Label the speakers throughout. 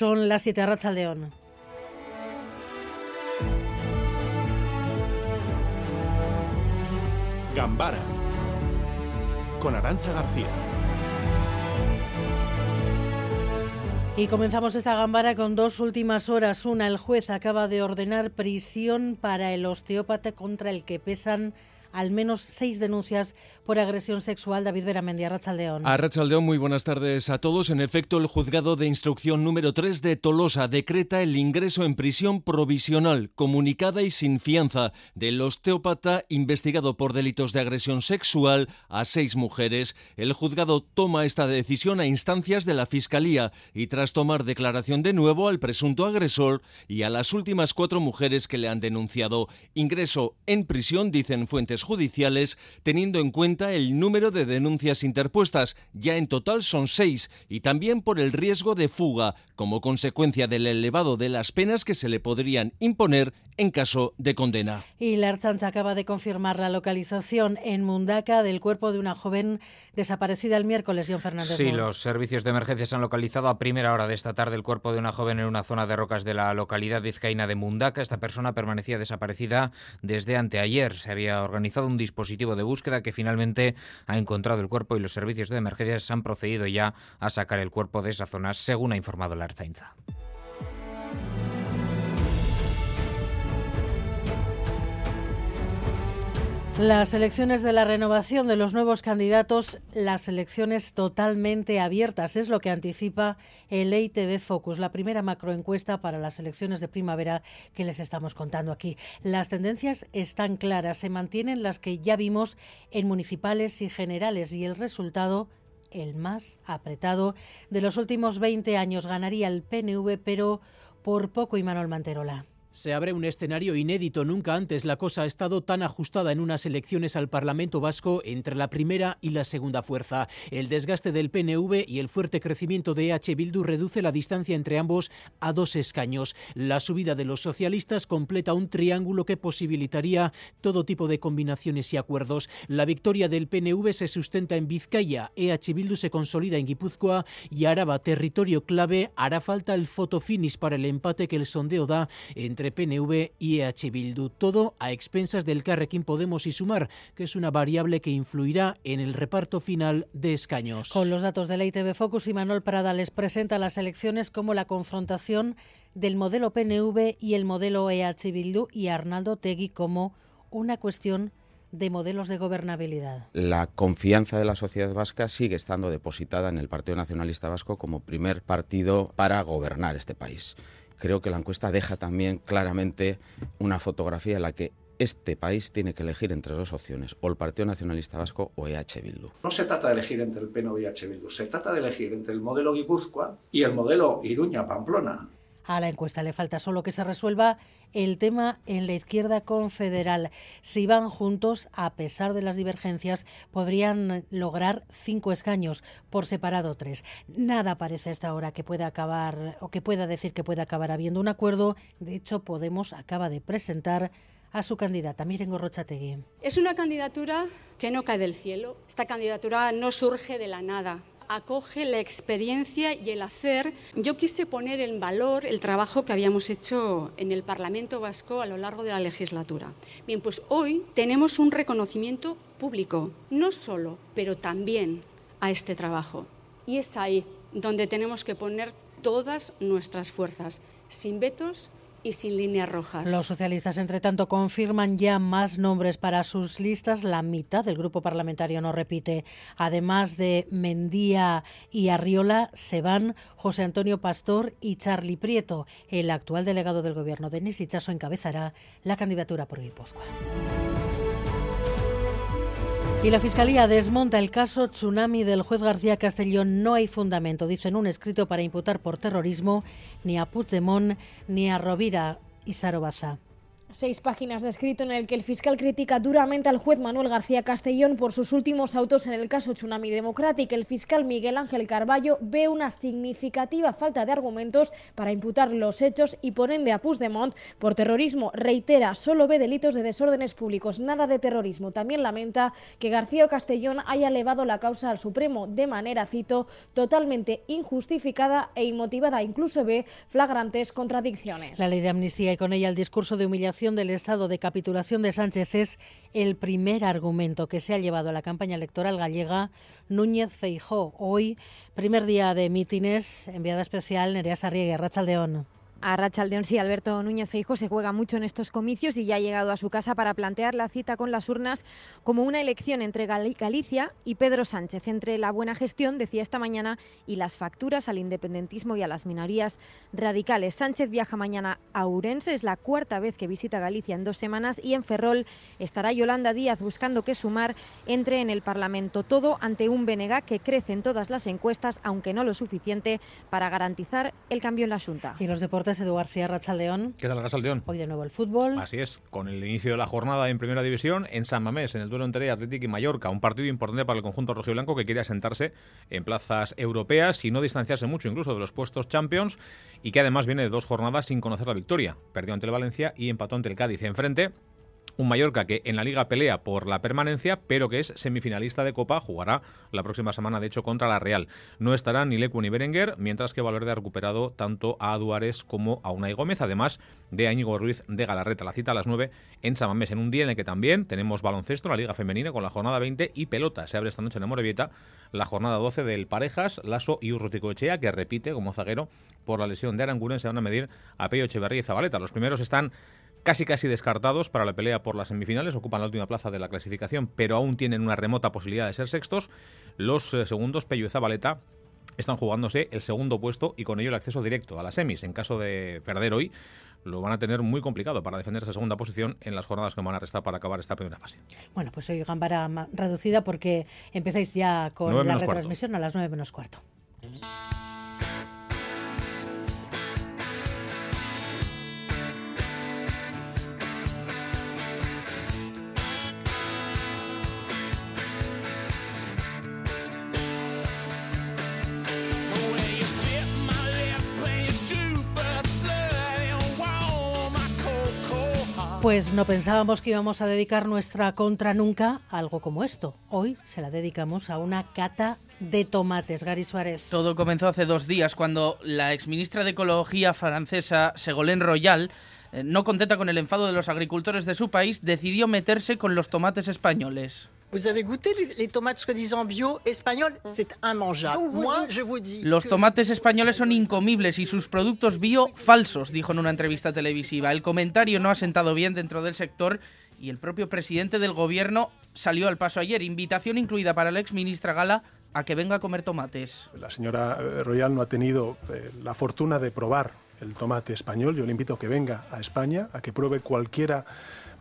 Speaker 1: Son las 7 a León.
Speaker 2: Gambara con Arancha García.
Speaker 1: Y comenzamos esta gambara con dos últimas horas. Una, el juez acaba de ordenar prisión para el osteópata contra el que pesan al menos seis denuncias por agresión sexual. David Beramendi, Arrachaldeón.
Speaker 3: Arrachaldeón, muy buenas tardes a todos. En efecto, el juzgado de instrucción número 3 de Tolosa decreta el ingreso en prisión provisional, comunicada y sin fianza del osteópata investigado por delitos de agresión sexual a seis mujeres. El juzgado toma esta decisión a instancias de la Fiscalía y tras tomar declaración de nuevo al presunto agresor y a las últimas cuatro mujeres que le han denunciado. Ingreso en prisión, dicen fuentes judiciales, teniendo en cuenta el número de denuncias interpuestas, ya en total son seis, y también por el riesgo de fuga, como consecuencia del elevado de las penas que se le podrían imponer en caso de condena.
Speaker 1: Y la Archancha acaba de confirmar la localización en Mundaca del cuerpo de una joven desaparecida el miércoles, John Fernández.
Speaker 4: Sí, los servicios de emergencias han localizado a primera hora de esta tarde el cuerpo de una joven en una zona de rocas de la localidad vizcaína de Mundaca. Esta persona permanecía desaparecida desde anteayer. Se había organizado un dispositivo de búsqueda que finalmente ha encontrado el cuerpo y los servicios de emergencias han procedido ya a sacar el cuerpo de esa zona, según ha informado la Archainza.
Speaker 1: Las elecciones de la renovación de los nuevos candidatos, las elecciones totalmente abiertas, es lo que anticipa el EITB Focus, la primera macroencuesta para las elecciones de primavera que les estamos contando aquí. Las tendencias están claras, se mantienen las que ya vimos en municipales y generales y el resultado el más apretado de los últimos 20 años ganaría el PNV, pero por poco y Manuel Manterola.
Speaker 5: Se abre un escenario inédito. Nunca antes la cosa ha estado tan ajustada en unas elecciones al Parlamento Vasco entre la primera y la segunda fuerza. El desgaste del PNV y el fuerte crecimiento de EH Bildu reduce la distancia entre ambos a dos escaños. La subida de los socialistas completa un triángulo que posibilitaría todo tipo de combinaciones y acuerdos. La victoria del PNV se sustenta en Vizcaya, EH Bildu se consolida en Guipúzcoa y Araba, territorio clave, hará falta el fotofinish para el empate que el sondeo da entre entre PNV y EH Bildu. Todo a expensas del Carrequín Podemos y Sumar, que es una variable que influirá en el reparto final de escaños.
Speaker 1: Con los datos de la ITV Focus y Manuel Prada les presenta las elecciones como la confrontación del modelo PNV y el modelo EH Bildu y Arnaldo Tegui como una cuestión de modelos de gobernabilidad.
Speaker 6: La confianza de la sociedad vasca sigue estando depositada en el Partido Nacionalista Vasco como primer partido para gobernar este país creo que la encuesta deja también claramente una fotografía en la que este país tiene que elegir entre dos opciones, o el Partido Nacionalista Vasco o EH Bildu.
Speaker 7: No se trata de elegir entre el PNV y EH Bildu, se trata de elegir entre el modelo Guipúzcoa y el modelo Iruña-Pamplona.
Speaker 1: A la encuesta le falta solo que se resuelva el tema en la izquierda confederal. Si van juntos, a pesar de las divergencias, podrían lograr cinco escaños, por separado tres. Nada parece hasta ahora que pueda acabar o que pueda decir que pueda acabar habiendo un acuerdo. De hecho, Podemos acaba de presentar a su candidata, Miren Gorrochategui.
Speaker 8: Es una candidatura que no cae del cielo. Esta candidatura no surge de la nada acoge la experiencia y el hacer. Yo quise poner en valor el trabajo que habíamos hecho en el Parlamento Vasco a lo largo de la legislatura. Bien, pues hoy tenemos un reconocimiento público, no solo, pero también a este trabajo. Y es ahí donde tenemos que poner todas nuestras fuerzas, sin vetos y sin líneas rojas.
Speaker 1: Los socialistas, entre tanto, confirman ya más nombres para sus listas. La mitad del grupo parlamentario no repite. Además de Mendía y Arriola, se van José Antonio Pastor y Charlie Prieto. El actual delegado del gobierno, Denis Ichaso, encabezará la candidatura por Guipúzcoa. Y la Fiscalía desmonta el caso Tsunami del juez García Castellón. No hay fundamento, dicen un escrito, para imputar por terrorismo ni a Puigdemont ni a Rovira y Sarobasa.
Speaker 9: Seis páginas de escrito en el que el fiscal critica duramente al juez Manuel García Castellón por sus últimos autos en el caso Tsunami Democratic. El fiscal Miguel Ángel Carballo ve una significativa falta de argumentos para imputar los hechos y de a Puigdemont por terrorismo. Reitera, solo ve delitos de desórdenes públicos, nada de terrorismo. También lamenta que García Castellón haya elevado la causa al Supremo de manera, cito, totalmente injustificada e inmotivada. Incluso ve flagrantes contradicciones.
Speaker 1: La ley de amnistía y con ella el discurso de humillación del estado de capitulación de Sánchez es el primer argumento que se ha llevado a la campaña electoral gallega Núñez Feijó. Hoy, primer día de mítines, enviada especial Nerea Sarriega, Rachaldeón.
Speaker 10: A Rachaldeón, sí, Alberto Núñez Feijo se juega mucho en estos comicios y ya ha llegado a su casa para plantear la cita con las urnas como una elección entre Galicia y Pedro Sánchez, entre la buena gestión, decía esta mañana, y las facturas al independentismo y a las minorías radicales. Sánchez viaja mañana a Urense, es la cuarta vez que visita Galicia en dos semanas y en Ferrol estará Yolanda Díaz buscando que Sumar entre en el Parlamento. Todo ante un Benega que crece en todas las encuestas, aunque no lo suficiente para garantizar el cambio en la Junta.
Speaker 1: Y los Edu García, Rachaldeón.
Speaker 11: ¿Qué tal, Rachaldeón?
Speaker 1: Hoy de nuevo el fútbol.
Speaker 11: Así es, con el inicio de la jornada en Primera División en San Mamés, en el duelo entre Atlético y Mallorca. Un partido importante para el conjunto rojiblanco que quiere asentarse en plazas europeas y no distanciarse mucho incluso de los puestos Champions y que además viene de dos jornadas sin conocer la victoria. Perdió ante el Valencia y empató ante el Cádiz. Enfrente un Mallorca que en la liga pelea por la permanencia, pero que es semifinalista de Copa, jugará la próxima semana, de hecho, contra la Real. No estarán ni Lecu ni Berenguer, mientras que Valverde ha recuperado tanto a Duárez como a Unai Gómez, además de Áñigo Ruiz de Galarreta. La cita a las 9 en Samamés, en un día en el que también tenemos baloncesto, la liga femenina con la jornada 20 y pelota. Se abre esta noche en Amorebieta la jornada 12 del Parejas, Lasso y Urrutico Echea, que repite como zaguero por la lesión de Aranguren. Se van a medir a Peyo Echeverría y Zabaleta. Los primeros están casi casi descartados para la pelea por las semifinales, ocupan la última plaza de la clasificación, pero aún tienen una remota posibilidad de ser sextos. Los eh, segundos, Pello y Zabaleta, están jugándose el segundo puesto y con ello el acceso directo a las semis. En caso de perder hoy, lo van a tener muy complicado para defender esa segunda posición en las jornadas que van a restar para acabar esta primera fase.
Speaker 1: Bueno, pues hoy gambara reducida porque empezáis ya con la retransmisión a las nueve menos cuarto. Pues no pensábamos que íbamos a dedicar nuestra contra nunca a algo como esto. Hoy se la dedicamos a una cata de tomates, Gary Suárez.
Speaker 12: Todo comenzó hace dos días cuando la exministra de Ecología francesa, Ségolène Royal, eh, no contenta con el enfado de los agricultores de su país, decidió meterse con los tomates españoles. Los tomates españoles son incomibles y sus productos bio falsos, dijo en una entrevista televisiva. El comentario no ha sentado bien dentro del sector y el propio presidente del gobierno salió al paso ayer. Invitación incluida para la exministra Gala a que venga a comer tomates.
Speaker 13: La señora eh, Royal no ha tenido eh, la fortuna de probar el tomate español. Yo le invito a que venga a España, a que pruebe cualquiera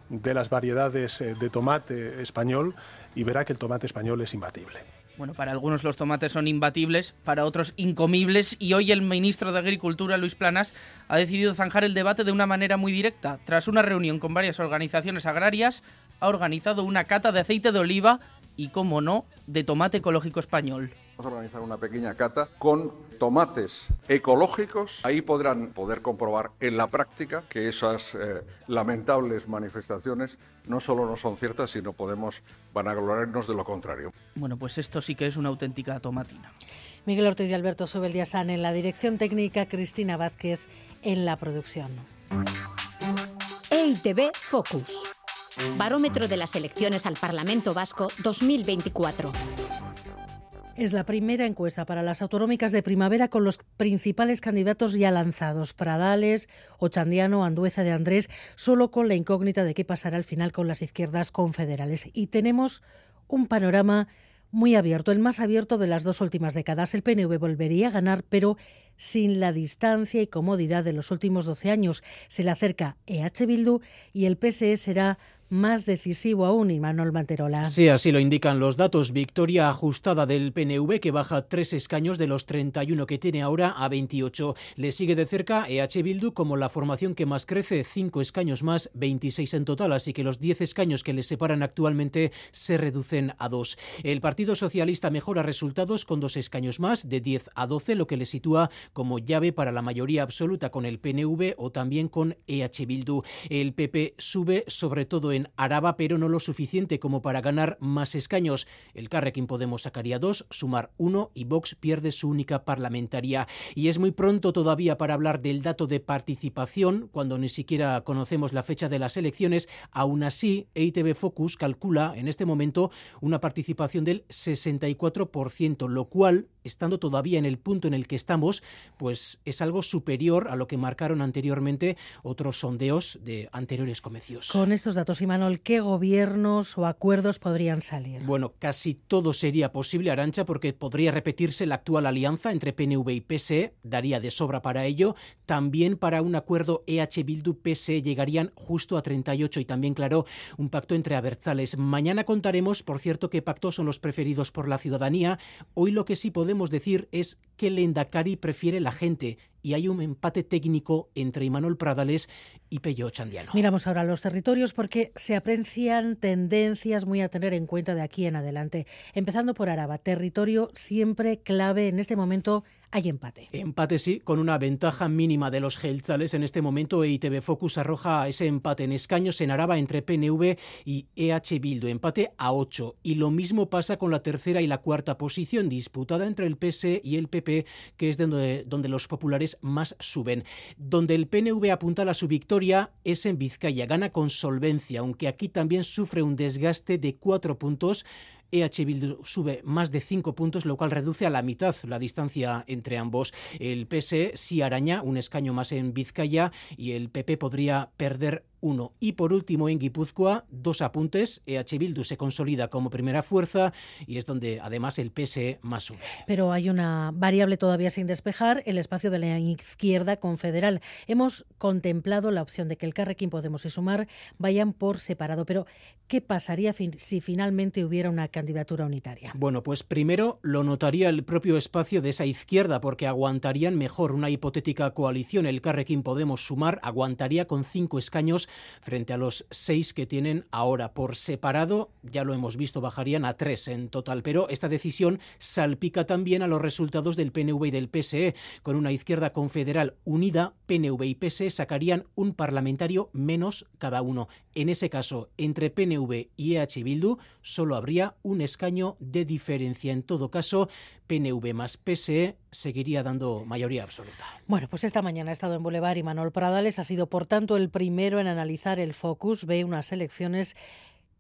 Speaker 13: de las variedades eh, de tomate español y verá que el tomate español es imbatible.
Speaker 12: Bueno, para algunos los tomates son imbatibles, para otros incomibles y hoy el ministro de Agricultura, Luis Planas, ha decidido zanjar el debate de una manera muy directa. Tras una reunión con varias organizaciones agrarias, ha organizado una cata de aceite de oliva y, como no, de tomate ecológico español.
Speaker 7: Vamos a organizar una pequeña cata con tomates ecológicos. Ahí podrán poder comprobar en la práctica que esas eh, lamentables manifestaciones no solo no son ciertas, sino podemos vanagloriarnos de lo contrario.
Speaker 12: Bueno, pues esto sí que es una auténtica tomatina.
Speaker 1: Miguel Ortiz y Alberto Sobel están en la dirección técnica, Cristina Vázquez en la producción.
Speaker 14: EITB Focus. Barómetro de las elecciones al Parlamento Vasco 2024.
Speaker 1: Es la primera encuesta para las autonómicas de primavera con los principales candidatos ya lanzados, Pradales, Ochandiano, Andueza de Andrés, solo con la incógnita de qué pasará al final con las izquierdas confederales. Y tenemos un panorama muy abierto, el más abierto de las dos últimas décadas. El PNV volvería a ganar, pero sin la distancia y comodidad de los últimos 12 años. Se le acerca EH Bildu y el PSE será más decisivo aún, Imanol Manterola.
Speaker 5: Sí, así lo indican los datos. Victoria ajustada del PNV que baja tres escaños de los 31 que tiene ahora a 28. Le sigue de cerca EH Bildu como la formación que más crece, cinco escaños más, 26 en total, así que los 10 escaños que le separan actualmente se reducen a dos. El Partido Socialista mejora resultados con dos escaños más, de 10 a 12, lo que le sitúa como llave para la mayoría absoluta con el PNV o también con EH Bildu. El PP sube sobre todo en Araba, pero no lo suficiente como para ganar más escaños. El Carrequín Podemos sacaría dos, sumar uno y Vox pierde su única parlamentaria. Y es muy pronto todavía para hablar del dato de participación, cuando ni siquiera conocemos la fecha de las elecciones. Aún así, EITB Focus calcula en este momento una participación del 64%, lo cual estando todavía en el punto en el que estamos, pues es algo superior a lo que marcaron anteriormente otros sondeos de anteriores comicios.
Speaker 1: Con estos datos, Imanol, ¿qué gobiernos o acuerdos podrían salir?
Speaker 5: Bueno, casi todo sería posible, Arancha, porque podría repetirse la actual alianza entre PNV y PSE, daría de sobra para ello. También para un acuerdo EH Bildu-PSE llegarían justo a 38 y también, claro, un pacto entre abertzales. Mañana contaremos, por cierto, qué pactos son los preferidos por la ciudadanía. Hoy lo que sí podemos decir es que Lendakari prefiere la gente y hay un empate técnico entre Imanol Pradales y Pello Chandiano.
Speaker 1: Miramos ahora los territorios porque se aprecian tendencias muy a tener en cuenta de aquí en adelante. Empezando por Araba, territorio siempre clave en este momento hay empate.
Speaker 5: Empate sí, con una ventaja mínima de los gelzales. En este momento EITB Focus arroja ese empate en escaños en Araba entre PNV y EH Bildu. Empate a 8. Y lo mismo pasa con la tercera y la cuarta posición disputada entre el PS y el PP, que es donde, donde los populares más suben. Donde el PNV apunta a su victoria es en Vizcaya. Gana con solvencia, aunque aquí también sufre un desgaste de cuatro puntos EH Bildu sube más de cinco puntos, lo cual reduce a la mitad la distancia entre ambos. El PS sí araña un escaño más en Vizcaya y el PP podría perder uno. Y por último, en Guipúzcoa, dos apuntes. EH Bildu se consolida como primera fuerza y es donde además el PSE más sube.
Speaker 1: Pero hay una variable todavía sin despejar, el espacio de la izquierda confederal. Hemos contemplado la opción de que el Carrequín Podemos y Sumar vayan por separado, pero ¿qué pasaría si finalmente hubiera una candidatura unitaria?
Speaker 5: Bueno, pues primero lo notaría el propio espacio de esa izquierda porque aguantarían mejor una hipotética coalición. El Carrequín Podemos Sumar aguantaría con cinco escaños frente a los seis que tienen ahora. Por separado, ya lo hemos visto, bajarían a tres en total. Pero esta decisión salpica también a los resultados del PNV y del PSE. Con una izquierda confederal unida, PNV y PSE sacarían un parlamentario menos cada uno. En ese caso, entre PNV y EH Bildu solo habría un escaño de diferencia. En todo caso, PNV más PSE seguiría dando mayoría absoluta.
Speaker 1: Bueno, pues esta mañana ha estado en Boulevard y Manuel Pradales ha sido, por tanto, el primero en analizar el Focus. Ve unas elecciones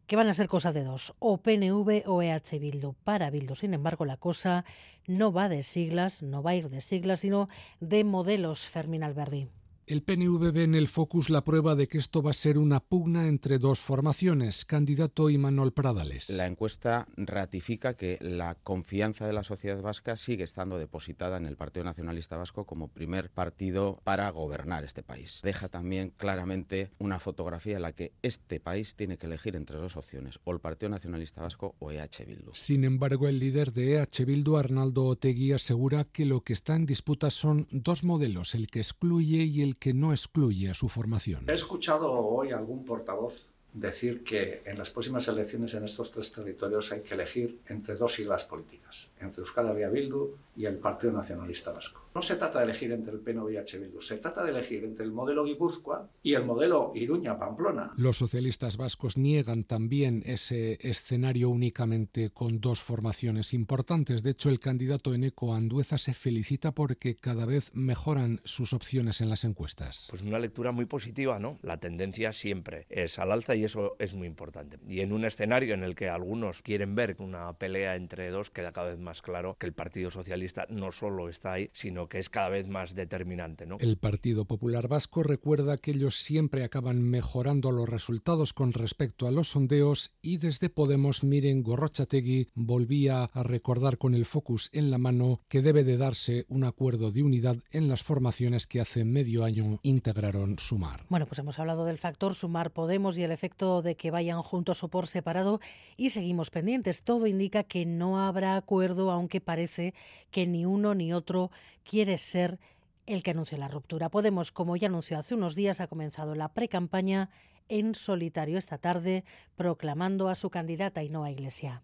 Speaker 1: que van a ser cosa de dos, o PNV o EH Bildu. Para Bildu, sin embargo, la cosa no va de siglas, no va a ir de siglas, sino de modelos, Fermín Alberdi.
Speaker 15: El PNV ve en el Focus la prueba de que esto va a ser una pugna entre dos formaciones, candidato y Manuel Pradales.
Speaker 6: La encuesta ratifica que la confianza de la sociedad vasca sigue estando depositada en el Partido Nacionalista Vasco como primer partido para gobernar este país. Deja también claramente una fotografía en la que este país tiene que elegir entre dos opciones, o el Partido Nacionalista Vasco o EH Bildu.
Speaker 15: Sin embargo, el líder de EH Bildu, Arnaldo Otegui, asegura que lo que está en disputa son dos modelos, el que excluye y el que no excluye a su formación.
Speaker 7: He escuchado hoy algún portavoz decir que en las próximas elecciones en estos tres territorios hay que elegir entre dos siglas políticas, entre Euskal Herria Bildu y el Partido Nacionalista Vasco. No se trata de elegir entre el PNV y H. Bildu, se trata de elegir entre el modelo Guipúzcoa y el modelo Iruña-Pamplona.
Speaker 15: Los socialistas vascos niegan también ese escenario únicamente con dos formaciones importantes. De hecho, el candidato Eneco Andueza se felicita porque cada vez mejoran sus opciones en las encuestas.
Speaker 16: Pues una lectura muy positiva, ¿no? La tendencia siempre es al alza y eso es muy importante. Y en un escenario en el que algunos quieren ver una pelea entre dos, queda cada vez más claro que el Partido Socialista no solo está ahí, sino que es cada vez más determinante. ¿no?
Speaker 15: El Partido Popular Vasco recuerda que ellos siempre acaban mejorando los resultados con respecto a los sondeos y desde Podemos Miren Gorrochategui volvía a recordar con el focus en la mano que debe de darse un acuerdo de unidad en las formaciones que hace medio año integraron Sumar.
Speaker 1: Bueno, pues hemos hablado del factor Sumar Podemos y el efecto de que vayan juntos o por separado y seguimos pendientes. Todo indica que no habrá acuerdo, aunque parece que ni uno ni otro quiere ser el que anuncie la ruptura. Podemos, como ya anunció hace unos días, ha comenzado la precampaña en solitario esta tarde, proclamando a su candidata y no a Iglesia.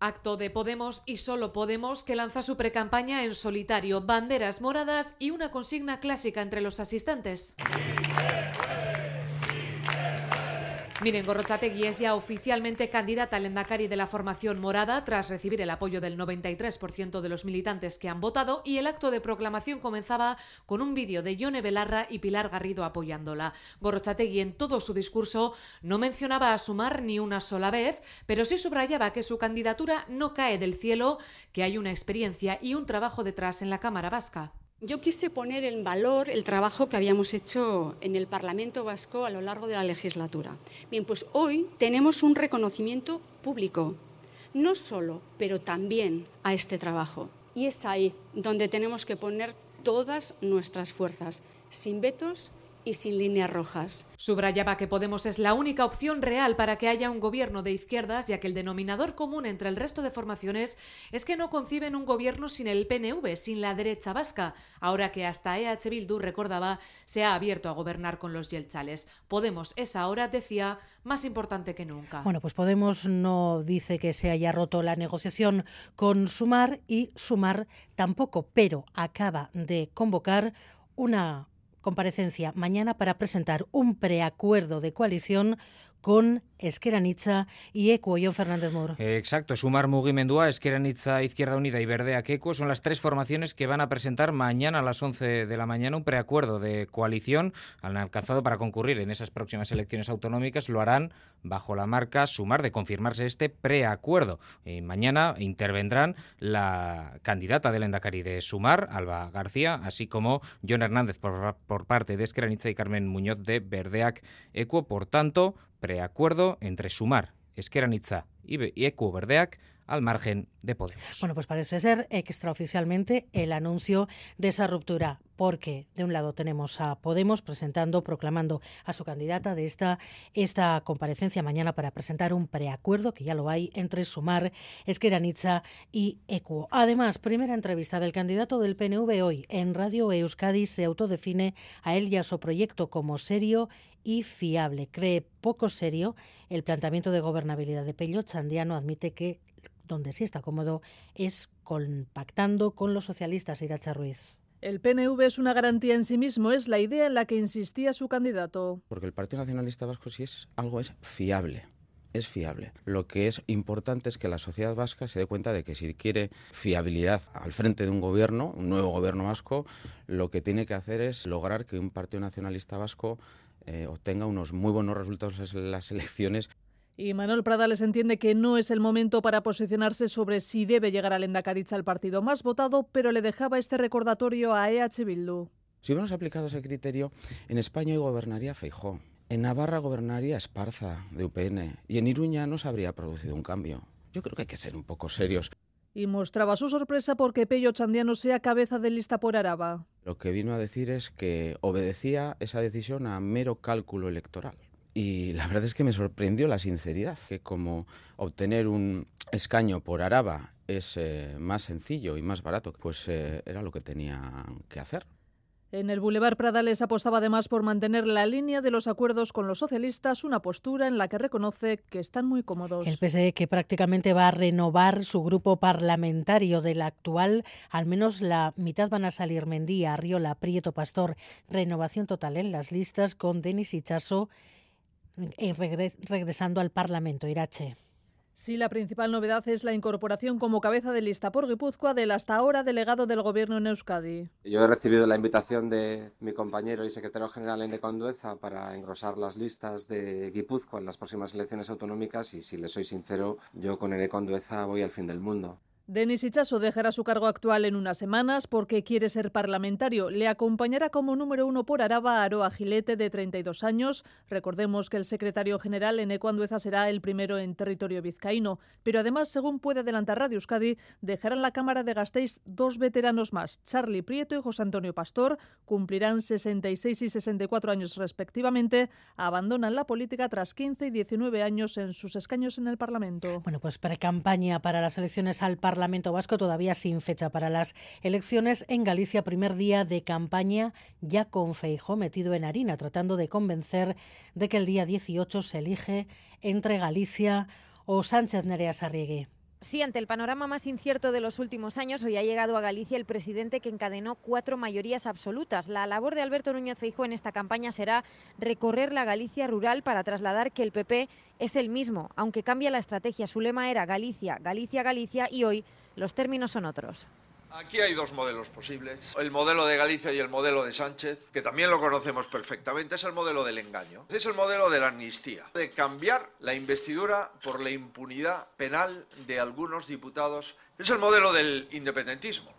Speaker 17: Acto de Podemos y solo Podemos que lanza su precampaña en solitario, banderas moradas y una consigna clásica entre los asistentes. Miren Gorrochategui es ya oficialmente candidata al Endacari de la formación morada tras recibir el apoyo del 93% de los militantes que han votado y el acto de proclamación comenzaba con un vídeo de Yone Belarra y Pilar Garrido apoyándola. Gorrochategui en todo su discurso no mencionaba a Sumar ni una sola vez, pero sí subrayaba que su candidatura no cae del cielo, que hay una experiencia y un trabajo detrás en la Cámara Vasca.
Speaker 8: Yo quise poner en valor el trabajo que habíamos hecho en el Parlamento Vasco a lo largo de la legislatura. Bien, pues hoy tenemos un reconocimiento público, no solo, pero también a este trabajo. Y es ahí donde tenemos que poner todas nuestras fuerzas, sin vetos y sin líneas rojas.
Speaker 17: Subrayaba que Podemos es la única opción real para que haya un gobierno de izquierdas, ya que el denominador común entre el resto de formaciones es que no conciben un gobierno sin el PNV, sin la derecha vasca, ahora que hasta EH Bildu, recordaba, se ha abierto a gobernar con los yelchales. Podemos es ahora, decía, más importante que nunca.
Speaker 1: Bueno, pues Podemos no dice que se haya roto la negociación con Sumar y Sumar tampoco, pero acaba de convocar una comparecencia mañana para presentar un preacuerdo de coalición con Esqueranitza y Ecuo, John Fernández Mur.
Speaker 18: Exacto, Sumar Mugimendua, Esqueranitza, Izquierda Unida y Verdeak Ecuo son las tres formaciones que van a presentar mañana a las 11 de la mañana un preacuerdo de coalición. Han alcanzado para concurrir en esas próximas elecciones autonómicas. Lo harán bajo la marca Sumar de confirmarse este preacuerdo. Y mañana intervendrán la candidata del Endacari de Sumar, Alba García, así como John Hernández por, por parte de Esqueranitza y Carmen Muñoz de Verdeak Ecuo. Por tanto, preacuerdo entre Sumar, Esqueranitza y Ecuo Verdeak al margen de Podemos.
Speaker 1: Bueno, pues parece ser extraoficialmente el anuncio de esa ruptura, porque de un lado tenemos a Podemos presentando, proclamando a su candidata de esta, esta comparecencia mañana para presentar un preacuerdo, que ya lo hay, entre Sumar, Esqueranitza y Ecuo. Además, primera entrevista del candidato del PNV hoy en Radio Euskadi se autodefine a él y a su proyecto como serio y fiable. Cree poco serio el planteamiento de gobernabilidad de Pello. Chandiano admite que donde sí está cómodo es compactando con los socialistas, Iracha Ruiz.
Speaker 19: El PNV es una garantía en sí mismo, es la idea en la que insistía su candidato.
Speaker 6: Porque el Partido Nacionalista Vasco si es algo es fiable. Es fiable. Lo que es importante es que la sociedad vasca se dé cuenta de que si quiere fiabilidad al frente de un gobierno, un nuevo gobierno vasco, lo que tiene que hacer es lograr que un Partido Nacionalista Vasco eh, obtenga unos muy buenos resultados en las elecciones.
Speaker 19: Y Manuel Pradales entiende que no es el momento para posicionarse sobre si debe llegar al Endacaritza el partido más votado, pero le dejaba este recordatorio a EH Bildu.
Speaker 6: Si hubiéramos aplicado ese criterio, en España hoy gobernaría Feijó, en Navarra gobernaría Esparza, de UPN, y en Iruña no se habría producido un cambio. Yo creo que hay que ser un poco serios.
Speaker 19: Y mostraba su sorpresa porque Pello Chandiano sea cabeza de lista por Araba.
Speaker 6: Lo que vino a decir es que obedecía esa decisión a mero cálculo electoral. Y la verdad es que me sorprendió la sinceridad, que como obtener un escaño por Araba es eh, más sencillo y más barato, pues eh, era lo que tenía que hacer.
Speaker 19: En el Boulevard Pradales apostaba además por mantener la línea de los acuerdos con los socialistas, una postura en la que reconoce que están muy cómodos.
Speaker 1: El PSE que prácticamente va a renovar su grupo parlamentario del actual, al menos la mitad van a salir Mendía, Arriola, Prieto Pastor, renovación total en las listas con Denis Ichaso eh, regresando al Parlamento, Irache.
Speaker 19: Sí, la principal novedad es la incorporación como cabeza de lista por Guipúzcoa del hasta ahora delegado del Gobierno en Euskadi.
Speaker 20: Yo he recibido la invitación de mi compañero y secretario general en Condueza para engrosar las listas de Guipúzcoa en las próximas elecciones autonómicas y si le soy sincero, yo con Ene Condueza voy al fin del mundo.
Speaker 19: Denis Ichaso dejará su cargo actual en unas semanas porque quiere ser parlamentario. Le acompañará como número uno por Araba Aroa Gilete, de 32 años. Recordemos que el secretario general en Ecuandueza será el primero en territorio vizcaíno. Pero además, según puede adelantar Radio Euskadi, dejarán la Cámara de Gasteiz dos veteranos más, Charlie Prieto y José Antonio Pastor. Cumplirán 66 y 64 años respectivamente. Abandonan la política tras 15 y 19 años en sus escaños en el Parlamento.
Speaker 1: Bueno, pues pre-campaña para las elecciones al Parlamento Parlamento Vasco todavía sin fecha para las elecciones en Galicia, primer día de campaña ya con Feijo metido en harina, tratando de convencer de que el día 18 se elige entre Galicia o Sánchez Nerea Sarriegui.
Speaker 10: Sí, ante el panorama más incierto de los últimos años, hoy ha llegado a Galicia el presidente que encadenó cuatro mayorías absolutas. La labor de Alberto Núñez Feijóo en esta campaña será recorrer la Galicia rural para trasladar que el PP es el mismo, aunque cambia la estrategia. Su lema era Galicia, Galicia, Galicia y hoy los términos son otros.
Speaker 20: Aquí hay dos modelos posibles, el modelo de Galicia y el modelo de Sánchez, que también lo conocemos perfectamente, es el modelo del engaño, es el modelo de la amnistía, de cambiar la investidura por la impunidad penal de algunos diputados, es el modelo del independentismo.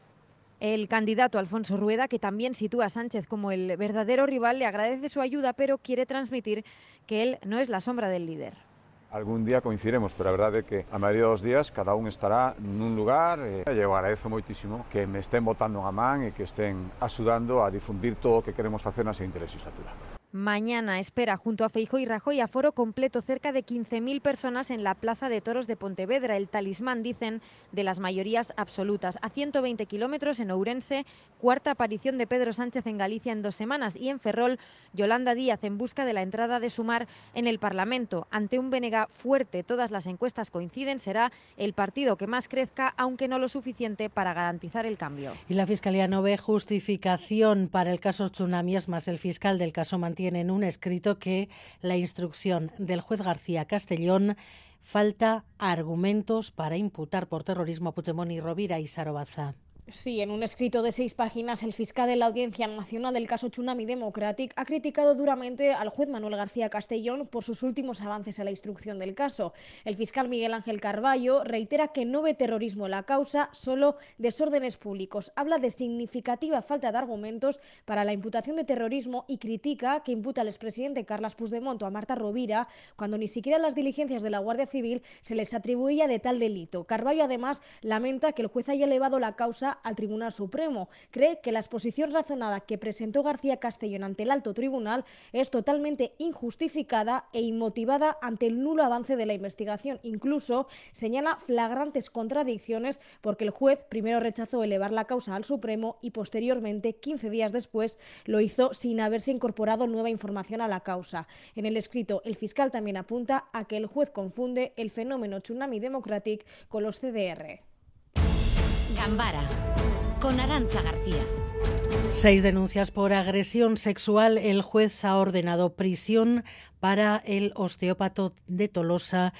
Speaker 10: El candidato Alfonso Rueda, que también sitúa a Sánchez como el verdadero rival, le agradece su ayuda, pero quiere transmitir que él no es la sombra del líder.
Speaker 21: algún día coincidiremos, pero a verdade é que a maioría dos días cada un estará nun lugar e eu agradezo moitísimo que me estén botando a man e que estén axudando a difundir todo o que queremos facer na seguinte legislatura.
Speaker 10: Mañana espera junto a Feijo y Rajoy aforo completo cerca de 15.000 personas en la Plaza de Toros de Pontevedra, el talismán, dicen, de las mayorías absolutas. A 120 kilómetros en Ourense, cuarta aparición de Pedro Sánchez en Galicia en dos semanas y en Ferrol, Yolanda Díaz en busca de la entrada de Sumar en el Parlamento. Ante un Benega fuerte, todas las encuestas coinciden, será el partido que más crezca, aunque no lo suficiente para garantizar el cambio.
Speaker 1: Y la Fiscalía no ve justificación para el caso Tsunami, es más, el fiscal del caso tienen un escrito que la instrucción del juez García Castellón falta argumentos para imputar por terrorismo a Puigdemont y Rovira y Sarobaza.
Speaker 9: Sí, en un escrito de seis páginas, el fiscal de la Audiencia Nacional del caso Tsunami Democratic ha criticado duramente al juez Manuel García Castellón por sus últimos avances a la instrucción del caso. El fiscal Miguel Ángel Carballo reitera que no ve terrorismo en la causa, solo desórdenes públicos. Habla de significativa falta de argumentos para la imputación de terrorismo y critica que imputa al expresidente Carlos Puigdemont a Marta Rovira cuando ni siquiera las diligencias de la Guardia Civil se les atribuía de tal delito. Carballo además lamenta que el juez haya elevado la causa al Tribunal Supremo. Cree que la exposición razonada que presentó García Castellón ante el alto tribunal es totalmente injustificada e inmotivada ante el nulo avance de la investigación. Incluso señala flagrantes contradicciones porque el juez primero rechazó elevar la causa al Supremo y posteriormente, 15 días después, lo hizo sin haberse incorporado nueva información a la causa. En el escrito, el fiscal también apunta a que el juez confunde el fenómeno Tsunami Democratic con los CDR.
Speaker 14: Gambara, con Arancha García.
Speaker 1: Seis denuncias por agresión sexual. El juez ha ordenado prisión para el osteópato de Tolosa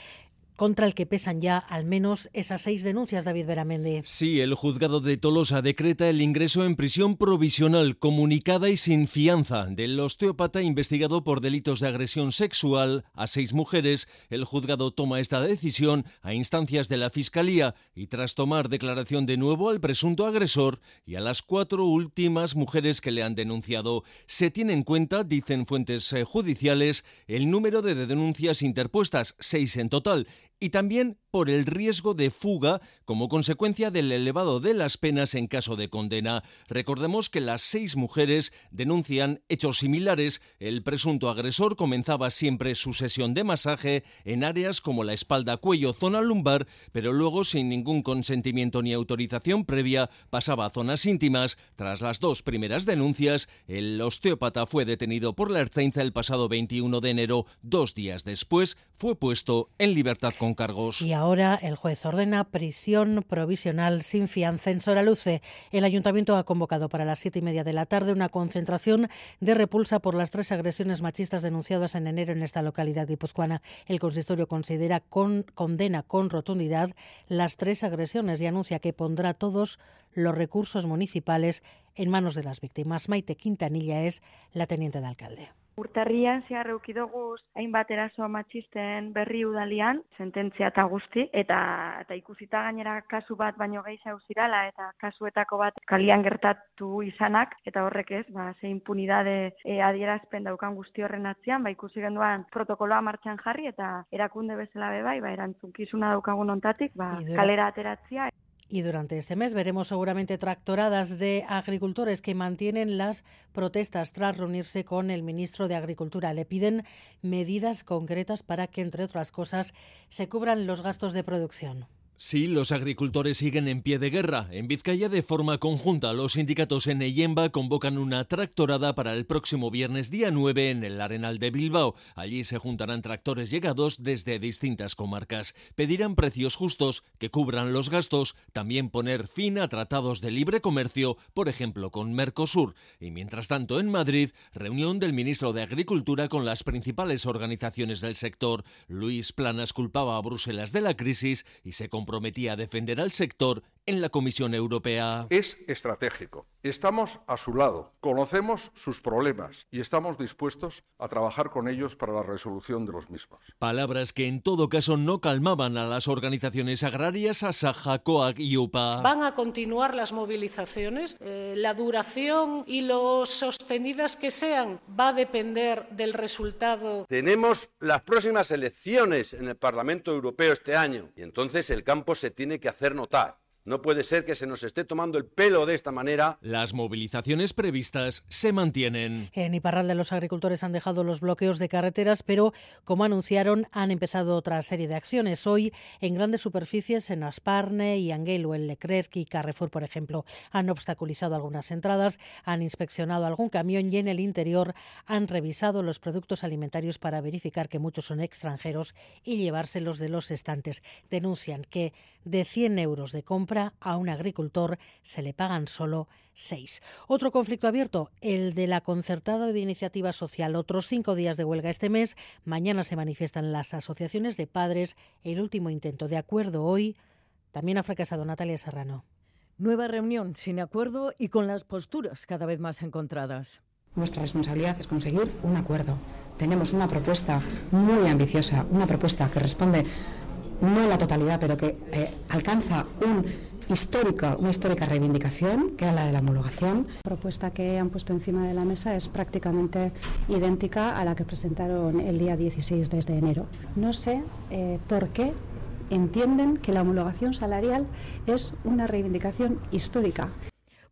Speaker 1: contra el que pesan ya al menos esas seis denuncias, David Beramendi.
Speaker 3: Sí, el juzgado de Tolosa decreta el ingreso en prisión provisional, comunicada y sin fianza del osteópata investigado por delitos de agresión sexual a seis mujeres. El juzgado toma esta decisión a instancias de la Fiscalía y tras tomar declaración de nuevo al presunto agresor y a las cuatro últimas mujeres que le han denunciado. Se tiene en cuenta, dicen fuentes eh, judiciales, el número de denuncias interpuestas, seis en total, y también por el riesgo de fuga como consecuencia del elevado de las penas en caso de condena. Recordemos que las seis mujeres denuncian hechos similares. El presunto agresor comenzaba siempre su sesión de masaje en áreas como la espalda, cuello, zona lumbar, pero luego sin ningún consentimiento ni autorización previa pasaba a zonas íntimas. Tras las dos primeras denuncias, el osteópata fue detenido por la Ertzaintza el pasado 21 de enero. Dos días después fue puesto en libertad con cargos
Speaker 1: ahora el juez ordena prisión provisional sin fianza en Soraluce. El ayuntamiento ha convocado para las siete y media de la tarde una concentración de repulsa por las tres agresiones machistas denunciadas en enero en esta localidad guipuzcoana. El consistorio considera con condena con rotundidad las tres agresiones y anuncia que pondrá todos los recursos municipales en manos de las víctimas. Maite Quintanilla es la teniente de alcalde.
Speaker 22: Urtarrian zehar eukidoguz hainbat eraso matxisten berri udalian, sententzia eta guzti, eta, eta ikusita gainera kasu bat baino gehi zirala eta kasuetako bat kalian gertatu izanak, eta horrek ez, ba, ze impunidade e, adierazpen daukan guzti horren atzian, ba, ikusi genduan protokoloa martxan jarri eta erakunde bezala bebai, ba, erantzunkizuna daukagun ontatik, ba, kalera ateratzia.
Speaker 1: Y durante este mes veremos seguramente tractoradas de agricultores que mantienen las protestas tras reunirse con el ministro de Agricultura. Le piden medidas concretas para que, entre otras cosas, se cubran los gastos de producción.
Speaker 3: Sí, los agricultores siguen en pie de guerra. En Vizcaya, de forma conjunta, los sindicatos en Eyemba convocan una tractorada para el próximo viernes día 9 en el Arenal de Bilbao. Allí se juntarán tractores llegados desde distintas comarcas. Pedirán precios justos que cubran los gastos, también poner fin a tratados de libre comercio, por ejemplo con Mercosur. Y mientras tanto, en Madrid, reunión del ministro de Agricultura con las principales organizaciones del sector. Luis Planas culpaba a Bruselas de la crisis y se prometía defender al sector en la Comisión Europea.
Speaker 7: Es estratégico. Estamos a su lado, conocemos sus problemas y estamos dispuestos a trabajar con ellos para la resolución de los mismos.
Speaker 3: Palabras que en todo caso no calmaban a las organizaciones agrarias Asaja, COAG y UPA.
Speaker 23: Van a continuar las movilizaciones. Eh, la duración y lo sostenidas que sean va a depender del resultado.
Speaker 24: Tenemos las próximas elecciones en el Parlamento Europeo este año y entonces el campo se tiene que hacer notar. No puede ser que se nos esté tomando el pelo de esta manera.
Speaker 3: Las movilizaciones previstas se mantienen.
Speaker 1: En Iparralde los agricultores han dejado los bloqueos de carreteras, pero como anunciaron, han empezado otra serie de acciones. Hoy, en grandes superficies, en Asparne y Anguelo, en Leclerc y Carrefour, por ejemplo, han obstaculizado algunas entradas, han inspeccionado algún camión y en el interior han revisado los productos alimentarios para verificar que muchos son extranjeros y llevárselos de los estantes. Denuncian que de 100 euros de compra a un agricultor se le pagan solo seis. Otro conflicto abierto, el de la concertada de iniciativa social. Otros cinco días de huelga este mes. Mañana se manifiestan las asociaciones de padres. El último intento de acuerdo hoy también ha fracasado Natalia Serrano.
Speaker 25: Nueva reunión sin acuerdo y con las posturas cada vez más encontradas.
Speaker 26: Nuestra responsabilidad es conseguir un acuerdo. Tenemos una propuesta muy ambiciosa, una propuesta que responde no la totalidad, pero que eh, alcanza un histórico, una histórica reivindicación, que es la de la homologación.
Speaker 27: La propuesta que han puesto encima de la mesa es prácticamente idéntica a la que presentaron el día 16 desde enero. No sé eh, por qué entienden que la homologación salarial es una reivindicación histórica.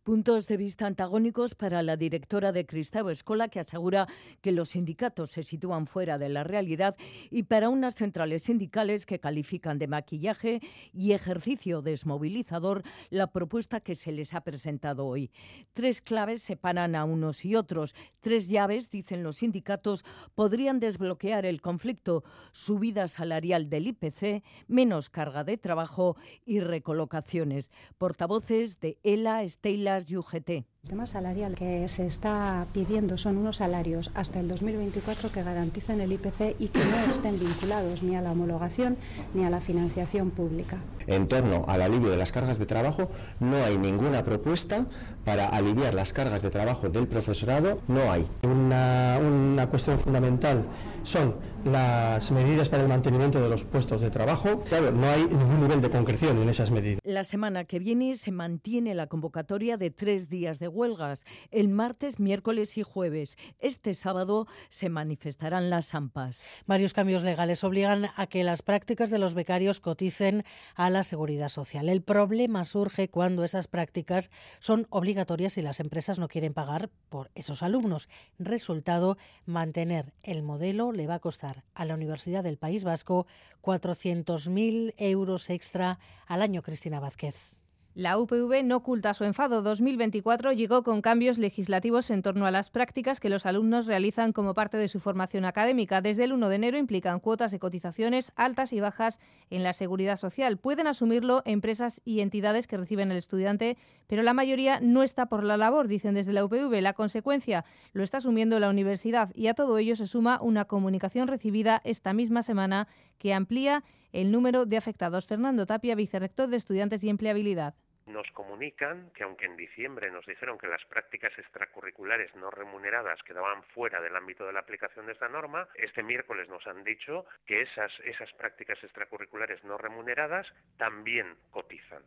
Speaker 25: Puntos de vista antagónicos para la directora de Cristau Escola, que asegura que los sindicatos se sitúan fuera de la realidad, y para unas centrales sindicales que califican de maquillaje y ejercicio desmovilizador la propuesta que se les ha presentado hoy. Tres claves separan a unos y otros. Tres llaves, dicen los sindicatos, podrían desbloquear el conflicto. Subida salarial del IPC, menos carga de trabajo y recolocaciones. Portavoces de ELA, Estela, UGT.
Speaker 27: El tema salarial que se está pidiendo son unos salarios hasta el 2024 que garanticen el IPC y que no estén vinculados ni a la homologación ni a la financiación pública.
Speaker 28: En torno al alivio de las cargas de trabajo, no hay ninguna propuesta para aliviar las cargas de trabajo del profesorado, no hay.
Speaker 13: Una, una cuestión fundamental son las medidas para el mantenimiento de los puestos de trabajo. Claro, no hay ningún nivel de concreción en esas medidas.
Speaker 25: La semana que viene se mantiene la convocatoria de tres días huelgas, el martes, miércoles y jueves. Este sábado se manifestarán las AMPAs.
Speaker 1: Varios cambios legales obligan a que las prácticas de los becarios coticen a la seguridad social. El problema surge cuando esas prácticas son obligatorias y las empresas no quieren pagar por esos alumnos. Resultado, mantener el modelo le va a costar a la Universidad del País Vasco 400.000 euros extra al año, Cristina Vázquez.
Speaker 29: La UPV no oculta su enfado. 2024 llegó con cambios legislativos en torno a las prácticas que los alumnos realizan como parte de su formación académica. Desde el 1 de enero implican cuotas de cotizaciones altas y bajas en la seguridad social. Pueden asumirlo empresas y entidades que reciben al estudiante, pero la mayoría no está por la labor, dicen desde la UPV. La consecuencia lo está asumiendo la universidad y a todo ello se suma una comunicación recibida esta misma semana que amplía el número de afectados. Fernando Tapia, vicerrector de Estudiantes y Empleabilidad
Speaker 30: Nos comunican que aunque en diciembre nos dijeron que las prácticas extracurriculares no remuneradas quedaban fuera del ámbito de la aplicación de esta norma, este miércoles nos han dicho que esas, esas prácticas extracurriculares no remuneradas también cotizan.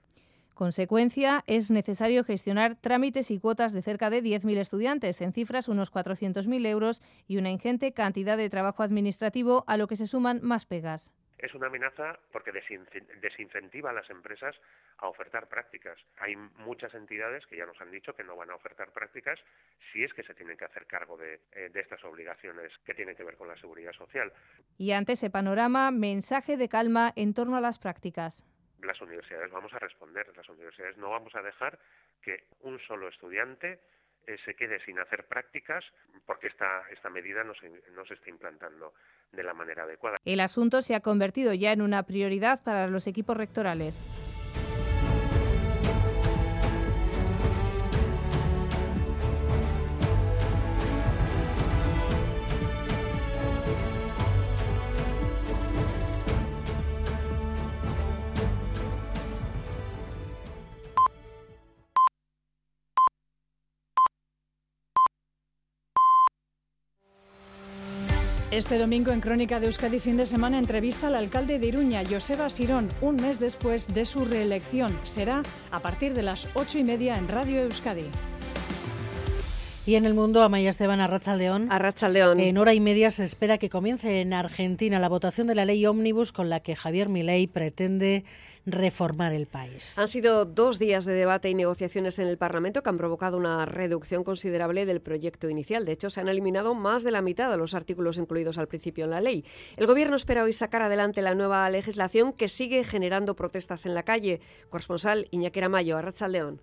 Speaker 29: Consecuencia, es necesario gestionar trámites y cuotas de cerca de 10.000 estudiantes, en cifras unos 400.000 euros y una ingente cantidad de trabajo administrativo, a lo que se suman más pegas
Speaker 30: es una amenaza porque desincentiva a las empresas a ofertar prácticas. Hay muchas entidades que ya nos han dicho que no van a ofertar prácticas si es que se tienen que hacer cargo de, eh, de estas obligaciones que tienen que ver con la seguridad social.
Speaker 29: Y ante ese panorama, mensaje de calma en torno a las prácticas.
Speaker 30: Las universidades vamos a responder, las universidades no vamos a dejar que un solo estudiante eh, se quede sin hacer prácticas porque esta, esta medida no se, no se está implantando de la manera adecuada.
Speaker 29: El asunto se ha convertido ya en una prioridad para los equipos rectorales.
Speaker 31: Este domingo en Crónica de Euskadi fin de semana entrevista al alcalde de Iruña, Joseba Sirón, un mes después de su reelección. Será a partir de las ocho y media en Radio Euskadi.
Speaker 1: Y en el mundo, Amaya Esteban Arrachaldeón.
Speaker 32: Arrachaldeón.
Speaker 1: En hora y media se espera que comience en Argentina la votación de la ley ómnibus con la que Javier Milei pretende reformar el país.
Speaker 32: Han sido dos días de debate y negociaciones en el Parlamento que han provocado una reducción considerable del proyecto inicial. De hecho, se han eliminado más de la mitad de los artículos incluidos al principio en la ley. El Gobierno espera hoy sacar adelante la nueva legislación que sigue generando protestas en la calle. Corresponsal Iñaquera Mayo, Arrachaldeón.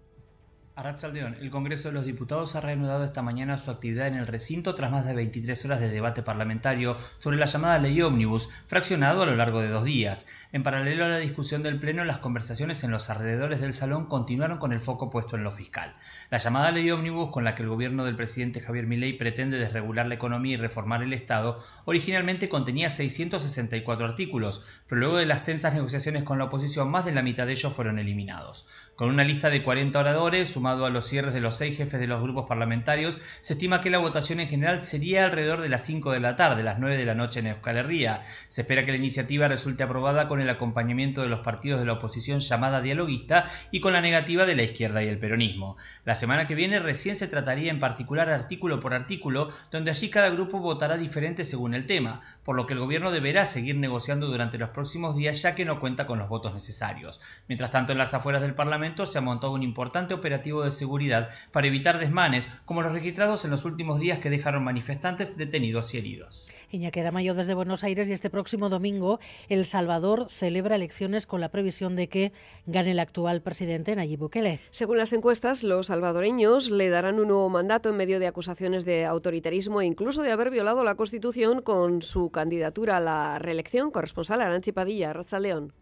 Speaker 33: Arrachaldeón, el Congreso de los Diputados ha reanudado esta mañana su actividad en el recinto tras más de 23 horas de debate parlamentario sobre la llamada ley ómnibus, fraccionado a lo largo de dos días. En paralelo a la discusión del Pleno, las conversaciones en los alrededores del salón continuaron con el foco puesto en lo fiscal. La llamada ley ómnibus, con la que el gobierno del presidente Javier Milei pretende desregular la economía y reformar el Estado, originalmente contenía 664 artículos, pero luego de las tensas negociaciones con la oposición, más de la mitad de ellos fueron eliminados. Con una lista de 40 oradores, sumado a los cierres de los seis jefes de los grupos parlamentarios, se estima que la votación en general sería alrededor de las 5 de la tarde, las 9 de la noche en Euskal Herria. Se espera que la iniciativa resulte aprobada con el acompañamiento de los partidos de la oposición llamada dialoguista y con la negativa de la izquierda y el peronismo. La semana que viene recién se trataría en particular artículo por artículo, donde allí cada grupo votará diferente según el tema, por lo que el gobierno deberá seguir negociando durante los próximos días ya que no cuenta con los votos necesarios. Mientras tanto, en las afueras del Parlamento, se ha montado un importante operativo de seguridad para evitar desmanes, como los registrados en los últimos días que dejaron manifestantes detenidos y heridos.
Speaker 1: Iñaquera Mayo desde Buenos Aires y este próximo domingo El Salvador celebra elecciones con la previsión de que gane el actual presidente Nayib Bukele.
Speaker 32: Según las encuestas, los salvadoreños le darán un nuevo mandato en medio de acusaciones de autoritarismo e incluso de haber violado la Constitución con su candidatura a la reelección. Corresponsal Aranchi Padilla, León.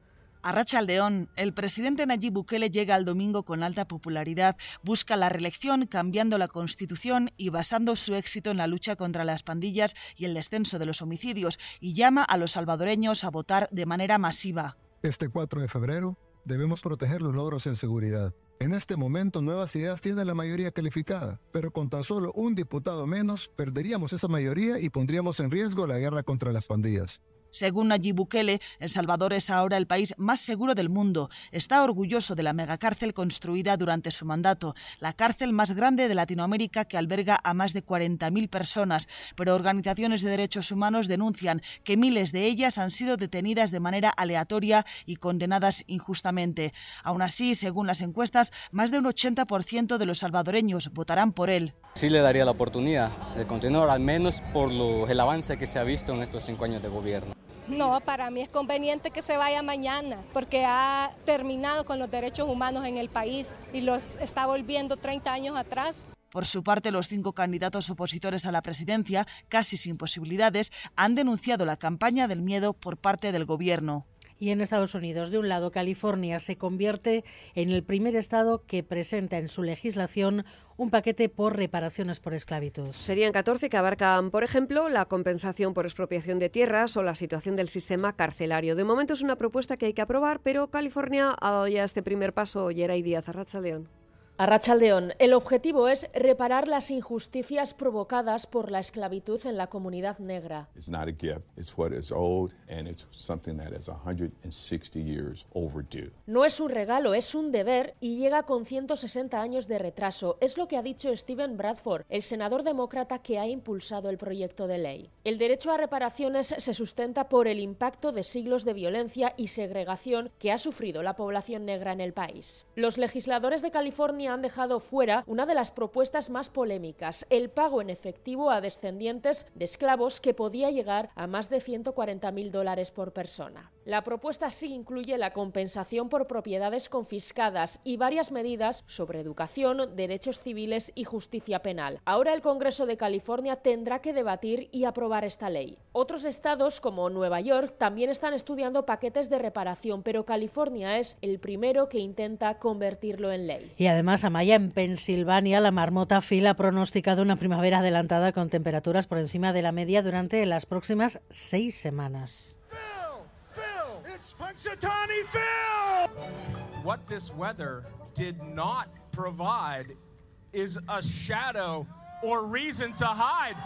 Speaker 34: A León, el presidente Nayib Bukele llega al domingo con alta popularidad, busca la reelección cambiando la constitución y basando su éxito en la lucha contra las pandillas y el descenso de los homicidios y llama a los salvadoreños a votar de manera masiva.
Speaker 35: Este 4 de febrero debemos proteger los logros en seguridad. En este momento Nuevas Ideas tiene la mayoría calificada, pero con tan solo un diputado menos perderíamos esa mayoría y pondríamos en riesgo la guerra contra las pandillas.
Speaker 34: Según Nayib Bukele, El Salvador es ahora el país más seguro del mundo. Está orgulloso de la megacárcel construida durante su mandato, la cárcel más grande de Latinoamérica que alberga a más de 40.000 personas. Pero organizaciones de derechos humanos denuncian que miles de ellas han sido detenidas de manera aleatoria y condenadas injustamente. Aún así, según las encuestas, más de un 80% de los salvadoreños votarán por él.
Speaker 36: Sí le daría la oportunidad de continuar, al menos por el avance que se ha visto en estos cinco años de gobierno.
Speaker 37: No, para mí es conveniente que se vaya mañana porque ha terminado con los derechos humanos en el país y los está volviendo 30 años atrás.
Speaker 34: Por su parte, los cinco candidatos opositores a la presidencia, casi sin posibilidades, han denunciado la campaña del miedo por parte del gobierno.
Speaker 1: Y en Estados Unidos, de un lado, California se convierte en el primer estado que presenta en su legislación un paquete por reparaciones por esclavitud.
Speaker 32: Serían 14 que abarcan, por ejemplo, la compensación por expropiación de tierras o la situación del sistema carcelario. De momento es una propuesta que hay que aprobar, pero California ha dado ya este primer paso. Yeray Díaz, Arracha León.
Speaker 38: Arrachaldeón, el objetivo es reparar las injusticias provocadas por la esclavitud en la comunidad negra. No es un regalo, es un deber y llega con 160 años de retraso. Es lo que ha dicho Steven Bradford, el senador demócrata que ha impulsado el proyecto de ley. El derecho a reparaciones se sustenta por el impacto de siglos de violencia y segregación que ha sufrido la población negra en el país. Los legisladores de California han dejado fuera una de las propuestas más polémicas, el pago en efectivo a descendientes de esclavos que podía llegar a más de 140.000 dólares por persona. La propuesta sí incluye la compensación por propiedades confiscadas y varias medidas sobre educación, derechos civiles y justicia penal. Ahora el Congreso de California tendrá que debatir y aprobar esta ley. Otros estados, como Nueva York, también están estudiando paquetes de reparación, pero California es el primero que intenta convertirlo en ley.
Speaker 1: Y además Amaya, en Pensilvania, la marmota Phil ha pronosticado una primavera adelantada con temperaturas por encima de la media durante las próximas seis semanas.
Speaker 39: What this weather did not provide is a shadow or reason to hide.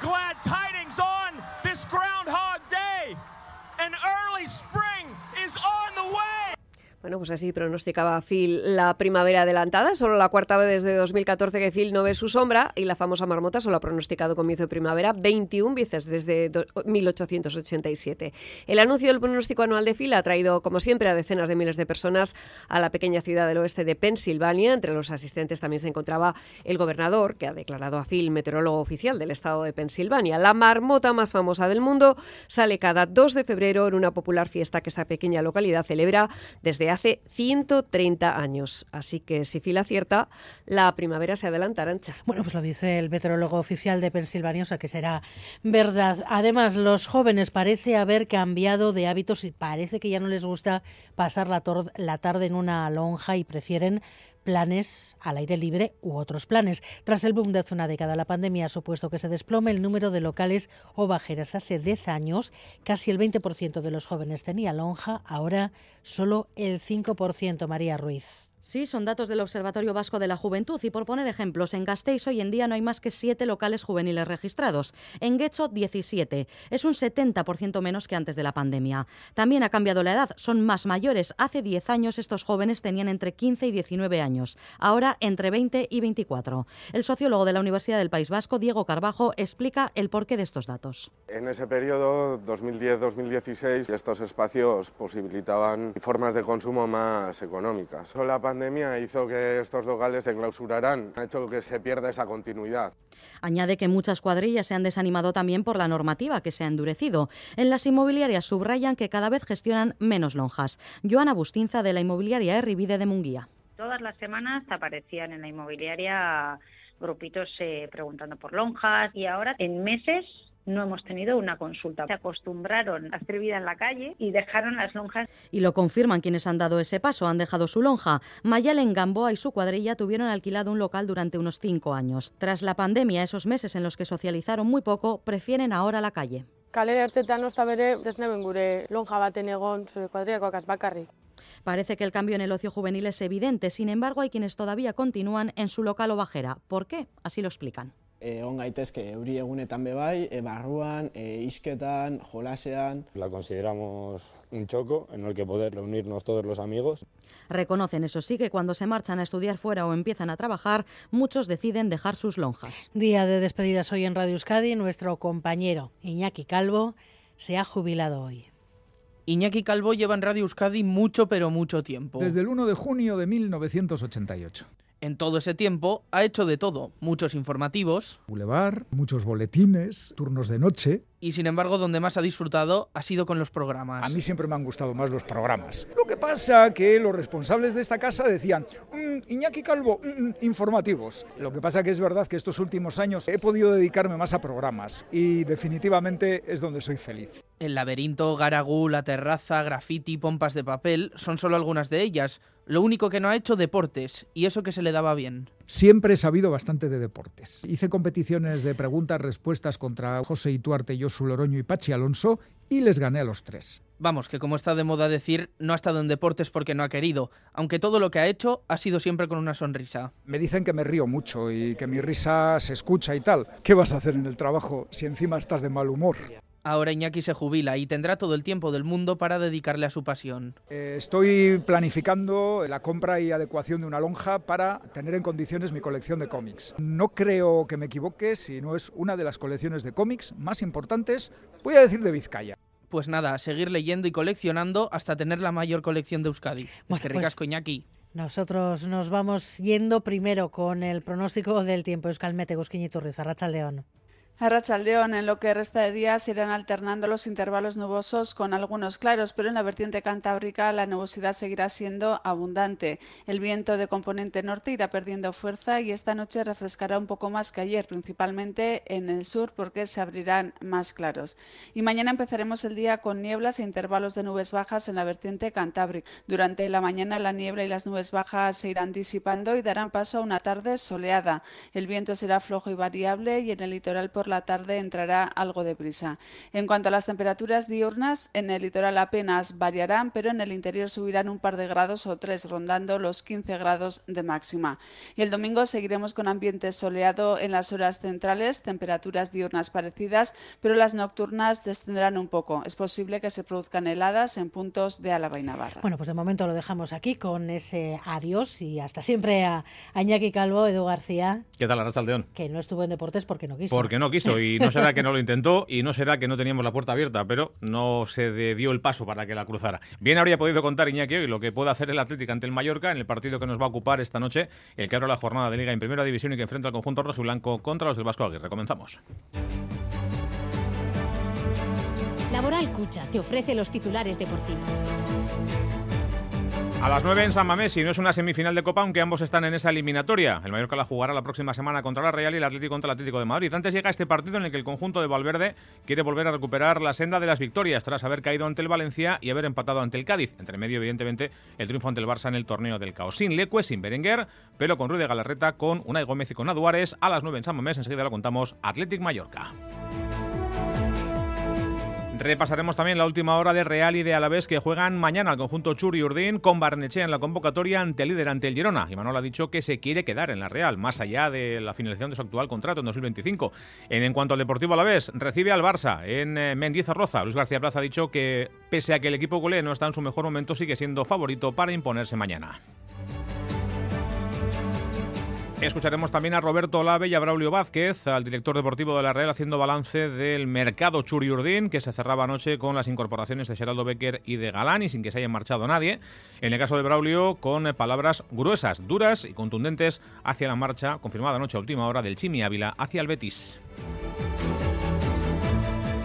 Speaker 39: Glad tidings on this Groundhog Day. An early spring is on the way.
Speaker 32: Bueno, pues así pronosticaba Phil la primavera adelantada, solo la cuarta vez desde 2014 que Phil no ve su sombra y la famosa marmota solo ha pronosticado comienzo de primavera 21 veces desde 1887. El anuncio del pronóstico anual de Phil ha traído, como siempre, a decenas de miles de personas a la pequeña ciudad del oeste de Pensilvania. Entre los asistentes también se encontraba el gobernador, que ha declarado a Phil meteorólogo oficial del estado de Pensilvania. La marmota más famosa del mundo sale cada 2 de febrero en una popular fiesta que esta pequeña localidad celebra desde hace 130 años. Así que si fila cierta, la primavera se adelanta, Arancha.
Speaker 1: Bueno, pues lo dice el meteorólogo oficial de Pensilvania, o sea que será verdad. Además, los jóvenes parece haber cambiado de hábitos y parece que ya no les gusta pasar la, la tarde en una lonja y prefieren planes al aire libre u otros planes. Tras el boom de hace una década, la pandemia ha supuesto que se desplome el número de locales o bajeras. Hace 10 años, casi el 20% de los jóvenes tenía lonja, ahora solo el 5%, María Ruiz.
Speaker 40: Sí, son datos del Observatorio Vasco de la Juventud y por poner ejemplos, en Gasteiz hoy en día no hay más que siete locales juveniles registrados. En Guecho, 17. Es un 70% menos que antes de la pandemia. También ha cambiado la edad, son más mayores. Hace 10 años estos jóvenes tenían entre 15 y 19 años, ahora entre 20 y 24. El sociólogo de la Universidad del País Vasco, Diego Carbajo, explica el porqué de estos datos.
Speaker 41: En ese periodo, 2010-2016, estos espacios posibilitaban formas de consumo más económicas pandemia hizo que estos locales se clausuraran, ha hecho que se pierda esa continuidad.
Speaker 40: Añade que muchas cuadrillas se han desanimado también por la normativa que se ha endurecido. En las inmobiliarias subrayan que cada vez gestionan menos lonjas. Joana Bustinza de la inmobiliaria Erribide de Munguía.
Speaker 42: Todas las semanas aparecían en la inmobiliaria grupitos eh, preguntando por lonjas y ahora en meses no hemos tenido una consulta. Se acostumbraron a hacer vida en la calle y dejaron las lonjas.
Speaker 40: Y lo confirman quienes han dado ese paso, han dejado su lonja. Mayalen Gamboa y su cuadrilla tuvieron alquilado un local durante unos cinco años. Tras la pandemia, esos meses en los que socializaron muy poco, prefieren ahora la calle.
Speaker 43: Kalera ertetan osta bere, desneben gure lonja baten egon, zure bakarrik.
Speaker 40: Parece que el cambio en el ocio juvenil es evidente, sin embargo hay quienes todavía continúan en su local o bajera. ¿Por qué? Así lo explican.
Speaker 44: Egon gaitezke euri egunetan bebai, e, barruan, e, isketan, jolasean.
Speaker 45: La consideramos un choco en el que poder reunirnos todos los amigos.
Speaker 40: Reconocen, eso sí, que cuando se marchan a estudiar fuera o empiezan a trabajar, muchos deciden dejar sus lonjas.
Speaker 1: Día de despedidas hoy en Radio Euskadi. Nuestro compañero Iñaki Calvo se ha jubilado hoy.
Speaker 11: Iñaki Calvo lleva en Radio Euskadi mucho, pero mucho tiempo.
Speaker 46: Desde el 1 de junio de 1988.
Speaker 12: En todo ese tiempo ha hecho de todo, muchos informativos,
Speaker 47: Boulevard, muchos boletines, turnos de noche.
Speaker 12: Y sin embargo, donde más ha disfrutado ha sido con los programas.
Speaker 47: A mí siempre me han gustado más los programas. Lo que pasa que los responsables de esta casa decían, mm, Iñaki Calvo, mm, mm, informativos. Lo que pasa que es verdad que estos últimos años he podido dedicarme más a programas y definitivamente es donde soy feliz.
Speaker 12: El laberinto, Garagú, la terraza, graffiti, pompas de papel son solo algunas de ellas. Lo único que no ha hecho deportes, y eso que se le daba bien.
Speaker 47: Siempre he sabido bastante de deportes. Hice competiciones de preguntas-respuestas contra José Ituarte, Josu Loroño y Pachi Alonso y les gané a los tres.
Speaker 12: Vamos, que como está de moda decir, no ha estado en deportes porque no ha querido, aunque todo lo que ha hecho ha sido siempre con una sonrisa.
Speaker 47: Me dicen que me río mucho y que mi risa se escucha y tal. ¿Qué vas a hacer en el trabajo si encima estás de mal humor?
Speaker 12: Ahora Iñaki se jubila y tendrá todo el tiempo del mundo para dedicarle a su pasión.
Speaker 47: Eh, estoy planificando la compra y adecuación de una lonja para tener en condiciones mi colección de cómics. No creo que me equivoque si no es una de las colecciones de cómics más importantes, voy a decir de Vizcaya.
Speaker 12: Pues nada, seguir leyendo y coleccionando hasta tener la mayor colección de Euskadi. Pues que ricas Iñaki.
Speaker 1: Nosotros nos vamos yendo primero con el pronóstico del tiempo. Euskalmete, Gusquiñito Ruiz, León.
Speaker 38: A Rachaldeón, en lo que resta de días, irán alternando los intervalos nubosos con algunos claros, pero en la vertiente cantábrica la nubosidad seguirá siendo abundante. El viento de componente norte irá perdiendo fuerza y esta noche refrescará un poco más que ayer, principalmente en el sur, porque se abrirán más claros. Y mañana empezaremos el día con nieblas e intervalos de nubes bajas en la vertiente cantábrica. Durante la mañana la niebla y las nubes bajas se irán disipando y darán paso a una tarde soleada. El viento será flojo y variable y en el litoral por la tarde entrará algo de brisa. En cuanto a las temperaturas diurnas, en el litoral apenas variarán, pero en el interior subirán un par de grados o tres, rondando los 15 grados de máxima. Y el domingo seguiremos con ambiente soleado en las horas centrales, temperaturas diurnas parecidas, pero las nocturnas descenderán un poco. Es posible que se produzcan heladas en puntos de Álava y Navarra.
Speaker 1: Bueno, pues de momento lo dejamos aquí con ese adiós y hasta siempre a, Añaki Calvo, Edu García.
Speaker 11: ¿Qué tal, Aldeón?
Speaker 1: Que no estuvo en deportes porque no quiso.
Speaker 11: Porque no quiso y no será que no lo intentó y no será que no teníamos la puerta abierta, pero no se dio el paso para que la cruzara. Bien habría podido contar Iñaki hoy lo que puede hacer el Atlético ante el Mallorca en el partido que nos va a ocupar esta noche, el que abre la jornada de Liga en Primera División y que enfrenta al conjunto rojo y blanco contra los del Vasco Aguirre. Comenzamos.
Speaker 48: Laboral Cucha te ofrece los titulares deportivos.
Speaker 11: A las 9 en San Mamés, y no es una semifinal de Copa, aunque ambos están en esa eliminatoria. El Mallorca la jugará la próxima semana contra la Real y el Atlético contra el Atlético de Madrid. Antes llega este partido en el que el conjunto de Valverde quiere volver a recuperar la senda de las victorias tras haber caído ante el Valencia y haber empatado ante el Cádiz. Entre medio, evidentemente, el triunfo ante el Barça en el torneo del caos. Sin Leque, sin Berenguer, pero con Ruiz de Galarreta, con Unai Gómez y con Aduares. A las 9 en San Mamés, enseguida lo contamos, Atlético Mallorca. Repasaremos también la última hora de Real y de Alavés que juegan mañana al conjunto Churi Urdín con Barnechea en la convocatoria ante el líder ante el Girona. Y Manuel ha dicho que se quiere quedar en la Real, más allá de la finalización de su actual contrato en 2025. En, en cuanto al Deportivo Alavés, recibe al Barça en eh, Mendizorroza. Luis García Plaza ha dicho que pese a que el equipo culé no está en su mejor momento, sigue siendo favorito para imponerse mañana. Escucharemos también a Roberto Olave y a Braulio Vázquez, al director deportivo de la Real, haciendo balance del mercado Churiurdín, que se cerraba anoche con las incorporaciones de Geraldo Becker y de Galán, y sin que se haya marchado nadie. En el caso de Braulio, con palabras gruesas, duras y contundentes hacia la marcha, confirmada anoche a última hora, del Chimi Ávila hacia el Betis.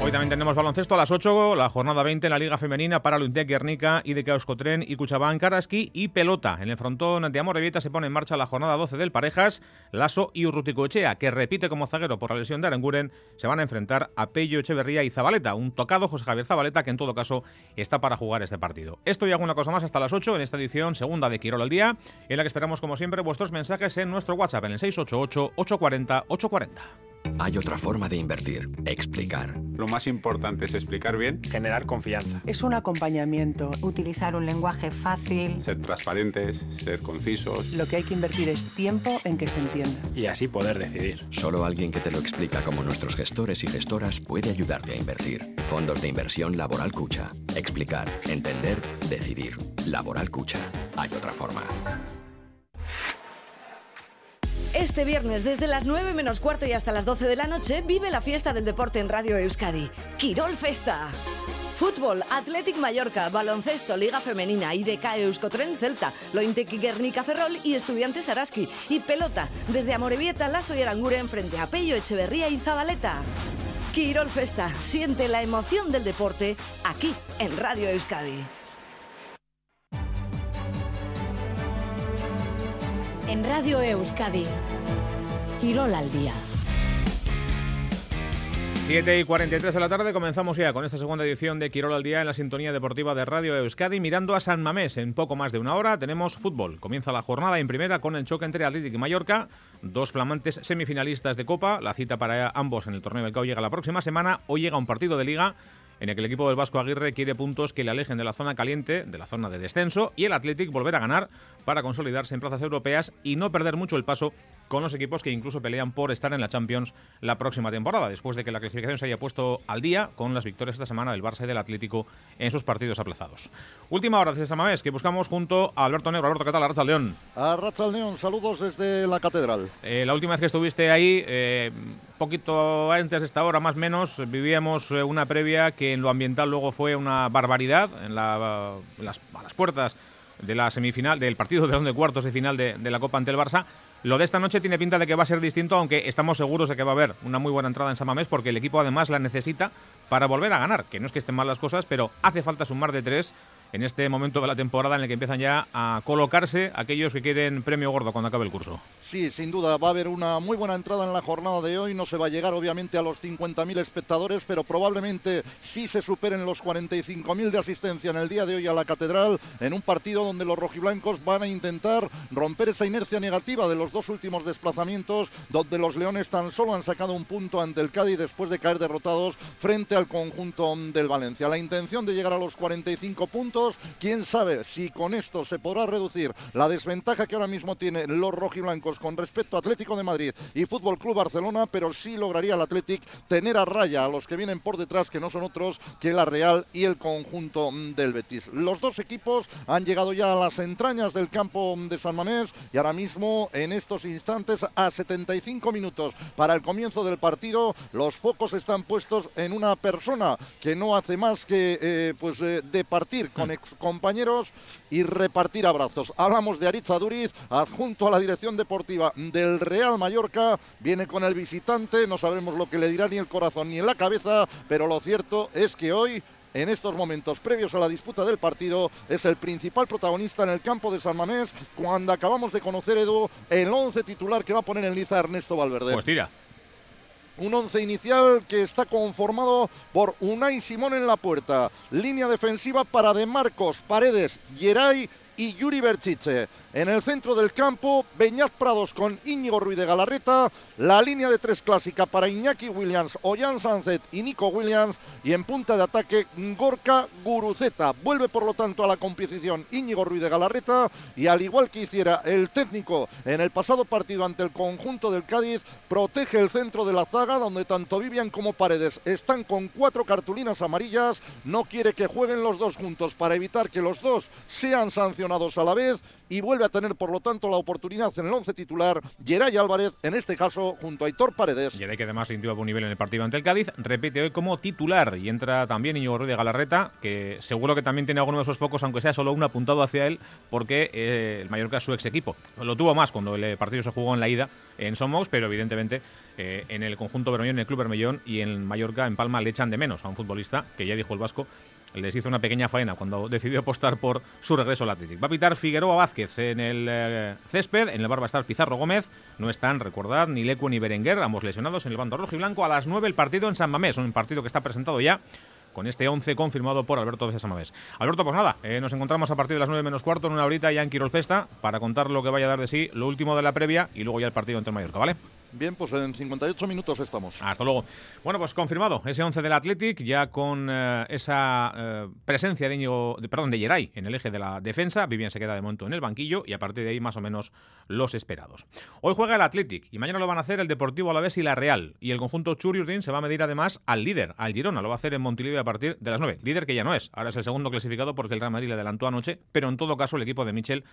Speaker 11: Hoy también tenemos baloncesto a las 8, la jornada 20 en la Liga Femenina para Luintec Guernica y de Caoscotren y Cuchabán Karaski y pelota. En el frontón de Amorebieta se pone en marcha la jornada 12 del Parejas. Lasso y Urruticoechea, que repite como zaguero por la lesión de Aranguren, se van a enfrentar a Pello Echeverría y Zabaleta. Un tocado José Javier Zabaleta que en todo caso está para jugar este partido. Esto y alguna cosa más hasta las 8 en esta edición segunda de Quirol al día, en la que esperamos como siempre vuestros mensajes en nuestro WhatsApp en el 688 840 840.
Speaker 24: Hay otra forma de invertir, explicar.
Speaker 49: Lo más importante es explicar bien,
Speaker 50: generar confianza.
Speaker 51: Es un acompañamiento, utilizar un lenguaje fácil,
Speaker 49: ser transparentes, ser concisos.
Speaker 51: Lo que hay que invertir es tiempo en que se entienda.
Speaker 49: Y así poder decidir.
Speaker 24: Solo alguien que te lo explica como nuestros gestores y gestoras puede ayudarte a invertir. Fondos de inversión Laboral Cucha. Explicar, entender, decidir. Laboral Cucha. Hay otra forma.
Speaker 52: Este viernes, desde las 9 menos cuarto y hasta las 12 de la noche, vive la fiesta del deporte en Radio Euskadi. Quirol Festa. Fútbol, Athletic Mallorca, baloncesto, Liga Femenina, IDK Euskotren Celta, Lointec Guernica Ferrol y Estudiantes Araski. Y pelota, desde Amorebieta, Lazo y Aranguren frente a Pello, Echeverría y Zabaleta. Quirol Festa, siente la emoción del deporte aquí en Radio Euskadi.
Speaker 53: En Radio Euskadi, Quirol al día.
Speaker 11: 7 y 43 de la tarde comenzamos ya con esta segunda edición de Quirol al Día en la sintonía deportiva de Radio Euskadi. Mirando a San Mamés en poco más de una hora tenemos fútbol. Comienza la jornada en primera con el choque entre Atlético y Mallorca, dos flamantes semifinalistas de Copa. La cita para ambos en el torneo del CAO llega la próxima semana. Hoy llega un partido de liga en el que el equipo del Vasco Aguirre quiere puntos que le alejen de la zona caliente, de la zona de descenso, y el Athletic volver a ganar para consolidarse en plazas europeas y no perder mucho el paso con los equipos que incluso pelean por estar en la Champions la próxima temporada, después de que la clasificación se haya puesto al día con las victorias esta semana del Barça y del Atlético en sus partidos aplazados. Última hora desde Samamés, que buscamos junto a Alberto Negro. Alberto, ¿qué tal? Arracha León.
Speaker 24: Arracha León, saludos desde la Catedral.
Speaker 11: Eh, la última vez que estuviste ahí, eh, poquito antes de esta hora más o menos, vivíamos eh, una previa que en lo ambiental luego fue una barbaridad, en, las, a las puertas de la semifinal, del partido de, de cuartos de final de, de la Copa ante el Barça. Lo de esta noche tiene pinta de que va a ser distinto, aunque estamos seguros de que va a haber una muy buena entrada en Samamés, porque el equipo además la necesita para volver a ganar. Que no es que estén mal las cosas, pero hace falta sumar de tres en este momento de la temporada en el que empiezan ya a colocarse aquellos que quieren premio gordo cuando acabe el curso.
Speaker 24: Sí, sin duda va a haber una muy buena entrada en la jornada de hoy. No se va a llegar obviamente a los 50.000 espectadores, pero probablemente sí se superen los 45.000 de asistencia en el día de hoy a la Catedral, en un partido donde los rojiblancos van a intentar romper esa inercia negativa de los dos últimos desplazamientos, donde los Leones tan solo han sacado un punto ante el Cádiz después de caer derrotados frente al conjunto del Valencia. La intención de llegar a los 45 puntos Quién sabe si con esto se podrá reducir la desventaja que ahora mismo tienen los rojiblancos con respecto a Atlético de Madrid y Fútbol Club Barcelona, pero sí lograría el Athletic tener a raya a los que vienen por detrás, que no son otros que la Real y el conjunto del Betis. Los dos equipos han llegado ya a las entrañas del campo de San Mamés y ahora mismo en estos instantes a 75 minutos para el comienzo del partido los focos están puestos en una persona que no hace más que eh, pues eh, con compañeros y repartir abrazos. Hablamos de Aritza Duriz, adjunto a la dirección deportiva del Real Mallorca, viene con el visitante, no sabemos lo que le dirá ni el corazón ni en la cabeza, pero lo cierto es que hoy en estos momentos previos a la disputa del partido es el principal protagonista en el campo de San Mamés cuando acabamos de conocer Edu el 11 titular que va a poner en liza Ernesto Valverde.
Speaker 11: Pues tira.
Speaker 24: Un once inicial que está conformado por Unai Simón en la puerta. Línea defensiva para De Marcos, Paredes, Geray y Yuri Berchiche. En el centro del campo, Beñat Prados con Íñigo Ruiz de Galarreta. La línea de tres clásica para Iñaki Williams, Ollán Sanzet y Nico Williams. Y en punta de ataque, Gorka Guruceta. Vuelve por lo tanto a la competición Íñigo Ruiz de Galarreta. Y al igual que hiciera el técnico en el pasado partido ante el conjunto del Cádiz, protege el centro de la zaga, donde tanto Vivian como Paredes están con cuatro cartulinas amarillas. No quiere que jueguen los dos juntos para evitar que los dos sean sancionados a la vez y vuelve a tener por lo tanto la oportunidad en el once titular Geray Álvarez, en este caso junto a Aitor Paredes.
Speaker 11: Geray que además sintió buen nivel en el partido ante el Cádiz, repite hoy como titular y entra también Íñigo Ruiz de Galarreta, que seguro que también tiene alguno de esos focos, aunque sea solo un apuntado hacia él, porque eh, el Mallorca es su ex equipo. Lo tuvo más cuando el partido se jugó en la ida en Somos, pero evidentemente eh, en el conjunto Bermellón, en el Club Bermellón y en Mallorca, en Palma, le echan de menos a un futbolista que ya dijo el Vasco les hizo una pequeña faena cuando decidió apostar por su regreso al Atlético. Va a pitar Figueroa Vázquez en el eh, césped, en el bar va a estar Pizarro Gómez, no están, recordad, ni Lecu ni Berenguer, ambos lesionados en el bando rojo y blanco. A las 9 el partido en San Mamés, un partido que está presentado ya con este 11 confirmado por Alberto de Samamés. Alberto, pues nada, eh, nos encontramos a partir de las 9 menos cuarto en una horita ya en Quirol Festa para contar lo que vaya a dar de sí, lo último de la previa y luego ya el partido entre Mallorca, ¿vale?
Speaker 24: Bien, pues en 58 minutos estamos.
Speaker 11: Hasta luego. Bueno, pues confirmado ese 11 del Athletic, ya con eh, esa eh, presencia de, Íñigo, perdón, de Geray en el eje de la defensa. Vivian se queda de momento en el banquillo y a partir de ahí más o menos los esperados. Hoy juega el Athletic y mañana lo van a hacer el Deportivo Alavés y la Real. Y el conjunto Churiurdin se va a medir además al líder, al Girona. Lo va a hacer en Montilivi a partir de las 9. Líder que ya no es. Ahora es el segundo clasificado porque el Real Madrid le adelantó anoche, pero en todo caso el equipo de Michel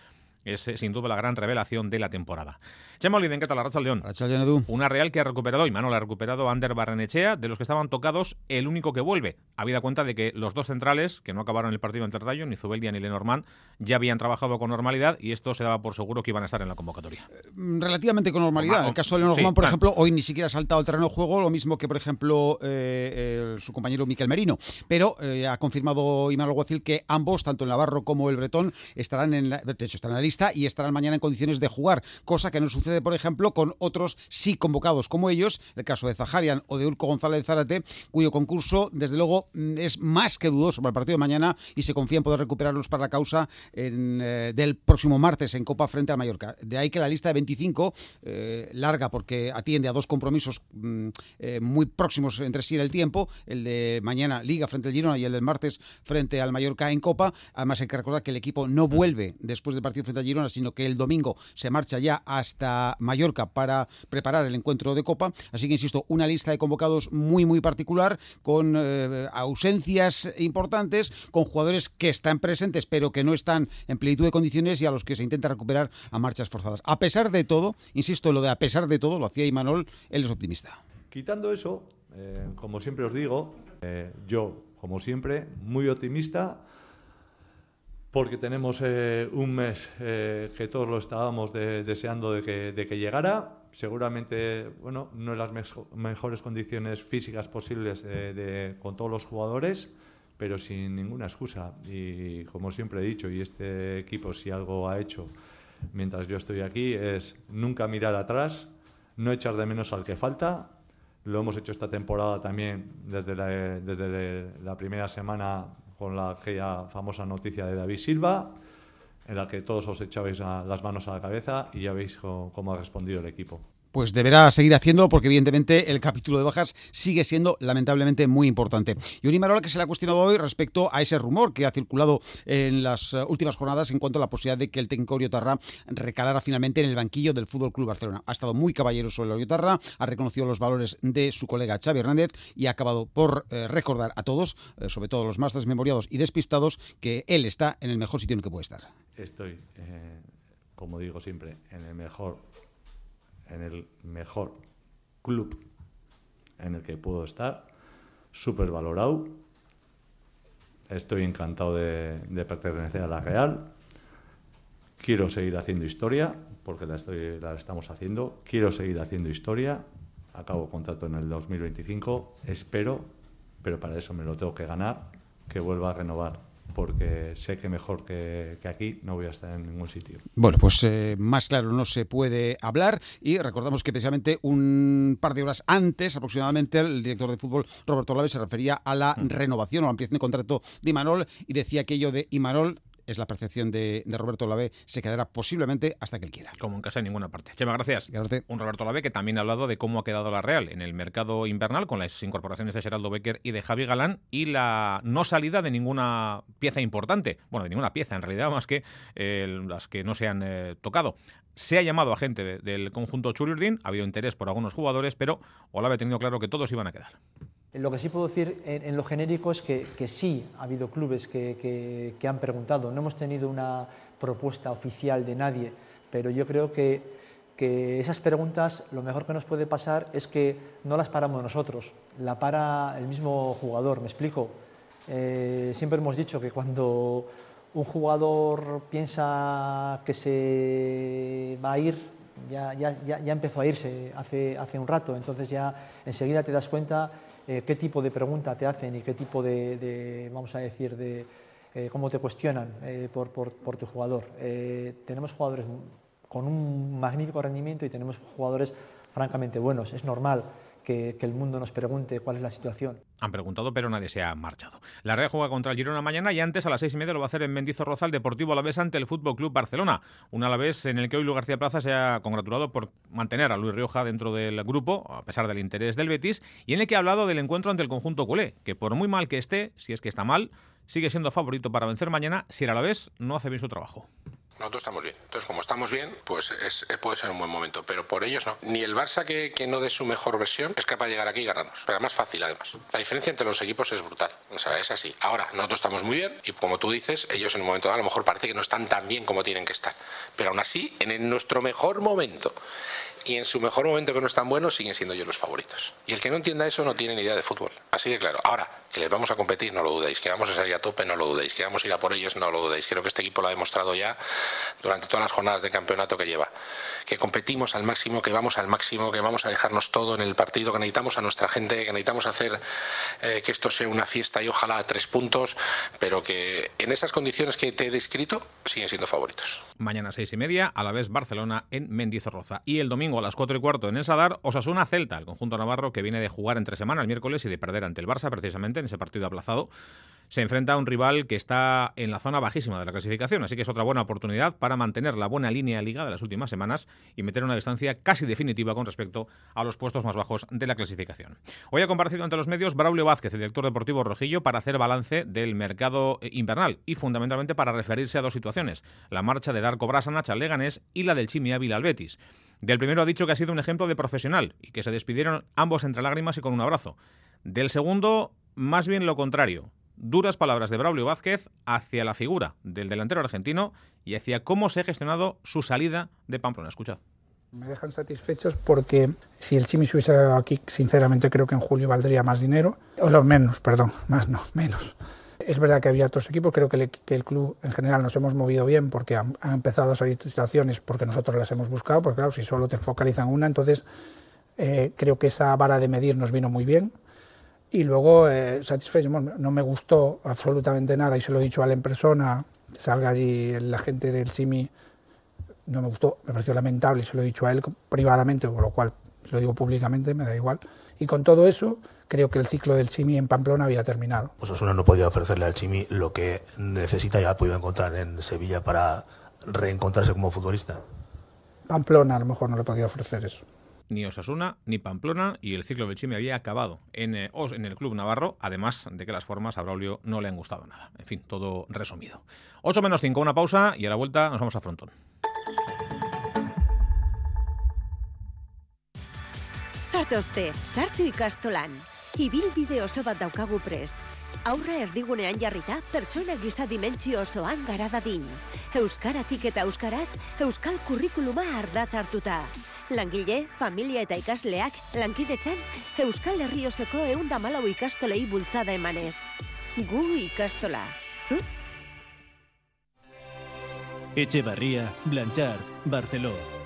Speaker 11: es eh, sin duda la gran revelación de la temporada. Chema Oliden, ¿qué tal? Racha León.
Speaker 54: León.
Speaker 11: Una Real que ha recuperado, y Manuel ha recuperado a Ander Barrenechea, de los que estaban tocados, el único que vuelve. Habida cuenta de que los dos centrales, que no acabaron el partido ante el Rayo, ni Zubeldia ni Lenormand, ya habían trabajado con normalidad y esto se daba por seguro que iban a estar en la convocatoria.
Speaker 54: Mm, relativamente con normalidad. En el caso de Lenormand, por ejemplo, hoy ni siquiera ha saltado el terreno de juego, lo mismo que, por ejemplo, eh, su compañero Miquel Merino. Pero eh, ha confirmado Imanol Guacil que ambos, tanto el Navarro como el Bretón, estarán en la, de hecho, están en la lista y estarán mañana en condiciones de jugar, cosa que no sucede, por ejemplo, con otros sí convocados como ellos, el caso de Zaharian o de Urco González Zárate, cuyo concurso, desde luego, mm, es más que dudoso para el partido de mañana y se confía en poder recuperarlos para la causa eh, del próximo martes en Copa frente al Mallorca. De ahí que la lista de 25, eh, larga porque atiende a dos compromisos mm, eh, muy próximos entre sí en el tiempo, el de mañana Liga frente al Girona y el del martes frente al Mallorca en Copa. Además hay que recordar que el equipo no vuelve después del partido frente Girona, sino que el domingo se marcha ya hasta Mallorca para preparar el encuentro de Copa. Así que, insisto, una lista de convocados muy, muy particular, con eh, ausencias importantes, con jugadores que están presentes pero que no están en plenitud de condiciones y a los que se intenta recuperar a marchas forzadas. A pesar de todo, insisto lo de a pesar de todo, lo hacía Imanol, él es optimista.
Speaker 55: Quitando eso, eh, como siempre os digo, eh, yo, como siempre, muy optimista porque tenemos eh, un mes eh, que todos lo estábamos deseando de que, llegara. Seguramente, bueno, no en las mejores condiciones físicas posibles con todos los jugadores, pero sin ninguna excusa. Y como siempre he dicho, y este equipo si algo ha hecho mientras yo estoy aquí, es nunca mirar atrás, no echar de menos al que falta. Lo hemos hecho esta temporada también desde desde la primera semana con la, aquella famosa noticia de David Silva, en la que todos os echabais las manos a la cabeza y ya veis cómo ha respondido el equipo
Speaker 54: pues deberá seguir haciéndolo porque evidentemente el capítulo de bajas sigue siendo lamentablemente muy importante. Y un Imarola que se le ha cuestionado hoy respecto a ese rumor que ha circulado en las eh, últimas jornadas en cuanto a la posibilidad de que el técnico Oriotarra recalara finalmente en el banquillo del Fútbol Club Barcelona. Ha estado muy caballeroso el Oriotarra, ha reconocido los valores de su colega Xavi Hernández y ha acabado por eh, recordar a todos, eh, sobre todo los más desmemoriados y despistados, que él está en el mejor sitio en el que puede estar.
Speaker 55: Estoy, como digo siempre, en el mejor en el mejor club en el que puedo estar, súper valorado. Estoy encantado de, pertenecer a la Real. Quiero seguir haciendo historia, porque la, estoy, la estamos haciendo. Quiero seguir haciendo historia. Acabo contrato en el 2025. Espero, pero para eso me lo tengo que ganar, que vuelva a renovar porque sé que mejor que, aquí no voy a estar en ningún sitio.
Speaker 54: Bueno, pues eh, más claro no se puede hablar y recordamos que precisamente un par de horas antes aproximadamente el director de fútbol Roberto Lave se refería a la renovación o ampliación de contrato de Imanol y decía aquello de Imanol es la percepción de, Roberto Lave, se quedará posiblemente hasta que él quiera.
Speaker 11: Como en casa en ninguna parte. Chema, gracias. Un Roberto Lave que también ha hablado de cómo ha quedado la Real en el mercado invernal con las incorporaciones de Geraldo Becker y de Javi Galán y la no salida de ninguna pieza importante. Bueno, de ninguna pieza, en realidad, más que eh, las que no se han eh, tocado. Se ha llamado a gente del conjunto Churiurdin, ha habido interés por algunos jugadores, pero Olave ha tenido claro que todos iban a quedar.
Speaker 56: Lo que sí puedo decir en, lo genérico es que, sí ha habido clubes que, han preguntado. No hemos tenido una propuesta oficial de nadie, pero yo creo que, esas preguntas lo mejor que nos puede pasar es que no las paramos nosotros, la para el mismo jugador. Me explico. Eh, siempre hemos dicho que cuando un jugador piensa que se va a ir, ya empezó a irse hace, hace un rato, entonces ya enseguida te das cuenta eh, qué tipo de pregunta te hacen y qué tipo de, vamos a decir, de eh, cómo te cuestionan eh, por, por, por, tu jugador. tenemos jugadores con un magnífico rendimiento y tenemos jugadores francamente buenos. Es normal que, el mundo nos pregunte cuál es la situación.
Speaker 11: Han preguntado, pero nadie se ha marchado. La Real juega contra el Girona mañana y antes a las seis y media lo va a hacer en Mendizorroza Deportivo Alavés ante el Fútbol Club Barcelona. Un Alavés en el que hoy Luis García Plaza se ha congratulado por mantener a Luis Rioja dentro del grupo, a pesar del interés del Betis, y en el que ha hablado del encuentro ante el conjunto culé, que por muy mal que esté, si es que está mal, sigue siendo favorito para vencer mañana si el Alavés no hace bien su trabajo.
Speaker 57: Nosotros estamos bien. Entonces, como estamos bien, pues es, eh, puede ser un buen momento. Pero por ellos no. Ni el Barça que, que no dé su mejor versión es capaz de llegar aquí y ganarnos. Pero más fácil, además. La diferencia entre los equipos es brutal. O sea, es así. Ahora, nosotros estamos muy bien y como tú dices, ellos en un momento dado a lo mejor parece que no están tan bien como tienen que estar. Pero aún así, en nuestro mejor momento y en su mejor momento que no están buenos siguen siendo ellos los favoritos. Y el que no entienda eso no tiene ni idea de fútbol. Así de claro. Ahora, que les vamos a competir, no lo dudéis. Que vamos a salir a tope, no lo dudéis. Que vamos a ir a por ellos, no lo dudéis. Creo que este equipo lo ha demostrado ya durante todas las jornadas de campeonato que lleva. Que competimos al máximo, que vamos al máximo, que vamos a dejarnos todo en el partido, que necesitamos a nuestra gente, que necesitamos hacer eh, que esto sea una fiesta y ojalá a tres puntos, pero que en esas condiciones que te he descrito siguen siendo favoritos.
Speaker 11: Mañana seis y media, a la vez Barcelona en Mendizorroza. Y el domingo a las cuatro y cuarto en el Sadar, Osasuna Celta, el conjunto navarro que viene de jugar entre semana el miércoles y de perder ante el Barça precisamente en ese partido aplazado se enfrenta a un rival que está en la zona bajísima de la clasificación, así que es otra buena oportunidad para mantener la buena línea liga de las últimas semanas y meter una distancia casi definitiva con respecto a los puestos más bajos de la clasificación. Hoy ha comparecido ante los medios Braulio Vázquez, el director deportivo rojillo, para hacer balance del mercado invernal y fundamentalmente para referirse a dos situaciones, la marcha de Darko Brasanach al Leganés y la del Chimi Ávila al Betis. Del primero ha dicho que ha sido un ejemplo de profesional y que se despidieron ambos entre lágrimas y con un abrazo. Del segundo, más bien lo contrario duras palabras de Braulio Vázquez hacia la figura del delantero argentino y hacia cómo se ha gestionado su salida de Pamplona. Escuchad.
Speaker 58: Me dejan satisfechos porque si el Chimi hubiese dado aquí, sinceramente creo que en julio valdría más dinero, o no, menos, perdón, más no, menos. Es verdad que había otros equipos, creo que, el club en general nos hemos movido bien porque han, empezado a salir situaciones porque nosotros las hemos buscado, porque claro, si solo te focalizan una, entonces eh, creo que esa vara de medir nos vino muy bien y luego eh, satisfecho, no me gustó absolutamente nada y se lo he dicho a él en persona, salga allí la gente del Simi, no me gustó, me pareció lamentable y se lo he dicho a él privadamente, con lo cual lo digo públicamente, me da igual. Y con todo eso, creo que el ciclo del Chimi en Pamplona había terminado.
Speaker 59: Pues Osasuna no podía ofrecerle al Chimi lo que necesita y ha podido encontrar en Sevilla para reencontrarse como futbolista.
Speaker 58: Pamplona a lo mejor no le podía ofrecer eso
Speaker 11: ni Osasuna ni Pamplona y el ciclo del Chimi había acabado en, eh, en el club navarro, además de que las formas a Braulio no le han gustado nada. En fin, todo resumido. 8 menos 5, una pausa y a la vuelta nos vamos a Frontón.
Speaker 60: Zatozte, sartu ikastolan. Ibilbide oso bat daukagu prest. Aurra erdigunean jarrita, pertsona giza dimentsio osoan gara dadin. Euskaratik eta euskaraz, euskal kurrikuluma ardatz hartuta. Langile, familia eta ikasleak, lankidetzen, Euskal Herrioseko eunda malau ikastolei bultzada emanez. Gu ikastola. Zu?
Speaker 61: Etxe Barria, Blanchard, Barceló,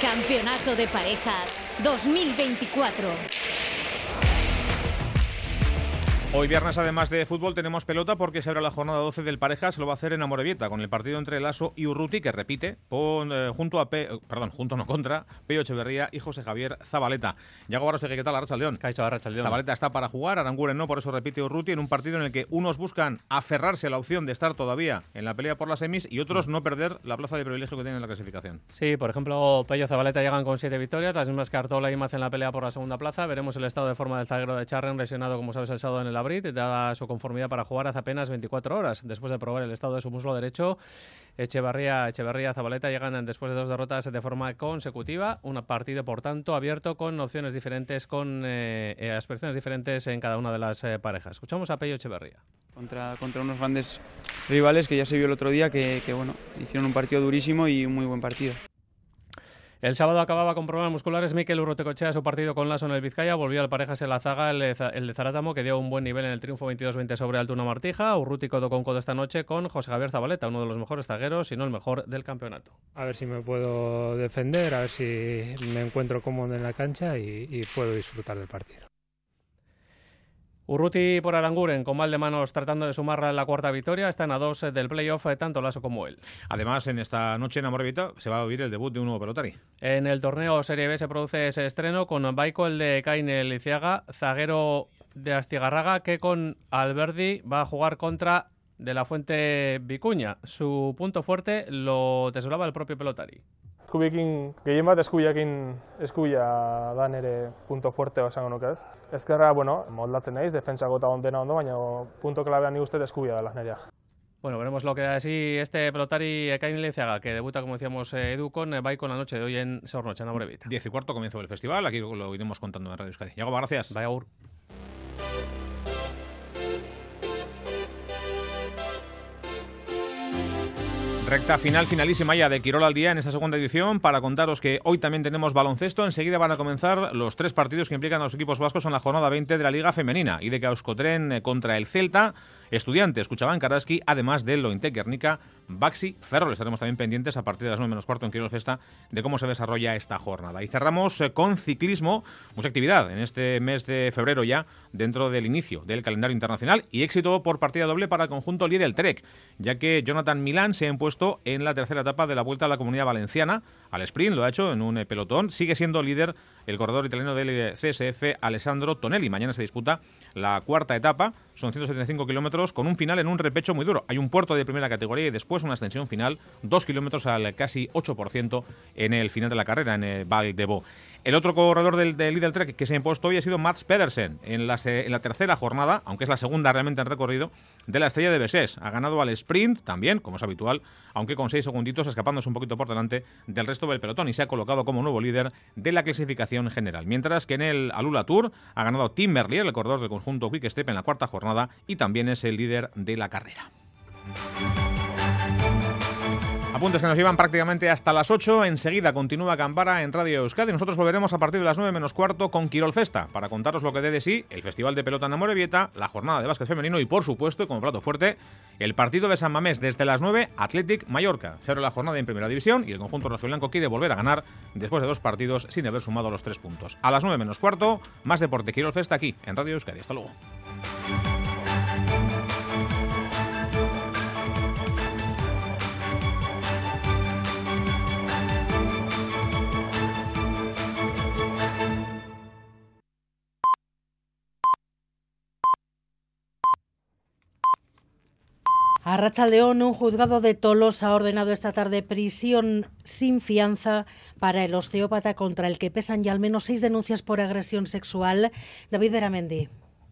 Speaker 53: Campeonato de Parejas 2024.
Speaker 11: Hoy viernes, además de fútbol, tenemos pelota porque se abre la jornada 12 del Parejas. Lo va a hacer en Amorebieta, con el partido entre Lasso y Urruti, que repite, eh, junto a Pe, perdón, junto no contra, Peyo Echeverría y José Javier Zabaleta. Yago Barrosegue, ¿qué tal, Arracha León? Zabaleta está para jugar, Aranguren no, por eso repite Urruti, en un partido en el que unos buscan aferrarse a la opción de estar todavía en la pelea por las semis y otros no perder la plaza de privilegio que tienen en la clasificación.
Speaker 62: Sí, por ejemplo, Pello Zabaleta llegan con siete victorias, las mismas que Artola y Maz en la pelea por la segunda plaza. Veremos el estado de forma del zaguero de Charren, lesionado, como sabes, el sábado en el Abrit, dada su conformidad para jugar hace apenas 24 horas. Después de probar el estado de su muslo derecho, Echevarría, Echeverría, Zabaleta llegan después de dos derrotas de forma consecutiva. Un partido, por tanto, abierto con opciones diferentes, con eh, eh, aspiraciones diferentes en cada una de las eh, parejas. Escuchamos a Pello Echeverría.
Speaker 63: Contra, contra unos grandes rivales que ya se vio el otro día, que, que bueno, hicieron un partido durísimo y un muy buen partido.
Speaker 62: El sábado acababa con problemas musculares Mikel Urrotecochea su partido con Lasso en el Vizcaya. Volvió al parejas en la zaga el, de Zarátamo, que dio un buen nivel en el triunfo 22-20 sobre Altuna Martija. Urruti codo con codo esta noche con José Javier Zabaleta, uno de los mejores zagueros, si no el mejor del campeonato.
Speaker 64: A ver si me puedo defender, a ver si me encuentro cómodo en la cancha y puedo disfrutar del partido.
Speaker 62: Urruti por Aranguren, con mal de manos tratando de sumar la cuarta victoria, están a dos del playoff eh, tanto Lasso como él.
Speaker 11: Además, en esta noche en Amorvita se va a vivir el debut de un nuevo pelotari.
Speaker 62: En el torneo Serie B se produce ese estreno con Baiko, el de Caine Liciaga, zaguero de Astigarraga, que con Alberdi va a jugar contra de la Fuente Vicuña. Su punto fuerte lo tesoraba el propio pelotari.
Speaker 65: Eskubiekin, gehien bat eskubiakin eskubia da nere punto fuerte esango nuke ez. Ezkerra, bueno, moldatzen naiz, defensako eta ondena ondo, baina punto klabean ni uste eskubia dela nerea.
Speaker 62: Bueno, veremos lo que da así este pelotari Ekain Lenciaga, que debuta, como decíamos, eh, Edu con eh, con la noche de hoy en Sornoche, en Amorebieta.
Speaker 11: Diez y cuarto comienzo del festival, aquí lo iremos contando en Radio Euskadi. Yago, gracias.
Speaker 62: Vaya,
Speaker 11: Recta final, finalísima ya de Quirol al día en esta segunda edición para contaros que hoy también tenemos baloncesto. Enseguida van a comenzar los tres partidos que implican a los equipos vascos en la jornada 20 de la Liga Femenina y de Causcotren eh, contra el Celta. Estudiantes, escuchaban Karaski, además de Lointec Guernica, Baxi, Ferrol. Estaremos también pendientes a partir de las 9 menos cuarto en Quirol Festa de cómo se desarrolla esta jornada. Y cerramos eh, con ciclismo, mucha actividad en este mes de febrero ya, dentro del inicio del calendario internacional y éxito por partida doble para el conjunto Lidl Trek, ya que Jonathan Milán se ha impuesto en la tercera etapa de la Vuelta a la Comunidad Valenciana al sprint, lo ha hecho en un eh, pelotón, sigue siendo líder el corredor italiano del eh, CSF Alessandro Tonelli. Mañana se disputa la cuarta etapa, son 175 kilómetros con un final en un repecho muy duro. Hay un puerto de primera categoría y después una extensión final, dos kilómetros al casi 8% en el final de la carrera, en el Val de Bo. El otro corredor del, del Lidl Trek que se ha impuesto hoy ha sido Mats Pedersen en la, en la tercera jornada, aunque es la segunda realmente en recorrido, de la estrella de Besés. Ha ganado al sprint también, como es habitual, aunque con seis segunditos escapándose un poquito por delante del resto del pelotón y se ha colocado como nuevo líder de la clasificación general. Mientras que en el Alula Tour ha ganado Tim Merlier, el corredor del conjunto Quick Step en la cuarta jornada y también es el líder de la carrera. Apuntes que nos llevan prácticamente hasta las 8. Enseguida continúa Campara en Radio Euskadi. Nosotros volveremos a partir de las 9 menos cuarto con Quirol Festa para contaros lo que dé de sí el Festival de Pelota en Amorebieta, la jornada de básquet femenino y, por supuesto, como plato fuerte, el partido de San Mamés desde las 9, Athletic Mallorca. Se abre la jornada en Primera División y el conjunto rojiblanco quiere volver a ganar después de dos partidos sin haber sumado los tres puntos. A las 9 menos cuarto, más deporte Quirol Festa aquí en Radio Euskadi. Hasta luego.
Speaker 1: A León, un juzgado de Tolosa ha ordenado esta tarde prisión sin fianza para el osteópata contra el que pesan ya al menos seis denuncias por agresión sexual. David Beramendi.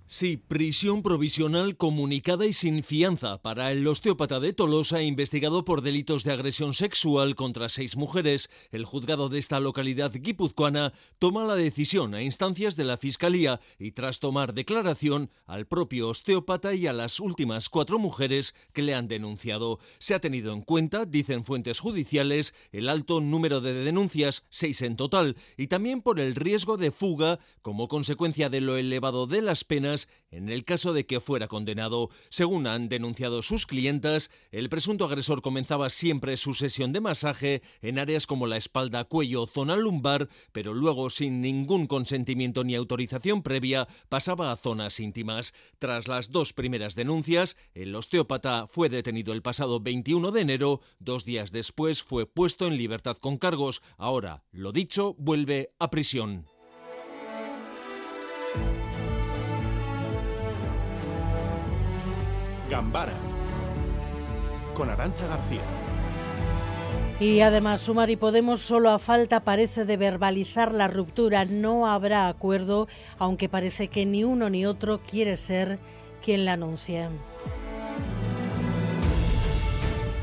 Speaker 3: Sí, prisión provisional comunicada y sin fianza para el osteópata de Tolosa investigado por delitos de agresión sexual contra seis mujeres. El juzgado de esta localidad guipuzcoana toma la decisión a instancias de la Fiscalía y tras tomar declaración al propio osteópata y a las últimas cuatro mujeres que le han denunciado. Se ha tenido en cuenta, dicen fuentes judiciales, el alto número de denuncias, seis en total, y también por el riesgo de fuga como consecuencia de lo elevado de las penas en el caso de que fuera condenado. Según han denunciado sus clientas, el presunto agresor comenzaba siempre su sesión de masaje en áreas como la espalda, cuello, zona lumbar, pero luego sin ningún consentimiento ni autorización previa pasaba a zonas íntimas. Tras las dos primeras denuncias, el osteópata fue detenido el pasado 21 de enero, dos días después fue puesto en libertad con cargos. Ahora, lo dicho, vuelve a prisión.
Speaker 55: Gambara con Arancha García.
Speaker 1: Y además, Sumar y Podemos solo a falta parece de verbalizar la ruptura. No habrá acuerdo, aunque parece que ni uno ni otro quiere ser quien la anuncie.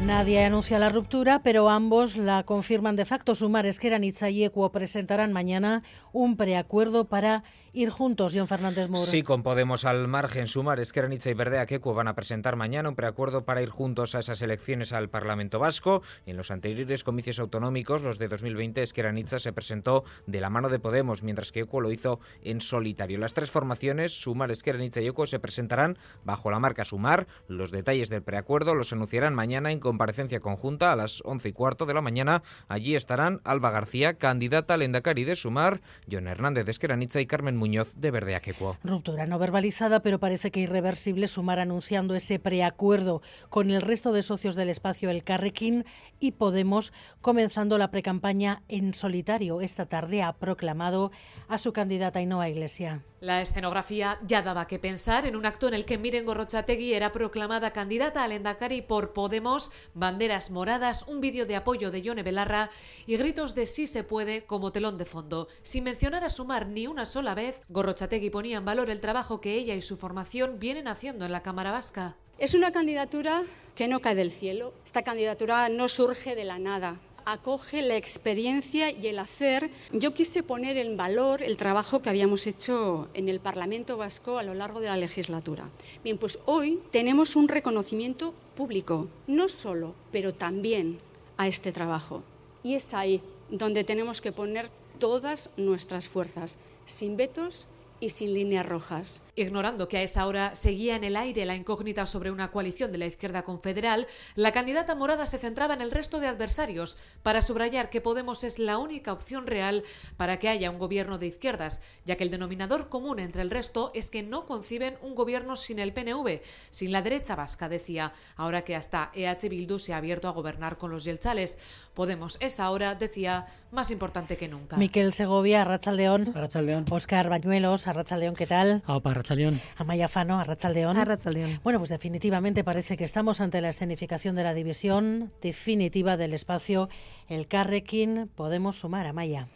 Speaker 1: Nadie anuncia la ruptura, pero ambos la confirman de facto. Sumar, Esqueranitza y Ecuo presentarán mañana un preacuerdo para ir juntos, John Fernández Muro.
Speaker 18: Sí, con Podemos al margen sumar, Esqueranitza y Verdea Queco van a presentar mañana un preacuerdo para ir juntos a esas elecciones al Parlamento Vasco. En los anteriores comicios autonómicos, los de 2020, Esqueranitza se presentó de la mano de Podemos, mientras que Ecuo lo hizo en solitario. Las tres formaciones, Sumar, Esqueranitza y Ecuo, se presentarán bajo la marca Sumar. Los detalles del preacuerdo los anunciarán mañana en comparecencia conjunta a las once y cuarto de la mañana. Allí estarán Alba García, candidata al Endacari de Sumar, John Hernández de Esqueranitza y Carmen Muñoz de Verde Aquecuo.
Speaker 1: Ruptura no verbalizada, pero parece que irreversible sumar anunciando ese preacuerdo con el resto de socios del espacio El Carrequín y Podemos comenzando la precampaña en solitario. Esta tarde ha proclamado a su candidata Ainhoa Iglesia.
Speaker 17: La escenografía ya daba que pensar en un acto en el que Miren Gorrochategui era proclamada candidata al Endacari por Podemos, banderas moradas, un vídeo de apoyo de Yone Belarra y gritos de sí se puede como telón de fondo. Sin mencionar a Sumar ni una sola vez, Gorrochategui ponía en valor el trabajo que ella y su formación vienen haciendo en la Cámara Vasca.
Speaker 8: Es una candidatura que no cae del cielo. Esta candidatura no surge de la nada acoge la experiencia y el hacer. Yo quise poner en valor el trabajo que habíamos hecho en el Parlamento Vasco a lo largo de la legislatura. Bien, pues hoy tenemos un reconocimiento público, no solo, pero también a este trabajo. Y es ahí donde tenemos que poner todas nuestras fuerzas, sin vetos y sin líneas rojas.
Speaker 17: Ignorando que a esa hora seguía en el aire la incógnita sobre una coalición de la izquierda confederal, la candidata morada se centraba en el resto de adversarios para subrayar que Podemos es la única opción real para que haya un gobierno de izquierdas, ya que el denominador común entre el resto es que no conciben un gobierno sin el PNV, sin la derecha vasca, decía, ahora que hasta EH Bildu se ha abierto a gobernar con los yelchales. Podemos es ahora, decía, más importante que nunca.
Speaker 1: Miquel Segovia, Arrachaldeón.
Speaker 66: Arrachaldeón.
Speaker 1: Oscar Bañuelos, Arrachaldeón, ¿qué tal?
Speaker 66: Aupa, Arrachaldeón.
Speaker 1: Amaya Fano, Arrachaldeón.
Speaker 67: Arrachaldeón.
Speaker 1: Bueno, pues definitivamente parece que estamos ante la escenificación de la división definitiva del espacio. El Carrequín, podemos sumar, Amaya.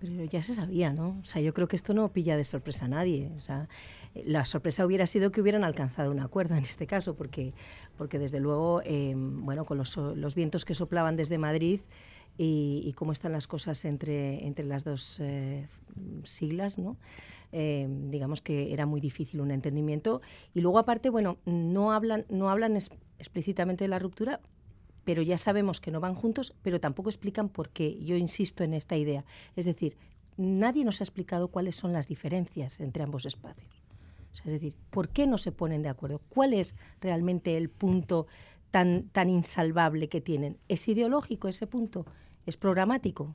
Speaker 67: Pero ya se sabía, ¿no? O sea, yo creo que esto no pilla de sorpresa a nadie. O sea, la sorpresa hubiera sido que hubieran alcanzado un acuerdo en este caso, porque, porque desde luego, eh, bueno, con los, los vientos que soplaban desde Madrid, y, y, cómo están las cosas entre, entre las dos eh, siglas, ¿no? Eh, digamos que era muy difícil un entendimiento. Y luego, aparte, bueno, no hablan, no hablan es, explícitamente de la ruptura, pero ya sabemos que no van juntos, pero tampoco explican por qué. Yo insisto en esta idea. Es decir, nadie nos ha explicado cuáles son las diferencias entre ambos espacios. O sea, es decir, ¿por qué no se ponen de acuerdo? ¿Cuál es realmente el punto tan, tan insalvable que tienen? ¿Es ideológico ese punto? ¿Es programático?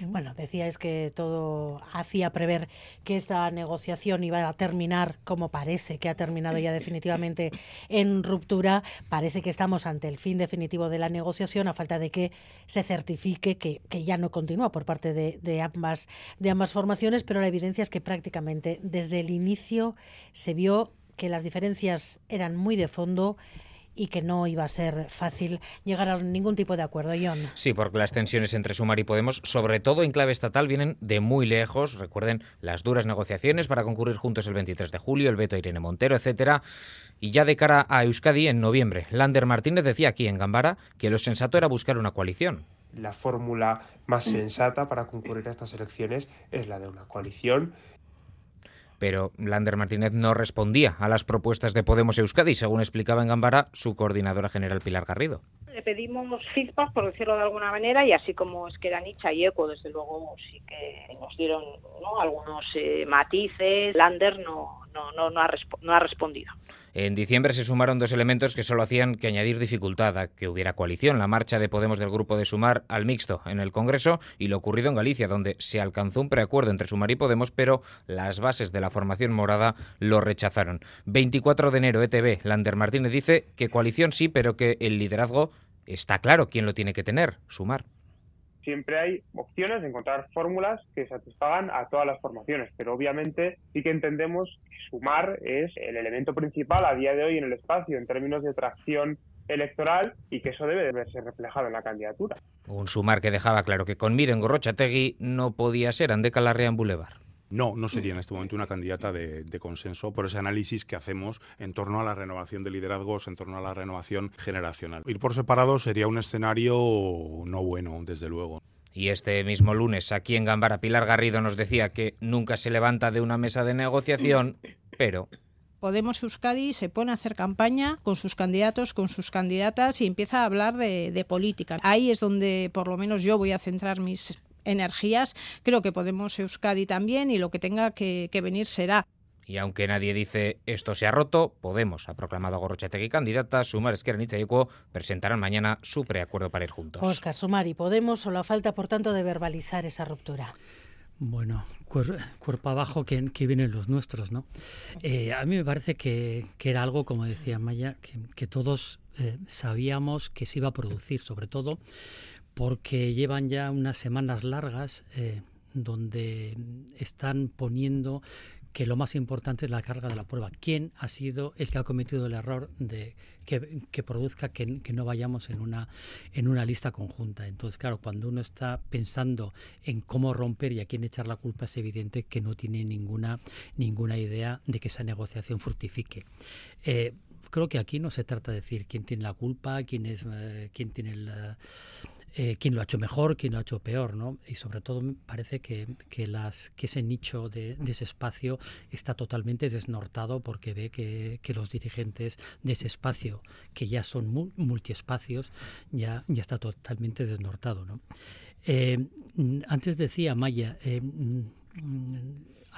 Speaker 1: Bueno, decíais que todo hacía prever que esta negociación iba a terminar, como parece que ha terminado ya definitivamente en ruptura. Parece que estamos ante el fin definitivo de la negociación, a falta de que se certifique que, que ya no continúa por parte de, de, ambas, de ambas formaciones, pero la evidencia es que prácticamente desde el inicio se vio que las diferencias eran muy de fondo y que no iba a ser fácil llegar a ningún tipo de acuerdo, John.
Speaker 18: Sí, porque las tensiones entre Sumar y Podemos, sobre todo en clave estatal, vienen de muy lejos. Recuerden las duras negociaciones para concurrir juntos el 23 de julio, el veto a Irene Montero, etcétera. Y ya de cara a Euskadi en noviembre, Lander Martínez decía aquí en Gambara que lo sensato era buscar una coalición.
Speaker 65: La fórmula más sensata para concurrir a estas elecciones es la de una coalición
Speaker 18: pero Lander Martínez no respondía a las propuestas de Podemos Euskadi, según explicaba en Gambara su coordinadora general Pilar Garrido.
Speaker 38: Le pedimos feedback, por decirlo de alguna manera, y así como es que era Nietzsche y Eco, desde luego sí que nos dieron ¿no? algunos eh, matices. Lander no, no, no, no, ha no, ha respondido.
Speaker 18: En diciembre se sumaron dos elementos que solo hacían que añadir dificultad a que hubiera coalición, la marcha de Podemos del grupo de Sumar al mixto en el Congreso y lo ocurrido en Galicia, donde se alcanzó un preacuerdo entre Sumar y Podemos, pero las bases de la formación morada lo rechazaron. 24 de enero, ETV, Lander Martínez dice que coalición sí, pero que el liderazgo está claro quién lo tiene que tener, Sumar
Speaker 65: siempre hay opciones de encontrar fórmulas que satisfagan a todas las formaciones, pero obviamente sí que entendemos que sumar es el elemento principal a día de hoy en el espacio en términos de tracción electoral y que eso debe de verse reflejado en la candidatura.
Speaker 18: Un sumar que dejaba claro que con Miren Gorrochategui no podía ser Andeca Larrea en Boulevard.
Speaker 55: No, no sería en este momento una candidata de, de, consenso por ese análisis que hacemos en torno a la renovación de liderazgos, en torno a la renovación generacional. Ir por separado sería un escenario no bueno, desde luego.
Speaker 18: Y este mismo lunes, aquí en Gambara, Pilar Garrido nos decía que nunca se levanta de una mesa de negociación, pero
Speaker 68: Podemos Euskadi se pone a hacer campaña con sus candidatos, con sus candidatas y empieza a hablar de, de política. Ahí es donde por lo menos yo voy a centrar mis energías. Creo que Podemos Euskadi también y lo que tenga que, que venir será.
Speaker 18: Y aunque nadie dice esto se ha roto, Podemos ha proclamado a Gorrochategui candidata, Sumar, Esquerra, Nietzsche y Equo presentarán mañana su preacuerdo para ir juntos.
Speaker 1: Oscar, Sumar y Podemos solo falta, por tanto, de verbalizar esa ruptura.
Speaker 66: Bueno, cuerpo abajo que, vienen los nuestros, ¿no? Eh, a mí me parece que, era algo, como decía Maya, que, todos eh, sabíamos que se iba a producir, sobre todo porque llevan ya unas semanas largas eh, donde están poniendo que lo más importante es la carga de la prueba. ¿Quién ha sido el que ha cometido el error de que, produzca que, no vayamos en una, en una lista conjunta? Entonces, claro, cuando uno está pensando en cómo romper y a quién echar la culpa, es evidente que no tiene ninguna, ninguna idea de que esa negociación fructifique. Eh, creo que aquí no se trata de decir quién tiene la culpa, quién es eh, quién tiene la, eh, quién lo ha hecho mejor, quién lo ha hecho peor, ¿no? Y sobre todo me parece que, que, las, que ese nicho de, ese espacio está totalmente desnortado porque ve que, que, los dirigentes de ese espacio, que ya son multiespacios, ya, ya está totalmente desnortado, ¿no? Eh, antes decía Maya, eh,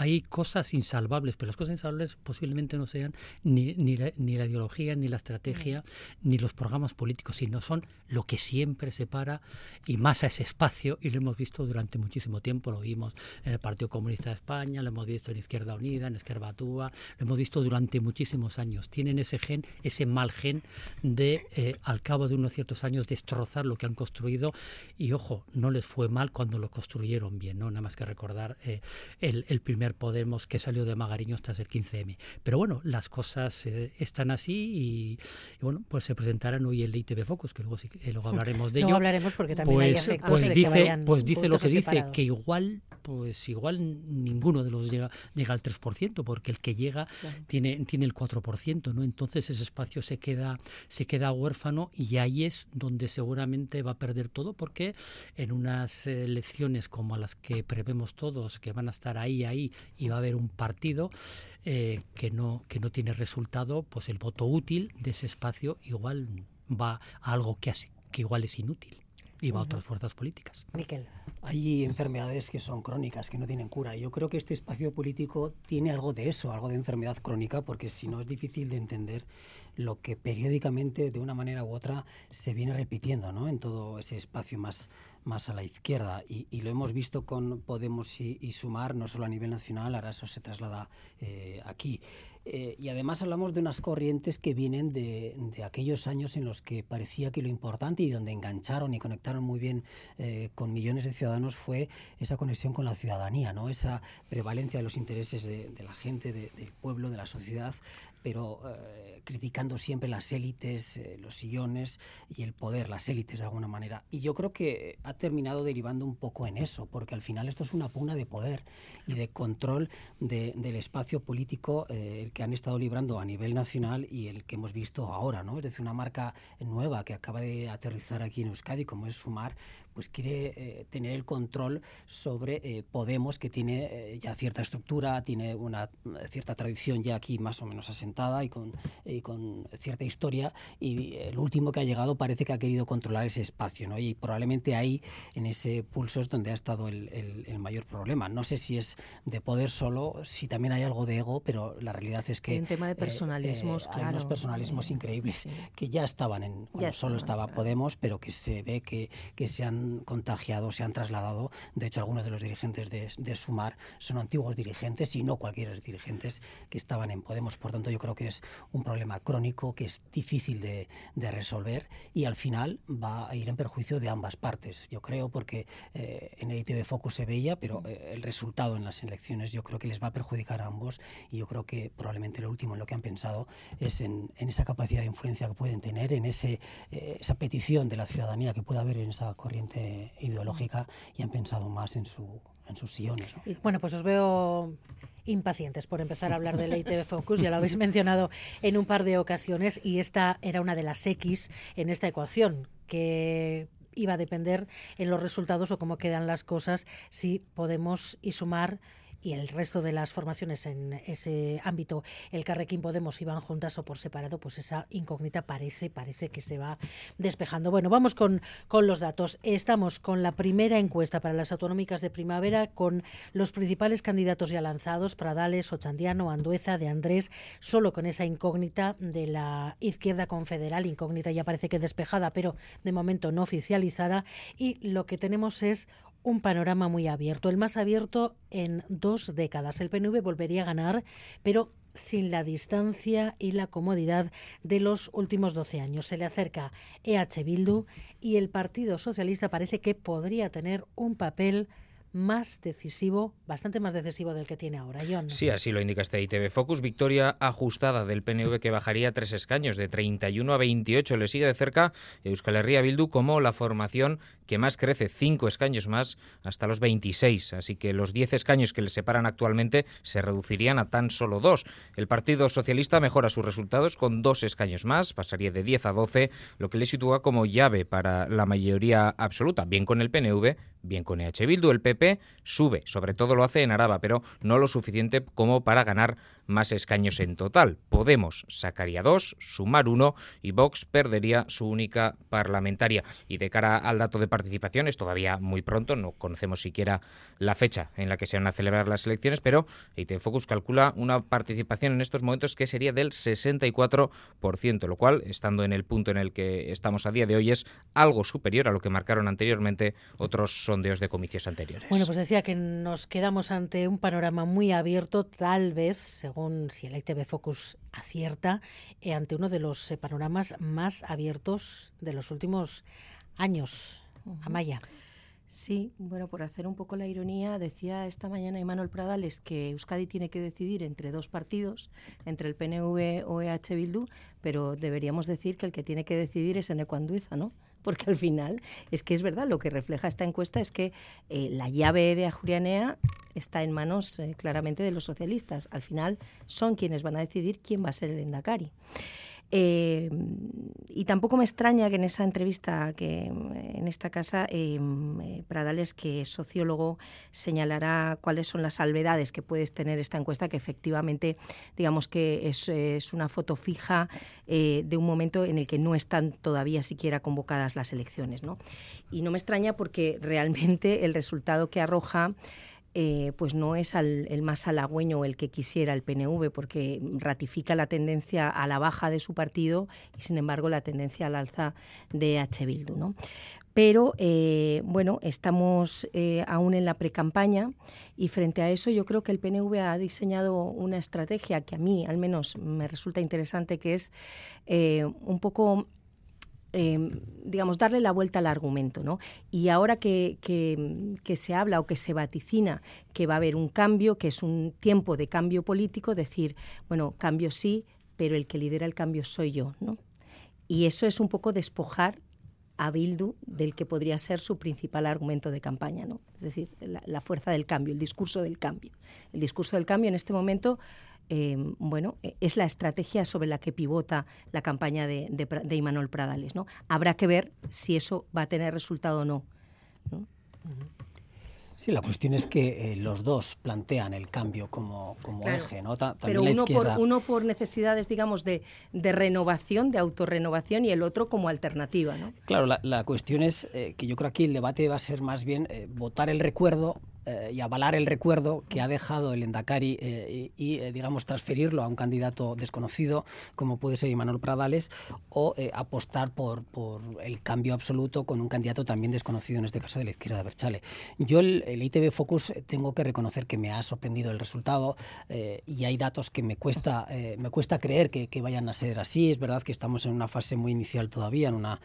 Speaker 66: hay cosas insalvables, pero las cosas insalvables posiblemente no sean ni, ni, la, ideología, ni la estrategia, ni los programas políticos, sino son lo que siempre separa y más a ese espacio, y lo hemos visto durante muchísimo tiempo, lo vimos en el Partido Comunista de España, lo hemos visto en Izquierda Unida, en Esquerda Túa, lo hemos visto durante muchísimos años. Tienen ese gen, ese mal gen de, eh, al cabo de unos ciertos años, destrozar lo que han construido, y ojo, no les fue mal cuando lo construyeron bien, ¿no? Nada más que recordar eh, el, el primer Podemos que salió de Magariños tras el 15M. Pero bueno, las cosas eh, están así y, bueno, pues se presentarán hoy el ITV Focus, que luego, eh, luego hablaremos de ello.
Speaker 1: Hablaremos porque también hay
Speaker 66: pues,
Speaker 1: efectos
Speaker 66: pues
Speaker 1: de
Speaker 66: dice,
Speaker 1: que
Speaker 66: Pues dice lo que dice, que igual pues igual ninguno de los llega, llega al 3%, porque el que llega tiene, tiene el 4%, ¿no? Entonces ese espacio se queda, se queda huérfano y ahí es donde seguramente va a perder todo, porque en unas elecciones como las que prevemos todos, que van a estar ahí, ahí, y va a haber un partido eh, que, no, que no tiene resultado, pues el voto útil de ese espacio igual va a algo que, que igual es inútil y va a otras fuerzas políticas.
Speaker 1: Miquel.
Speaker 23: Hay enfermedades que son crónicas, que no tienen cura. Yo creo que este espacio político tiene algo de eso, algo de enfermedad crónica, porque si no es difícil de entender lo que periódicamente, de una manera u otra, se viene repitiendo ¿no? en todo ese espacio más, más a la izquierda. Y, lo hemos visto con Podemos y, Sumar, no solo a nivel nacional, ahora eso se traslada eh, aquí. Eh, y además hablamos de unas corrientes que vienen de, aquellos años en los que parecía que lo importante y donde engancharon y conectaron muy bien eh, con millones de ciudadanos fue esa conexión con la ciudadanía, ¿no? esa prevalencia de los intereses de, la gente, del pueblo, de la sociedad, pero eh, criticando siempre las élites, eh, los sillones y el poder, las élites de alguna manera. Y yo creo que ha terminado derivando un poco en eso, porque al final esto es una pugna de poder y de control del espacio político, eh, el que han estado librando a nivel nacional y el que hemos visto ahora, ¿no? Es decir, una marca nueva que acaba de aterrizar aquí en Euskadi, como es Sumar, pues quiere eh, tener el control sobre eh, Podemos, que tiene eh, ya cierta estructura, tiene una cierta tradición ya aquí más o menos asentada y con, con cierta historia, y el último que ha llegado parece que ha querido controlar ese espacio, ¿no? y probablemente ahí, en ese pulso, es donde ha estado el, el, mayor problema. No sé si es de poder solo, si también hay algo de ego, pero la realidad es que...
Speaker 67: Hay un tema de personalismos, claro.
Speaker 23: Hay unos personalismos increíbles que ya estaban en cuando solo estaba Podemos, pero que se ve que, que se han contagiado, se han trasladado. De hecho, algunos de los dirigentes de, Sumar son antiguos dirigentes y no cualquier dirigentes que estaban en Podemos. Por tanto, yo creo que es un problema crónico que es difícil de, resolver y al final va a ir en perjuicio de ambas partes. Yo creo porque eh, en el ITV Focus se veía, pero eh, el resultado en las elecciones yo creo que les va a perjudicar a ambos y yo creo que probablemente lo último en lo que han pensado es en, esa capacidad de influencia que pueden tener, en ese, eh, esa petición de la ciudadanía que pueda haber en esa corriente ideológica y han pensado más en, su, en sus sillones.
Speaker 1: Bueno, pues os veo impacientes por empezar a hablar del ITV Focus, ya lo habéis mencionado en un par de ocasiones y esta era una de las X en esta ecuación que iba a depender en los resultados o cómo quedan las cosas si podemos y sumar y el resto de las formaciones en ese ámbito, el Carrequín Podemos iban juntas o por separado, pues esa incógnita parece, parece que se va despejando. Bueno, vamos con, con los datos. Estamos con la primera encuesta para las autonómicas de primavera, con los principales candidatos ya lanzados, Pradales, Ochandiano, Andueza, de Andrés, solo con esa incógnita de la izquierda confederal, incógnita ya parece que despejada, pero de momento no oficializada, y lo que tenemos es un panorama muy abierto, el más abierto en dos décadas. El PNV volvería a ganar, pero sin la distancia y la comodidad de los últimos 12 años. Se le acerca EH Bildu y el Partido Socialista parece que podría tener un papel más decisivo, bastante más decisivo del que tiene ahora. John.
Speaker 18: Sí, así lo indica este ITV Focus. Victoria ajustada del PNV que bajaría tres escaños de 31 a 28. Le sigue de cerca Euskal Herria Bildu como la formación que más crece, cinco escaños más hasta los 26. Así que los 10 escaños que le separan actualmente se reducirían a tan solo dos. El Partido Socialista mejora sus resultados con dos escaños más, pasaría de 10 a 12, lo que le sitúa como llave para la mayoría absoluta, bien con el PNV, bien con EH Bildu. El PP sube, sobre todo lo hace en Araba, pero no lo suficiente como para ganar más escaños en total. Podemos sacaría dos, sumar uno y Vox perdería su única parlamentaria. Y de cara al dato de participación es todavía muy pronto, no conocemos siquiera la fecha en la que se van a celebrar las elecciones, pero IT Focus calcula una participación en estos momentos que sería del 64%, lo cual, estando en el punto en el que estamos a día de hoy, es algo superior a lo que marcaron anteriormente otros sondeos de comicios anteriores.
Speaker 1: Bueno, pues decía que nos quedamos ante un panorama muy abierto, tal vez, según si el ITV Focus acierta, eh, ante uno de los eh, panoramas más abiertos de los últimos años. Amaya.
Speaker 67: Sí, bueno, por hacer un poco la ironía, decía esta mañana Emanuel Pradales que Euskadi tiene que decidir entre dos partidos, entre el PNV o EH Bildu, pero deberíamos decir que el que tiene que decidir es Enecuanduiza, ¿no? Porque al final es que es verdad, lo que refleja esta encuesta es que eh, la llave de Ajurianea está en manos eh, claramente de los socialistas. Al final son quienes van a decidir quién va a ser el Endacari. Eh, y tampoco me extraña que en esa entrevista, que en esta casa, eh, Pradales, que es sociólogo, señalará cuáles son las salvedades que puedes tener esta encuesta, que efectivamente, digamos que es, una foto fija de un momento en el que no están todavía siquiera convocadas las elecciones. ¿no? Y no me extraña porque realmente el resultado que arroja eh, pues no es el más halagüeño el que quisiera el PNV, porque ratifica la tendencia a la baja de su partido y, sin embargo, la tendencia al alza de H. Bildu. ¿no? Pero, eh, bueno, estamos eh, aún en la precampaña y frente a eso yo creo que el PNV ha diseñado una estrategia que a mí al menos me resulta interesante, que es un poco Em, digamos, darle la vuelta al argumento. ¿no? Y ahora que, que, se habla o que se vaticina que va a haber un cambio, que es un tiempo de cambio político, decir, bueno, cambio sí, pero el que lidera el cambio soy yo. ¿no? Y eso es un poco despojar a Bildu del que podría ser su principal argumento de campaña, ¿no? Es decir, la, la fuerza del cambio, el discurso del cambio. El discurso del cambio en este momento Em, bueno, e, es la estrategia sobre la que pivota la campaña de, de, Imanol Pradales. ¿no? Habrá que ver si eso va a tener resultado o no.
Speaker 23: Sí, la cuestión es que eh, los dos plantean el cambio como, como eje, ¿no?
Speaker 67: pero uno, por, uno por necesidades, digamos, de, de, renovación, de autorrenovación, y el otro como alternativa, ¿no?
Speaker 23: Claro, la, la cuestión es eh, que yo creo que aquí el debate va a ser más bien eh, votar el recuerdo eh, y avalar el recuerdo que ha dejado el Endacari eh, y, eh, digamos, transferirlo a un candidato desconocido como puede ser Imanol Pradales o apostar por, por, el cambio absoluto con un candidato también desconocido, en este caso de la izquierda de Berchale. Yo el, ITV Focus tengo que reconocer que me ha sorprendido el resultado y hay datos que me cuesta, me cuesta creer que, que, vayan a ser así. Es verdad que estamos en una fase muy inicial todavía, en una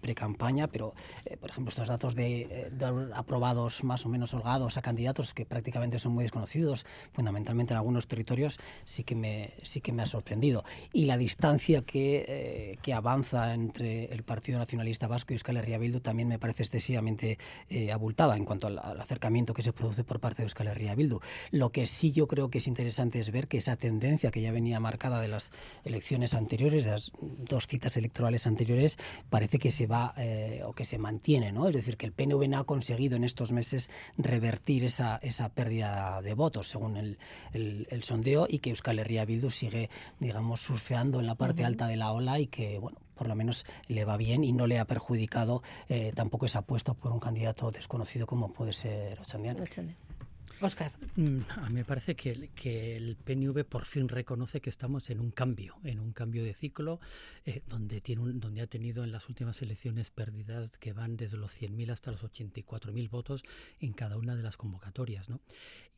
Speaker 23: pre-campaña, pero, por ejemplo, estos datos de, de aprobados más o menos holgados candidatos que prácticamente son muy desconocidos, fundamentalmente en algunos territorios, sí que me, sí que me ha sorprendido. Y la distancia que, eh, que avanza entre el Partido Nacionalista Vasco y Euskal Herria Bildu también me parece excesivamente eh, abultada en cuanto al, acercamiento que se produce por parte de Euskal Herria Bildu. Lo que sí yo creo que es interesante es ver que esa tendencia que ya venía marcada de las elecciones anteriores, de las dos citas electorales anteriores, parece que se va eh, o que se mantiene, ¿no? Es decir, que el PNV no ha conseguido en estos meses revertir esa, esa pérdida de votos, según el, el, sondeo, y que Euskal Herria Bildu sigue, digamos, surfeando en la parte alta de la ola y que, bueno, por lo menos le va bien y no le ha perjudicado eh, tampoco esa apuesta por un candidato desconocido como puede ser Ochandian.
Speaker 1: Oscar.
Speaker 66: Mm, a mí me parece que, que el PNV por fin reconoce que estamos en un cambio, en un cambio de ciclo, eh, donde, tiene un- donde ha tenido en las últimas elecciones pérdidas que van desde los 100.000 hasta los 84.000 votos en cada una de las convocatorias. ¿no?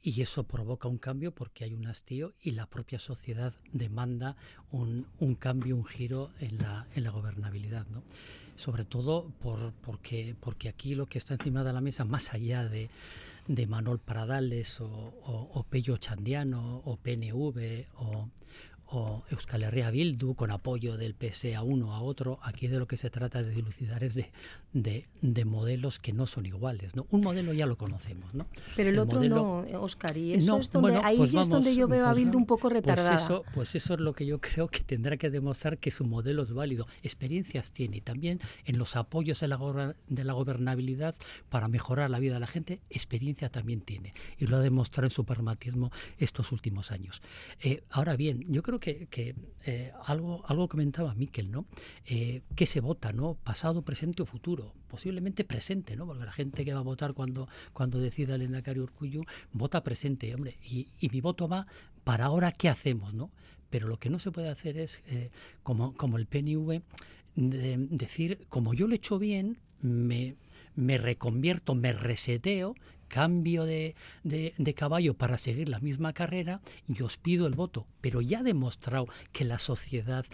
Speaker 66: Y eso provoca un cambio porque hay un hastío y la propia sociedad demanda un, un cambio, un giro en la, en la gobernabilidad. ¿no? Sobre todo por, porque, porque aquí lo que está encima de la mesa, más allá de, de Manol Pradales o, o, o Pello Chandiano o PNV o, o Euskal Herria Bildu con apoyo del PSE a uno a otro, aquí de lo que se trata de dilucidar es de, de, de modelos que no son iguales. ¿no? Un modelo ya lo conocemos, ¿no?
Speaker 67: Pero el, otro
Speaker 66: modelo-
Speaker 67: no, Oscar, y eso
Speaker 66: No,
Speaker 67: es donde,
Speaker 66: bueno,
Speaker 67: ahí
Speaker 66: pues
Speaker 67: es donde
Speaker 66: vamos,
Speaker 67: yo veo a
Speaker 66: pues
Speaker 67: Bildu un poco
Speaker 66: Pues
Speaker 67: retardada.
Speaker 66: eso, pues eso es lo que yo creo que tendrá que demostrar que su modelo es válido. Experiencias tiene y también en los apoyos de la, de la gobernabilidad para mejorar la vida de la gente, experiencia también tiene. Y lo ha demostrado en su pragmatismo estos últimos años. Eh, ahora bien, yo creo que, eh, algo, algo comentaba Miquel, ¿no? Eh, ¿Qué se vota, no? Pasado, presente o futuro. Posiblemente presente, ¿no? Porque la gente que va a votar cuando, cuando decida el Endacari Urcuyu vota presente, hombre. Y, mi voto va para ahora, ¿qué hacemos, no? Pero lo que no se puede hacer es, eh, como, como el PNV, de- decir, como yo lo he hecho bien, me, me reconvierto, me reseteo, cambio de, de- caballo para seguir la misma carrera y os pido el voto. Pero ya ha demostrado que la sociedad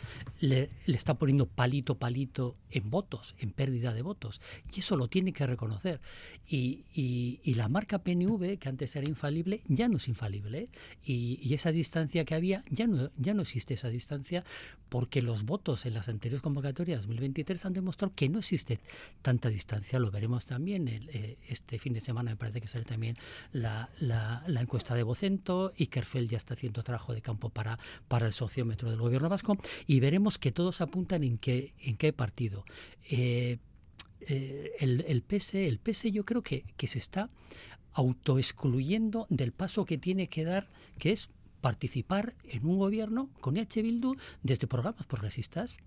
Speaker 66: le, está poniendo palito palito en votos, en pérdida de votos. Y eso lo tiene que reconocer. Y, y- y la marca PNV, que antes era infalible, ya no es infalible. ¿eh? Y, y esa distancia que había, ya no, ya no existe esa distancia, porque los votos en las anteriores convocatorias 2023 han demostrado que no existe tanta distancia. Lo veremos también el- eh, este fin de semana, me parece que sale también la, la- la encuesta de Vocento y Kerfel ya está haciendo trabajo de campo para, para el sociómetro del gobierno vasco y veremos que todos apuntan en qué, en qué partido. Eh, eh, el, el PS, el PS yo creo que, que se está autoexcluyendo del paso que tiene que dar, que es participar en un gobierno con EH Bildu desde programas progresistas.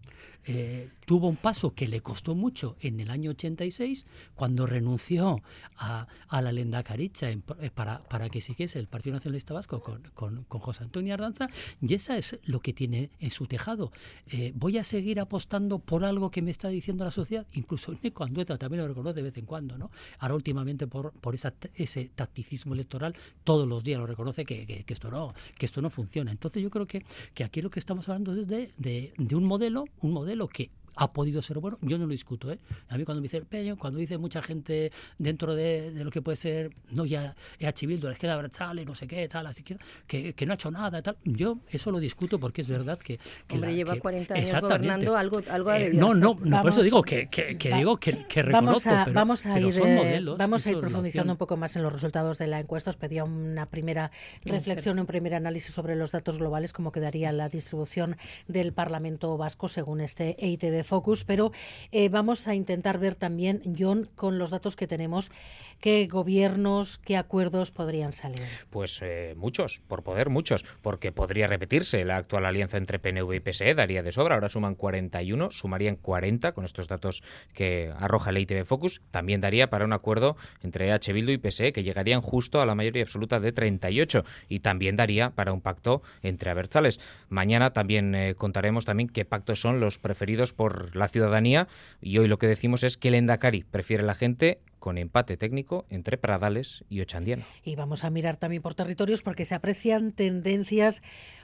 Speaker 66: Eh, tuvo un paso que le costó mucho en el año 86, cuando renunció a, a la lenda caricha para, para que siguiese el Partido Nacionalista Vasco con, con, con José Antonio Ardanza, y esa es lo que tiene en su tejado. Eh, voy a seguir apostando por algo que me está diciendo la sociedad, incluso Nico Andueza también lo reconoce de vez en cuando, ¿no? Ahora últimamente por, por esa, ese tacticismo electoral, todos los días lo reconoce que, que esto no que esto no funciona. Entonces yo creo que, que aquí lo que estamos hablando es de, de, de un modelo, un modelo que ha podido ser bueno, yo no lo discuto. ¿eh? A mí cuando me dice el peño, cuando dice mucha gente dentro de, de lo que puede ser, no ya EH Bildu, la izquierda abertzale, no sé qué, tal, así que, que, que no ha hecho nada, tal. Yo eso lo discuto porque es verdad que... que
Speaker 67: Hombre,
Speaker 66: la,
Speaker 67: lleva
Speaker 66: que,
Speaker 67: 40 años gobernando, algo, algo
Speaker 66: eh, No, no, no, por eso digo que, que, que
Speaker 1: va,
Speaker 66: digo que, que
Speaker 1: vamos
Speaker 66: reconozco,
Speaker 1: a,
Speaker 66: pero,
Speaker 1: vamos a
Speaker 66: pero
Speaker 1: ir,
Speaker 66: son
Speaker 1: eh,
Speaker 66: modelos.
Speaker 1: vamos a ir profundizando un poco más en los resultados de la encuesta. Os pedía una primera reflexión, un primer análisis sobre los datos globales, cómo quedaría la distribución del Parlamento Vasco según este EITB Focus, pero eh, vamos a intentar ver también, John, con los datos que tenemos, qué gobiernos, qué acuerdos podrían salir.
Speaker 18: Pues eh, muchos, por poder muchos, porque podría repetirse la actual alianza entre PNV y PSE, daría de sobra, ahora suman 41, sumarían 40 con estos datos que arroja el ITV Focus, también daría para un acuerdo entre H. Bildu y PSE que llegarían justo a la mayoría absoluta de 38 y también daría para un pacto entre Abertzales. Mañana también eh, contaremos también qué pactos son los preferidos por la ciudadanía y hoy lo que decimos es que el Endacari prefiere la gente con empate técnico entre Pradales y Ochandiano.
Speaker 1: Y vamos a mirar también por territorios porque se aprecian tendencias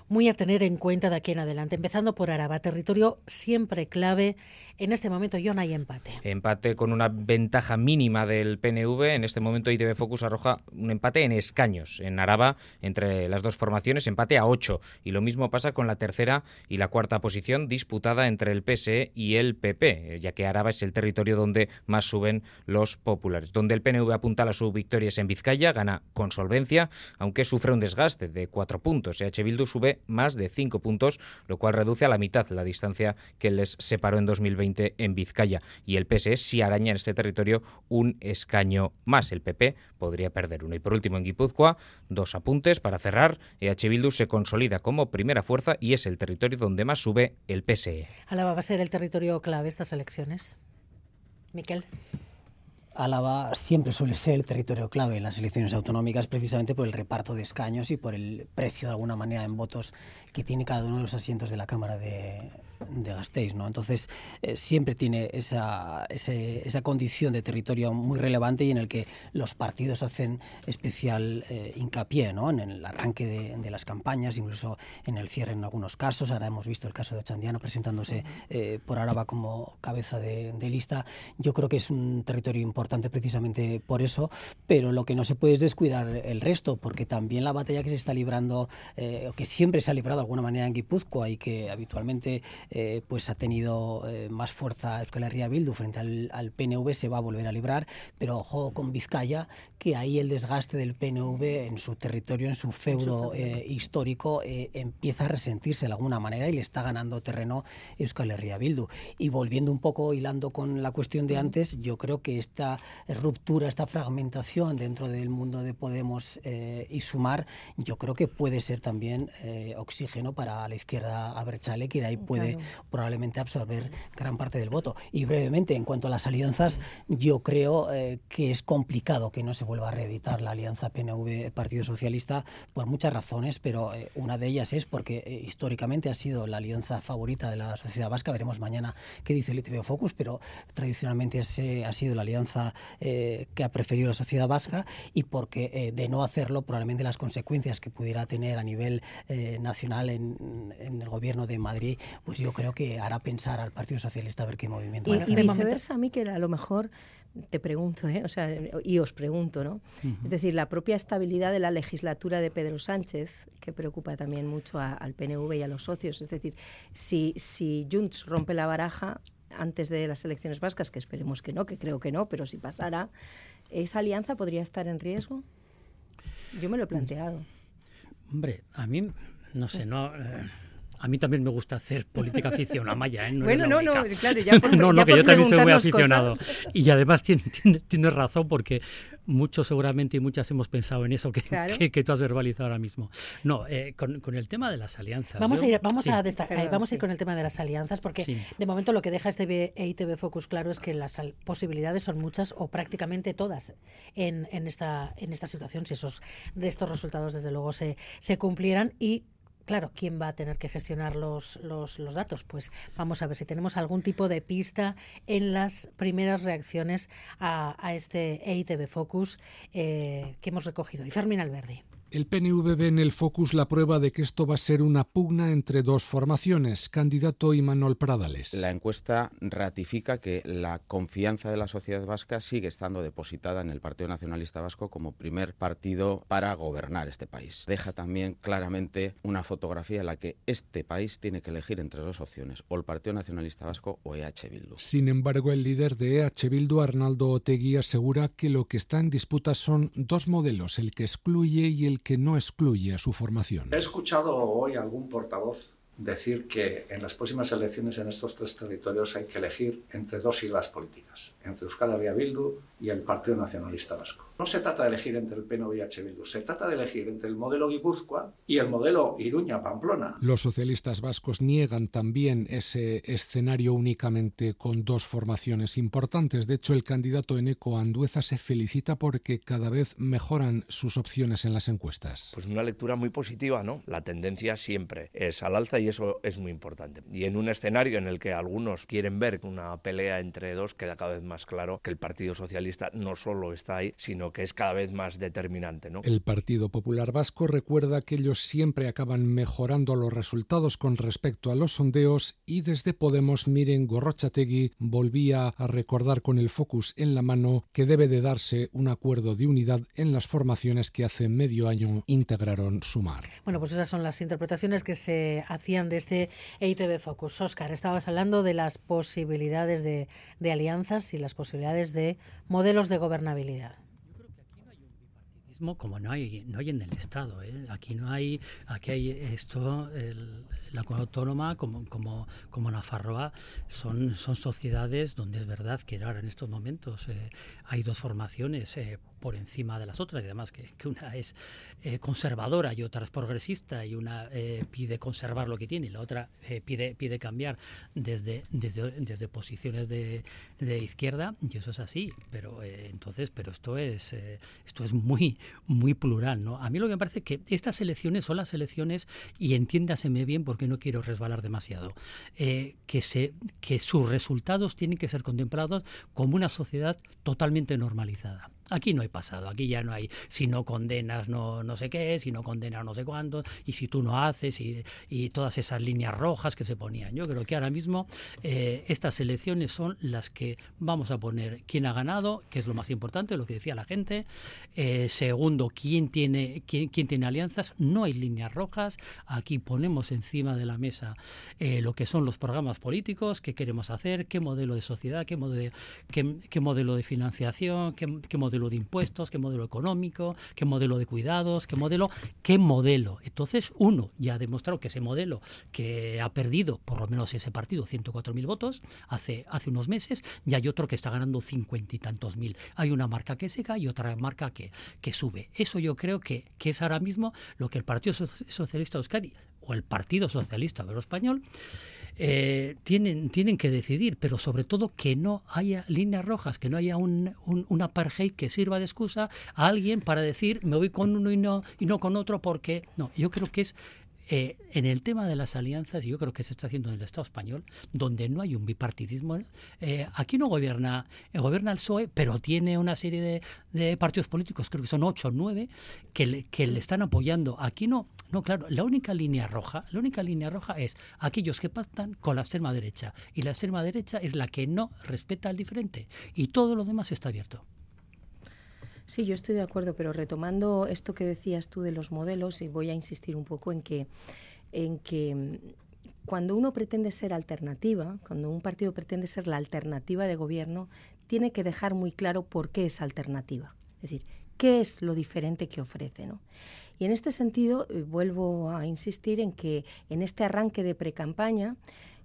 Speaker 1: muy a tener en cuenta de aquí en adelante. Empezando por Araba, territorio siempre clave. En este momento no hay empate.
Speaker 18: Empate con una ventaja mínima del PNV. En este momento ITV Focus arroja un empate en escaños. En Araba, entre las dos formaciones, empate a 8. Y lo mismo pasa con la tercera y la cuarta posición disputada entre el PSE y el PP, ya que Araba es el territorio donde más suben los populares. Donde el PNV apunta a sus victorias en Vizcaya, gana con solvencia, aunque sufre un desgaste de 4 puntos. EH Bildu sube más de 5 puntos, lo cual reduce a la mitad la distancia que les separó en 2020 en Vizcaya. Y el PSE sí araña en este territorio un escaño más. El PP podría perder uno. Y por último, en Guipúzcoa, dos apuntes para cerrar. EH Bildu se consolida como primera fuerza y es el territorio donde más sube el PSE.
Speaker 1: Álava va a ser el territorio clave estas elecciones. Miquel.
Speaker 23: Álava siempre suele ser el territorio clave en las elecciones autonómicas precisamente por el reparto de escaños y por el precio de alguna manera en votos que tiene cada uno de los asientos de la Cámara de, de Gasteiz, ¿no? Entonces eh, siempre tiene esa, esa condición de territorio muy relevante y en el que los partidos hacen especial eh, hincapié, ¿no? En el arranque de, de, las campañas, incluso en el cierre en algunos casos. Ahora hemos visto el caso de Chandiano presentándose eh, por Araba como cabeza de, de, lista. Yo creo que es un territorio importante precisamente por eso, pero lo que no se puede es descuidar el resto, porque también la batalla que se está librando, o que siempre se ha librado de alguna manera en Guipúzcoa y que habitualmente eh, pues ha tenido eh, más fuerza Euskal Herria Bildu frente al, PNV, se va a volver a librar, pero ojo con Vizcaya, que ahí el desgaste del PNV en su territorio, en su feudo eh, histórico, empieza a resentirse de alguna manera y le está ganando terreno Euskal Herria Bildu. Y volviendo un poco, hilando con la cuestión de antes, yo creo que esta ruptura, esta fragmentación dentro del mundo de Podemos y Sumar, yo creo que puede ser también oxígeno para la izquierda abertzale, que de ahí puede probablemente absorber gran parte del voto. Y brevemente, en cuanto a las alianzas, yo creo eh, que es complicado que no se vuelva a reeditar la alianza PNV-Partido Socialista por muchas razones, pero eh, una de ellas es porque eh, históricamente ha sido la alianza favorita de la sociedad vasca. Veremos mañana qué dice el ITV Focus, pero tradicionalmente ese ha sido la alianza que ha preferido la sociedad vasca y porque de no hacerlo, probablemente las consecuencias que pudiera tener a nivel nacional en, en, el gobierno de Madrid, pues yo yo creo que hará pensar al Partido Socialista a ver qué movimiento
Speaker 67: y, y viceversa, a mí que a lo mejor te pregunto, ¿eh? o sea, y os pregunto, ¿no? Es decir, la propia estabilidad de la legislatura de Pedro Sánchez, que preocupa también mucho al PNV y a los socios, es decir, si, si Junts rompe la baraja antes de las elecciones vascas, que esperemos que no, que creo que no, pero si pasara, ¿esa alianza podría estar en riesgo? Yo me lo he planteado.
Speaker 66: Hombre, a mí, no sé, no... Eh, a mí también me gusta hacer política ficción, Amaya, ¿eh? No
Speaker 67: bueno, no, no, claro,
Speaker 66: ya por, No, no, que yo también soy muy aficionado. Y además tienes tiene, razón porque muchos seguramente y muchas hemos pensado en eso que, que, tú has verbalizado ahora mismo. No, eh, con, con, el tema de las alianzas.
Speaker 1: Vamos a ir, vamos a destacar, vamos a ir con el tema de las alianzas porque de momento lo que deja este EITB Focus claro es que las posibilidades son muchas o prácticamente todas en, en, esta, en esta situación si esos, estos resultados desde luego se, se cumplieran y Claro, ¿quién va a tener que gestionar los, los, datos? Pues vamos a ver si tenemos algún tipo de pista en las primeras reacciones a, este EITB Focus eh, que hemos recogido. Y Fermín Alberdi.
Speaker 69: El PNV ve en el Focus la prueba de que esto va a ser una pugna entre dos formaciones, candidato y Manuel Pradales.
Speaker 6: La encuesta ratifica que la confianza de la sociedad vasca sigue estando depositada en el Partido Nacionalista Vasco como primer partido para gobernar este país. Deja también claramente una fotografía en la que este país tiene que elegir entre dos opciones, o el Partido Nacionalista Vasco o EH Bildu.
Speaker 69: Sin embargo, el líder de EH Bildu, Arnaldo Otegui, asegura que lo que está en disputa son dos modelos, el que excluye y el que no excluye a su formación.
Speaker 7: He escuchado hoy algún portavoz decir que en las próximas elecciones en estos tres territorios hay que elegir entre dos siglas políticas, entre Euskal Herria Bildu y el Partido Nacionalista Vasco. No se trata de elegir entre el PNV y H. Bildu, se trata de elegir entre el modelo Guipúzcoa y el modelo Iruña-Pamplona.
Speaker 69: Los socialistas vascos niegan también ese escenario únicamente con dos formaciones importantes. De hecho, el candidato Eneco Andueza se felicita porque cada vez mejoran sus opciones en las encuestas.
Speaker 16: Pues una lectura muy positiva, ¿no? La tendencia siempre es al alza y eso es muy importante. Y en un escenario en el que algunos quieren ver una pelea entre dos, queda cada vez más claro que el Partido Socialista no solo está ahí, sino que es cada vez más determinante. ¿no?
Speaker 69: El Partido Popular Vasco recuerda que ellos siempre acaban mejorando los resultados con respecto a los sondeos y desde Podemos Miren Gorrochategui volvía a recordar con el focus en la mano que debe de darse un acuerdo de unidad en las formaciones que hace medio año integraron Sumar.
Speaker 1: Bueno, pues esas son las interpretaciones que se hacían de este EITB Focus. Oscar, estabas hablando de las posibilidades de, alianzas y las posibilidades de modelos de gobernabilidad
Speaker 66: como no hay no hay en el Estado. ¿eh? Aquí no hay, aquí hay esto, la autónoma como, como, como Nafarroa son, son sociedades donde es verdad que ahora en estos momentos eh, hay dos formaciones. Eh, por encima de las otras, y además que, una es eh, conservadora y otra es progresista, y una eh, pide conservar lo que tiene y la otra eh, pide, pide cambiar desde, desde, desde posiciones de, de, izquierda, y eso es así, pero entonces, pero esto es esto es muy, muy plural, ¿no? A mí lo que me parece que estas elecciones son las elecciones, y entiéndaseme bien porque no quiero resbalar demasiado, que se que sus resultados tienen que ser contemplados como una sociedad totalmente normalizada. Aquí no hay pasado, aquí ya no hay si no condenas no, no sé qué, si no condenas no sé cuánto, y si tú no haces, y, y todas esas líneas rojas que se ponían. Yo creo que ahora mismo eh, estas elecciones son las que vamos a poner quién ha ganado, que es lo más importante, lo que decía la gente. Eh, segundo, quién tiene, quién, quién, tiene alianzas. No hay líneas rojas. Aquí ponemos encima de la mesa eh, lo que son los programas políticos, qué queremos hacer, qué modelo de sociedad, qué modelo, qué, modelo de financiación, qué, qué modelo modelo de impuestos, qué modelo económico, qué modelo de cuidados, qué modelo, qué modelo. Entonces, uno ya ha demostrado que ese modelo que ha perdido, por lo menos ese partido, 104.000 votos hace, hace unos meses, y hay otro que está ganando cincuenta y tantos mil. Hay una marca que se cae y otra marca que, que sube. Eso yo creo que, que es ahora mismo lo que el Partido Socialista de Euskadi o el Partido Socialista Obrero Español eh, tienen, tienen que decidir, pero sobre todo que no haya líneas rojas, que no haya un, un, apartheid que sirva de excusa a alguien para decir me voy con uno y no, y no con otro porque no, yo creo que es eh, en el tema de las alianzas, yo creo que se está haciendo en el Estado español, donde no hay un bipartidismo. Eh, aquí no gobierna, eh, gobierna el PSOE, pero tiene una serie de, partidos políticos, creo que son ocho o nueve, que le, que le están apoyando. Aquí no, no, claro, la única línea roja, la única línea roja es aquellos que pactan con la extrema derecha. Y la extrema derecha es la que no respeta al diferente. Y todo lo demás está abierto.
Speaker 67: Sí, yo estoy de acuerdo, pero retomando esto que decías tú de los modelos, y voy a insistir un poco en que, en que mm, cuando uno pretende ser alternativa, cuando un partido pretende ser la alternativa de gobierno, tiene que dejar muy claro por qué es alternativa. Es decir, qué es lo diferente que ofrece. ¿no? Y en este sentido, eh, vuelvo a insistir en que en este arranque de precampaña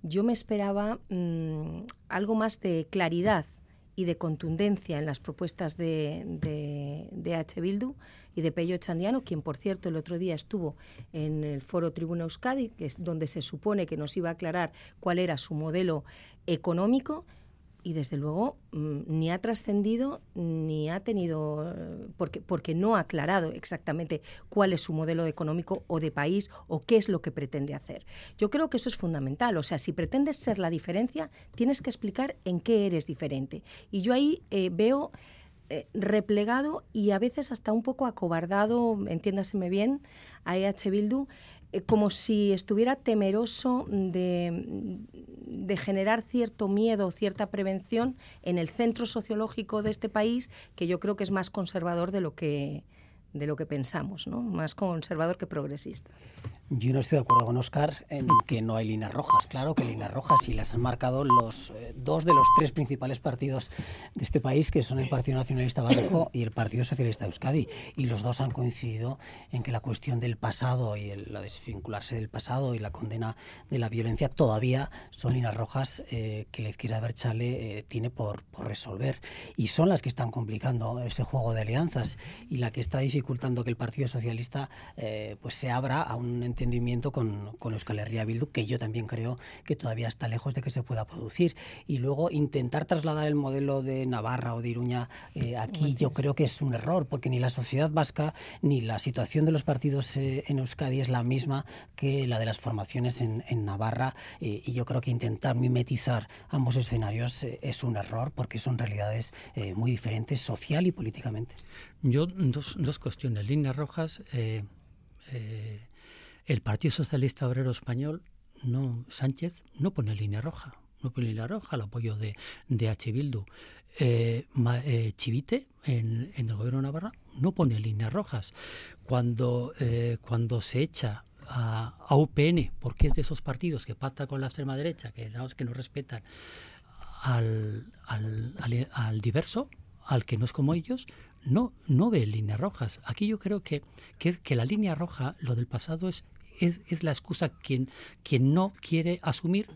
Speaker 67: yo me esperaba mm, algo más de claridad y de contundencia en las propuestas de, de, H. Bildu y de Pello Chandiano, quien por cierto el otro día estuvo en el foro Tribuna Euskadi, que es donde se supone que nos iba a aclarar cuál era su modelo económico y desde luego mm, ni ha trascendido ni ha tenido, eh, porque, porque no ha aclarado exactamente cuál es su modelo económico o de país o qué es lo que pretende hacer. Yo creo que eso es fundamental, o sea, si pretendes ser la diferencia, tienes que explicar en qué eres diferente. Y yo ahí eh, veo eh, replegado y a veces hasta un poco acobardado, entiéndaseme bien, a EH Bildu, como si estuviera temeroso de, de generar cierto miedo, cierta prevención en el centro sociológico de este país, que yo creo que es más conservador de lo que, de lo que pensamos, ¿no? más conservador que progresista.
Speaker 23: Yo no estoy de acuerdo con Oscar en que no hay líneas rojas. Claro que líneas rojas y las han marcado los eh, dos de los tres principales partidos de este país, que son el Partido Nacionalista Vasco y el Partido Socialista de Euskadi. Y los dos han coincidido en que la cuestión del pasado y el, la desvincularse del pasado y la condena de la violencia todavía son líneas rojas eh, que la izquierda Berchale eh, tiene por, por resolver. Y son las que están complicando ese juego de alianzas y la que está dificultando que el Partido Socialista pues se abra a un entendimiento con, con Euskal Herria Bildu, que yo también creo que todavía está lejos de que se pueda producir. Y luego intentar trasladar el modelo de Navarra o de Iruña eh, aquí, yo creo que es un error, porque ni la sociedad vasca ni la situación de los partidos eh, en Euskadi es la misma que la de las formaciones en, en Navarra. Eh, y yo creo que intentar mimetizar ambos escenarios es un error, porque son realidades muy diferentes social y políticamente.
Speaker 66: Yo, dos, dos cuestiones. Líneas rojas. El Partido Socialista Obrero Español, no Sánchez, no pone línea roja. No pone línea roja el apoyo de, de H. Bildu. Eh, eh, Chivite, en, el gobierno de Navarra, no pone líneas rojas. Cuando, eh, cuando se echa a, UPN, porque es de esos partidos que pacta con la extrema derecha, que, que no respetan al, al, diverso, al que no es como ellos, no, no ve líneas rojas. Aquí yo creo que, que, la línea roja, lo del pasado, es es, la excusa quien, quien no quiere asumir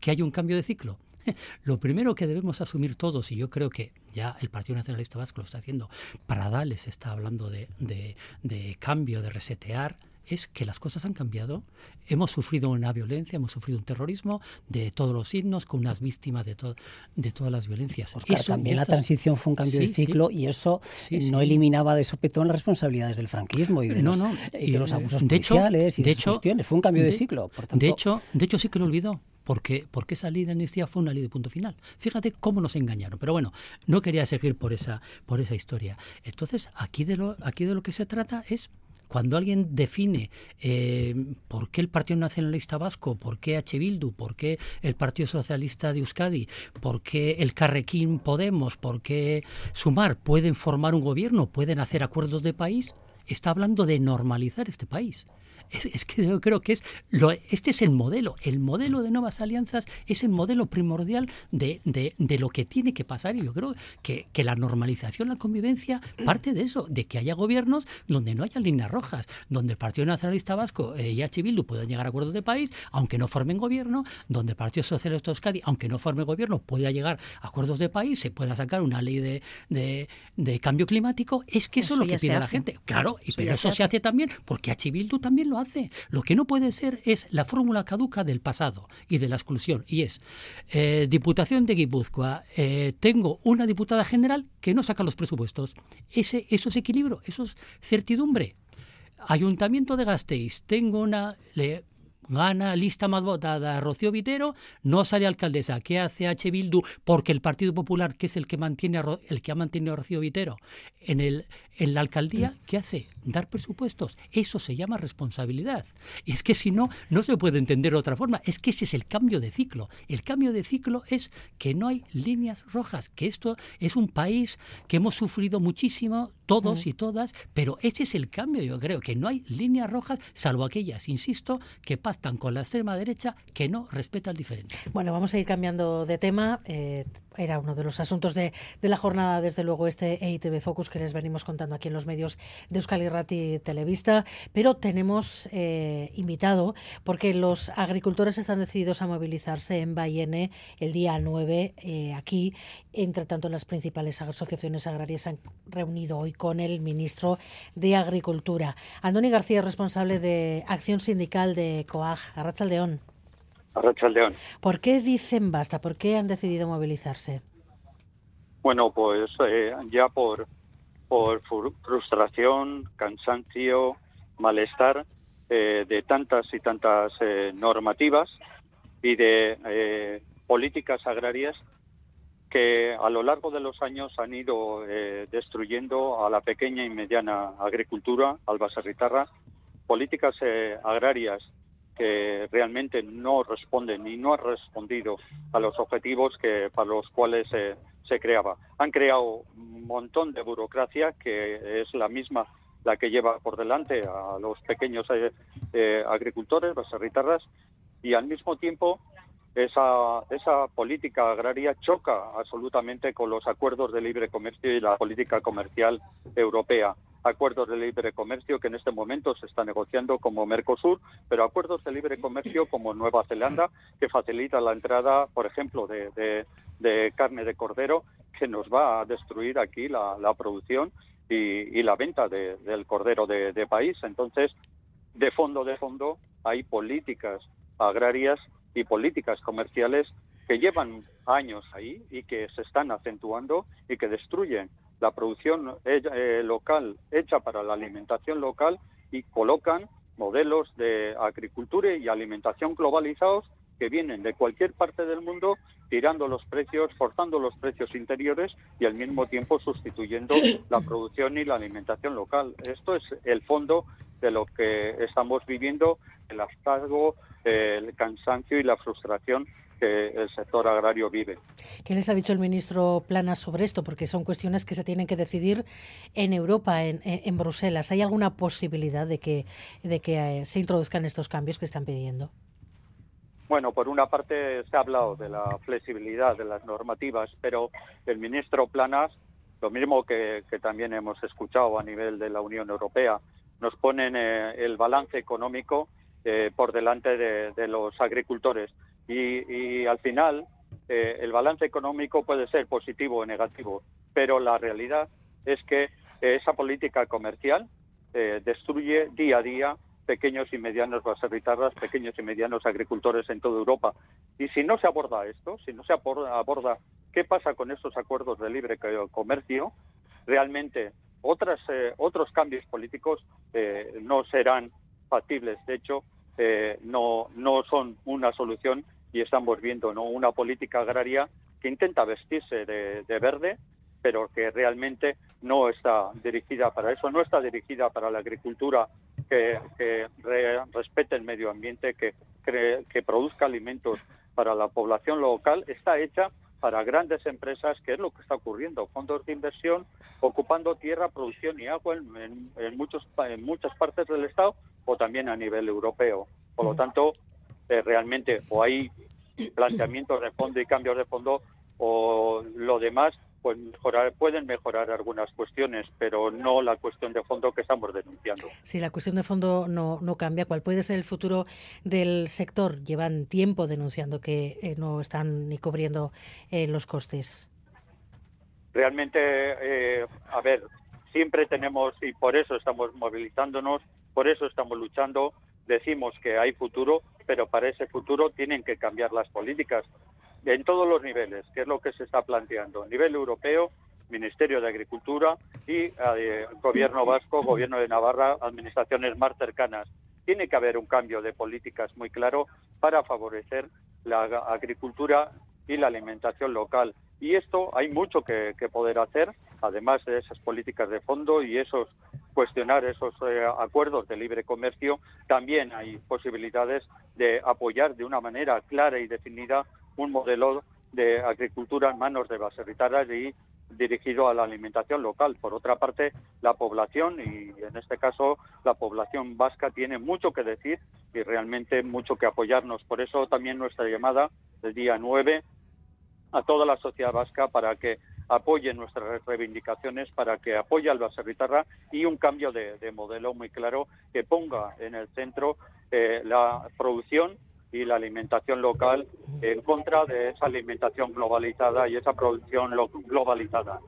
Speaker 66: que hay un cambio de ciclo. Lo primero que debemos asumir todos, y yo creo que ya el Partido Nacionalista Vasco lo está haciendo, Pradales está hablando de, de cambio, de resetear, es que las cosas han cambiado. Hemos sufrido una violencia, hemos sufrido un terrorismo de todos los signos, con unas víctimas de, de todas las violencias.
Speaker 23: también la transición fue un cambio de ciclo y eso no eliminaba de sopetón las responsabilidades del franquismo y de, los, Y de los abusos de policiales y de, hecho, cuestiones. Fue un cambio de, ciclo. Por tanto...
Speaker 66: de, hecho, de hecho, sí que lo olvidó porque, porque esa ley de amnistía fue una ley de punto final. Fíjate cómo nos engañaron. Pero bueno, no quería seguir por esa, por esa historia. Entonces, aquí de, lo, aquí de lo que se trata es cuando alguien define eh, por qué el Partido Nacionalista Vasco, por qué H. Bildu, por qué el Partido Socialista de Euskadi, por qué el Carrequín Podemos, por qué Sumar pueden formar un gobierno, pueden hacer acuerdos de país, está hablando de normalizar este país. Es, que yo creo que es lo, este es el modelo. El modelo de nuevas alianzas es el modelo primordial de, de, lo que tiene que pasar. Y yo creo que, que, la normalización, la convivencia, parte de eso, de que haya gobiernos donde no haya líneas rojas, donde el Partido Nacionalista Vasco eh, y H. Bildu puedan llegar a acuerdos de país, aunque no formen gobierno, donde el Partido Socialista de Euskadi, aunque no forme gobierno, pueda llegar a acuerdos de país, se pueda sacar una ley de, de, cambio climático. Es que eso, es lo que pide la gente. Claro, y pero eso se hace. también porque H. Bildu también lo hace. Lo que no puede ser es la fórmula caduca del pasado y de la exclusión. Y es, eh, Diputación de Guipúzcoa, eh, tengo una diputada general que no saca los presupuestos. Ese, eso es equilibrio, eso es certidumbre. Ayuntamiento de Gasteiz, tengo una... Le, gana lista más votada Rocío Vitero, no sale alcaldesa. ¿Qué hace H. Bildu? Porque el Partido Popular, que es el que mantiene el que ha mantenido a Rocío Vitero en, el, en la alcaldía, ¿qué hace? Dar presupuestos. Eso se llama responsabilidad. Es que si no, no se puede entender de otra forma. Es que ese es el cambio de ciclo. El cambio de ciclo es que no hay líneas rojas, que esto es un país que hemos sufrido muchísimo, todos y todas, pero ese es el cambio, yo creo, que no hay líneas rojas, salvo aquellas, insisto, que pactan con la extrema derecha que no respeta el diferente.
Speaker 1: Bueno, vamos a ir cambiando de tema. Eh, era uno de los asuntos de, la jornada, desde luego, este EITV Focus que les venimos contando aquí en los medios de Euskal Irrati Televista, pero tenemos eh, invitado porque los agricultores están decididos a movilizarse en Bayene el día 9 eh, aquí. Entre tanto, las principales asociaciones agrarias se han reunido hoy con el ministro de Agricultura. Andoni García, responsable de Acción Sindical de COAG. Arrachaldeón.
Speaker 51: Arrachaldeón.
Speaker 1: ¿Por qué dicen basta? ¿Por qué han decidido movilizarse?
Speaker 51: Bueno, pues eh, ya por, por frustración, cansancio, malestar eh, de tantas y tantas eh, normativas y de políticas agrarias que a lo largo de los años han ido destruyendo a la pequeña y mediana agricultura, albaserritarra, políticas agrarias que realmente no responden y no han respondido a los objetivos que para los cuales se creaba. Han creado un montón de burocracia que es la misma la que lleva por delante a los pequeños eh, eh, agricultores, las arritarras, y al mismo tiempo esa, esa política agraria choca absolutamente con los acuerdos de libre comercio y la política comercial europea acuerdos de libre comercio que en este momento se está negociando como Mercosur, pero acuerdos de libre comercio como Nueva Zelanda que facilita la entrada, por ejemplo, de, carne de cordero que nos va a destruir aquí la, producción y, la venta del cordero de, país. Entonces, de fondo, de fondo, hay políticas agrarias y políticas comerciales que llevan años ahí y que se están acentuando y que destruyen la producción eh, local hecha para la alimentación local y colocan modelos de agricultura y alimentación globalizados que vienen de cualquier parte del mundo tirando los precios, forzando los precios interiores y al mismo tiempo sustituyendo la producción y la alimentación local. Esto es el fondo de lo que estamos viviendo, el hartazgo, el cansancio y la frustración que el sector agrario vive.
Speaker 1: ¿Qué les ha dicho el ministro Plana sobre esto? Porque son cuestiones que se tienen que decidir en Europa, en, en Bruselas. ¿Hay alguna posibilidad de que, de que eh, se introduzcan estos cambios que están pidiendo?
Speaker 51: Bueno, por una parte se ha hablado de la flexibilidad de las normativas, pero el ministro Planas, lo mismo que, también hemos escuchado a nivel de la Unión Europea, nos ponen eh, el balance económico eh, por delante de, los agricultores y, al final eh, el balance económico puede ser positivo o negativo, pero la realidad es que esa política comercial destruye día a día pequeños y medianos baserritarras, pequeños y medianos agricultores en toda Europa. Y si no se aborda esto, si no se aborda, qué pasa con esos acuerdos de libre comercio, realmente otras, eh, otros cambios políticos eh, no serán factibles. De hecho, eh, no, no son una solución y estamos viendo ¿no? una política agraria que intenta vestirse de, verde, pero que realmente no está dirigida para eso, no está dirigida para la agricultura que, respete el medio ambiente, que, que produzca alimentos para la población local, está hecha para grandes empresas, que es lo que está ocurriendo, fondos de inversión ocupando tierra, producción y agua en, muchos, en muchas partes del Estado o también a nivel europeo. Por lo tanto, eh, realmente o hay planteamientos de fondo y cambios de fondo o lo demás pues mejorar, pueden mejorar algunas cuestiones, pero no la cuestión de fondo que estamos denunciando.
Speaker 1: Si la cuestión de fondo no, no cambia, ¿cuál puede ser el futuro del sector? Llevan tiempo denunciando que eh, no están ni cubriendo eh, los costes.
Speaker 51: Realmente, eh, a ver, siempre tenemos, y por eso estamos movilizándonos, por eso estamos luchando, decimos que hay futuro, pero para ese futuro tienen que cambiar las políticas en todos los niveles, que es lo que se está planteando. A nivel europeo, Ministerio de Agricultura y eh, Gobierno Vasco, Gobierno de Navarra, administraciones más cercanas. Tiene que haber un cambio de políticas muy claro para favorecer la agricultura y la alimentación local. Y esto hay mucho que, poder hacer, además de esas políticas de fondo y esos cuestionar esos eh, acuerdos de libre comercio, también hay posibilidades de apoyar de una manera clara y definida un modelo de agricultura en manos de baserritaras y dirigido a la alimentación local. Por otra parte, la población, y en este caso la población vasca, tiene mucho que decir y realmente mucho que apoyarnos. Por eso también nuestra llamada del día 9 a toda la sociedad vasca para que apoye nuestras reivindicaciones, para que apoye al baserritarra y un cambio de, modelo muy claro que ponga en el centro eh, la producción y la alimentación local en contra de esa alimentación globalizada y esa producción globalizada.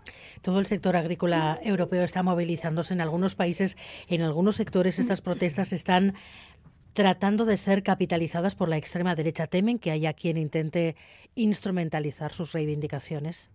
Speaker 1: Todo el sector agrícola europeo está movilizándose en algunos países, en algunos sectores estas protestas están tratando de ser capitalizadas por la extrema derecha. ¿Temen que haya quien intente instrumentalizar sus reivindicaciones?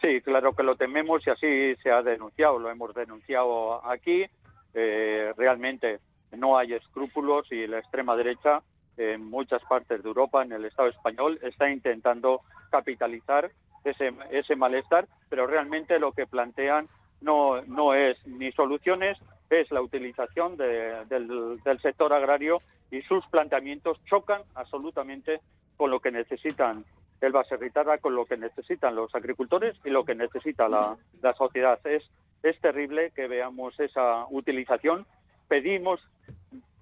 Speaker 51: Sí, claro que lo tememos y así se ha denunciado, lo hemos denunciado aquí. Eh, realmente no hay escrúpulos y la extrema derecha en muchas partes de Europa, en el Estado español, está intentando capitalizar ese, ese malestar, pero realmente lo que plantean no, es ni soluciones, es la utilización del, del sector agrario y sus planteamientos chocan absolutamente con lo que necesitan el baserritarra, con lo que necesitan los agricultores y lo que necesita la, la sociedad. Es, es terrible que veamos esa utilización. Pedimos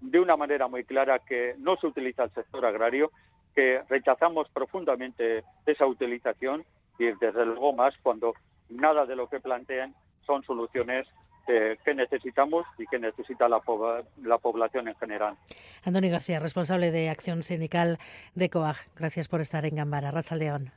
Speaker 51: de una manera muy clara que no se utiliza el sector agrario, que rechazamos profundamente esa utilización y desde luego más cuando nada de lo que plantean son soluciones eh, que necesitamos y que necesita la, la población en general.
Speaker 1: Andoni García, responsable de Acción Sindical de COAG. Gracias por estar en Gambara. Raza León.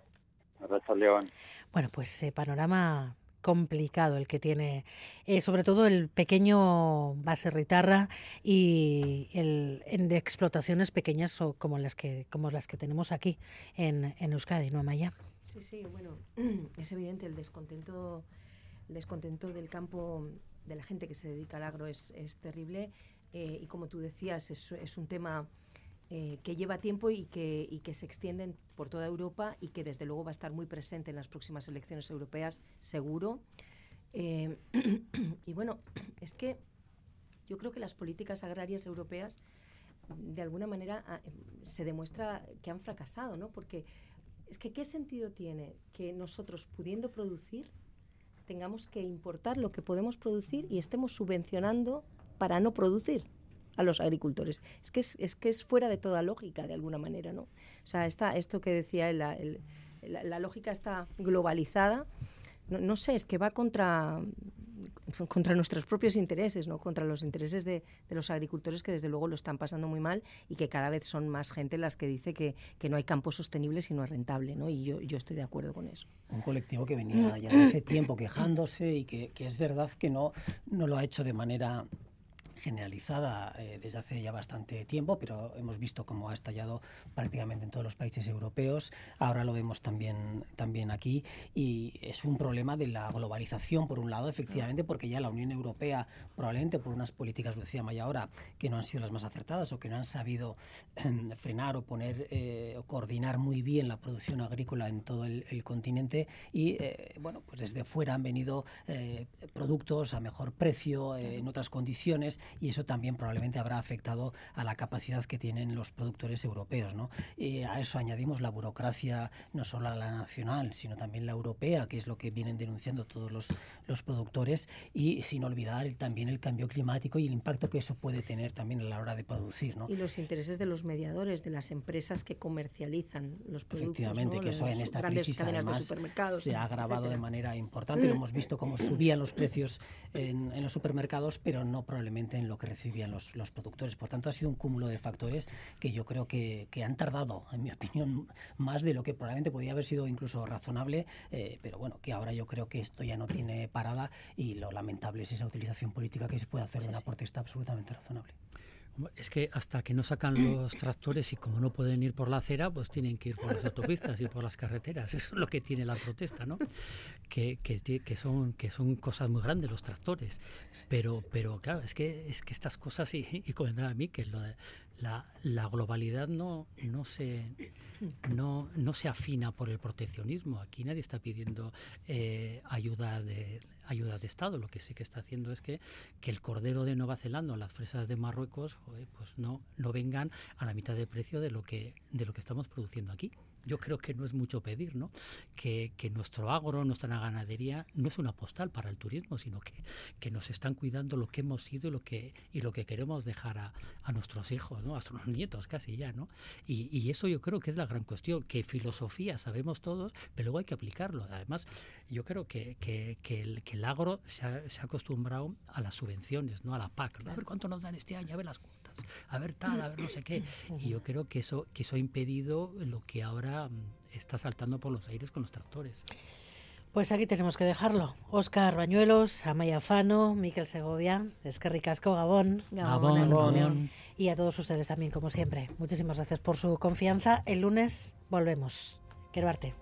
Speaker 51: Raza León.
Speaker 1: Bueno, pues eh, panorama complicado el que tiene, eh, sobre todo el pequeño base ritarra y el, en explotaciones pequeñas como las que como las que tenemos aquí en, en Euskadi, ¿no, Amaya?
Speaker 67: Sí, sí, bueno, es evidente el descontento, el descontento del campo, de la gente que se dedica al agro es, es terrible eh, y como tú decías, es, es un tema eh, que lleva tiempo y que, que se extienden por toda Europa y que desde luego va a estar muy presente en las próximas elecciones europeas, seguro. Eh, y bueno, es que yo creo que las políticas agrarias europeas de alguna manera ah, se demuestra que han fracasado, ¿no? Porque es que qué sentido tiene que nosotros pudiendo producir tengamos que importar lo que podemos producir y estemos subvencionando para no producir a los agricultores. Es que es, que es fuera de toda lógica, de alguna manera, ¿no? O sea, está, esto que decía, la, la, lógica está globalizada. No, sé, es que va contra, contra nuestros propios intereses, ¿no? contra los intereses de, los agricultores que desde luego lo están pasando muy mal y que cada vez son más gente las que dice que, no hay campo sostenible si no es rentable. ¿no? Y yo, yo estoy de acuerdo con eso.
Speaker 23: Un colectivo que venía ya hace tiempo quejándose y que, que es verdad que no, no lo ha hecho de manera generalizada eh, desde hace ya bastante tiempo, pero hemos visto cómo ha estallado prácticamente en todos los países europeos. Ahora lo vemos también, también aquí. Y es un problema de la globalización, por un lado, efectivamente, porque ya la Unión Europea, probablemente por unas políticas, lo decía Maya ahora, que no han sido las más acertadas o que no han sabido em, frenar o poner eh, o coordinar muy bien la producción agrícola en todo el, continente. Y, eh, bueno, pues desde fuera han venido productos a mejor precio, en otras condiciones y eso también probablemente habrá afectado a la capacidad que tienen los productores europeos. ¿no? Y a eso añadimos la burocracia, no solo a la nacional, sino también la europea, que es lo que vienen denunciando todos los, los productores, y sin olvidar también el cambio climático y el impacto que eso puede tener también a la hora de producir. ¿no?
Speaker 67: Y los intereses de los mediadores, de las empresas que comercializan los productos.
Speaker 23: Efectivamente, que eso en esta crisis además se ha agravado de manera importante. Lo hemos visto cómo subían los precios en, en los supermercados, pero no probablemente en lo que recibían los, los, productores. Por tanto, ha sido un cúmulo de factores que yo creo que, que, han tardado, en mi opinión, más de lo que probablemente podía haber sido incluso razonable, eh, pero bueno, que ahora yo creo que esto ya no tiene parada y lo lamentable es esa utilización política que se puede hacer de una protesta absolutamente razonable.
Speaker 66: Es que hasta que no sacan los tractores y como no pueden ir por la acera, pues tienen que ir por las autopistas y por las carreteras. Eso es lo que tiene la protesta, ¿no? Que, que, son, que son cosas muy grandes los tractores. Pero, pero claro, es que, es que estas cosas, y, y comentaba a mí, que la, la, globalidad no, no, se, no, no se afina por el proteccionismo. Aquí nadie está pidiendo eh, ayudas de ayudas de Estado. Lo que sí que está haciendo es que, que el cordero de Nueva Zelanda o las fresas de Marruecos pues no, no vengan a la mitad de precio de lo que, de lo que estamos produciendo aquí yo creo que no es mucho pedir, ¿no? Que, que, nuestro agro, nuestra ganadería, no es una postal para el turismo, sino que, que nos están cuidando lo que hemos sido y lo que, y lo que queremos dejar a, a nuestros hijos, ¿no? A nuestros nietos casi ya, ¿no? Y, y, eso yo creo que es la gran cuestión, que filosofía sabemos todos, pero luego hay que aplicarlo. Además, yo creo que, que, que el, el, agro se ha, se ha, acostumbrado a las subvenciones, ¿no? A la PAC, A ver cuánto nos dan este año, a ver las cuotas, a ver tal, a ver no sé qué. Y yo creo que eso, que eso ha impedido lo que ahora Mm, está saltando por los aires con los tractores.
Speaker 1: Pues aquí tenemos que dejarlo. Oscar Bañuelos, Amaya Fano, Miquel Segovia, Esquerri Casco, Gabón,
Speaker 66: Gabón, Gabón,
Speaker 1: y a todos ustedes también, como siempre. Muchísimas gracias por su confianza. El lunes volvemos. Quiero verte.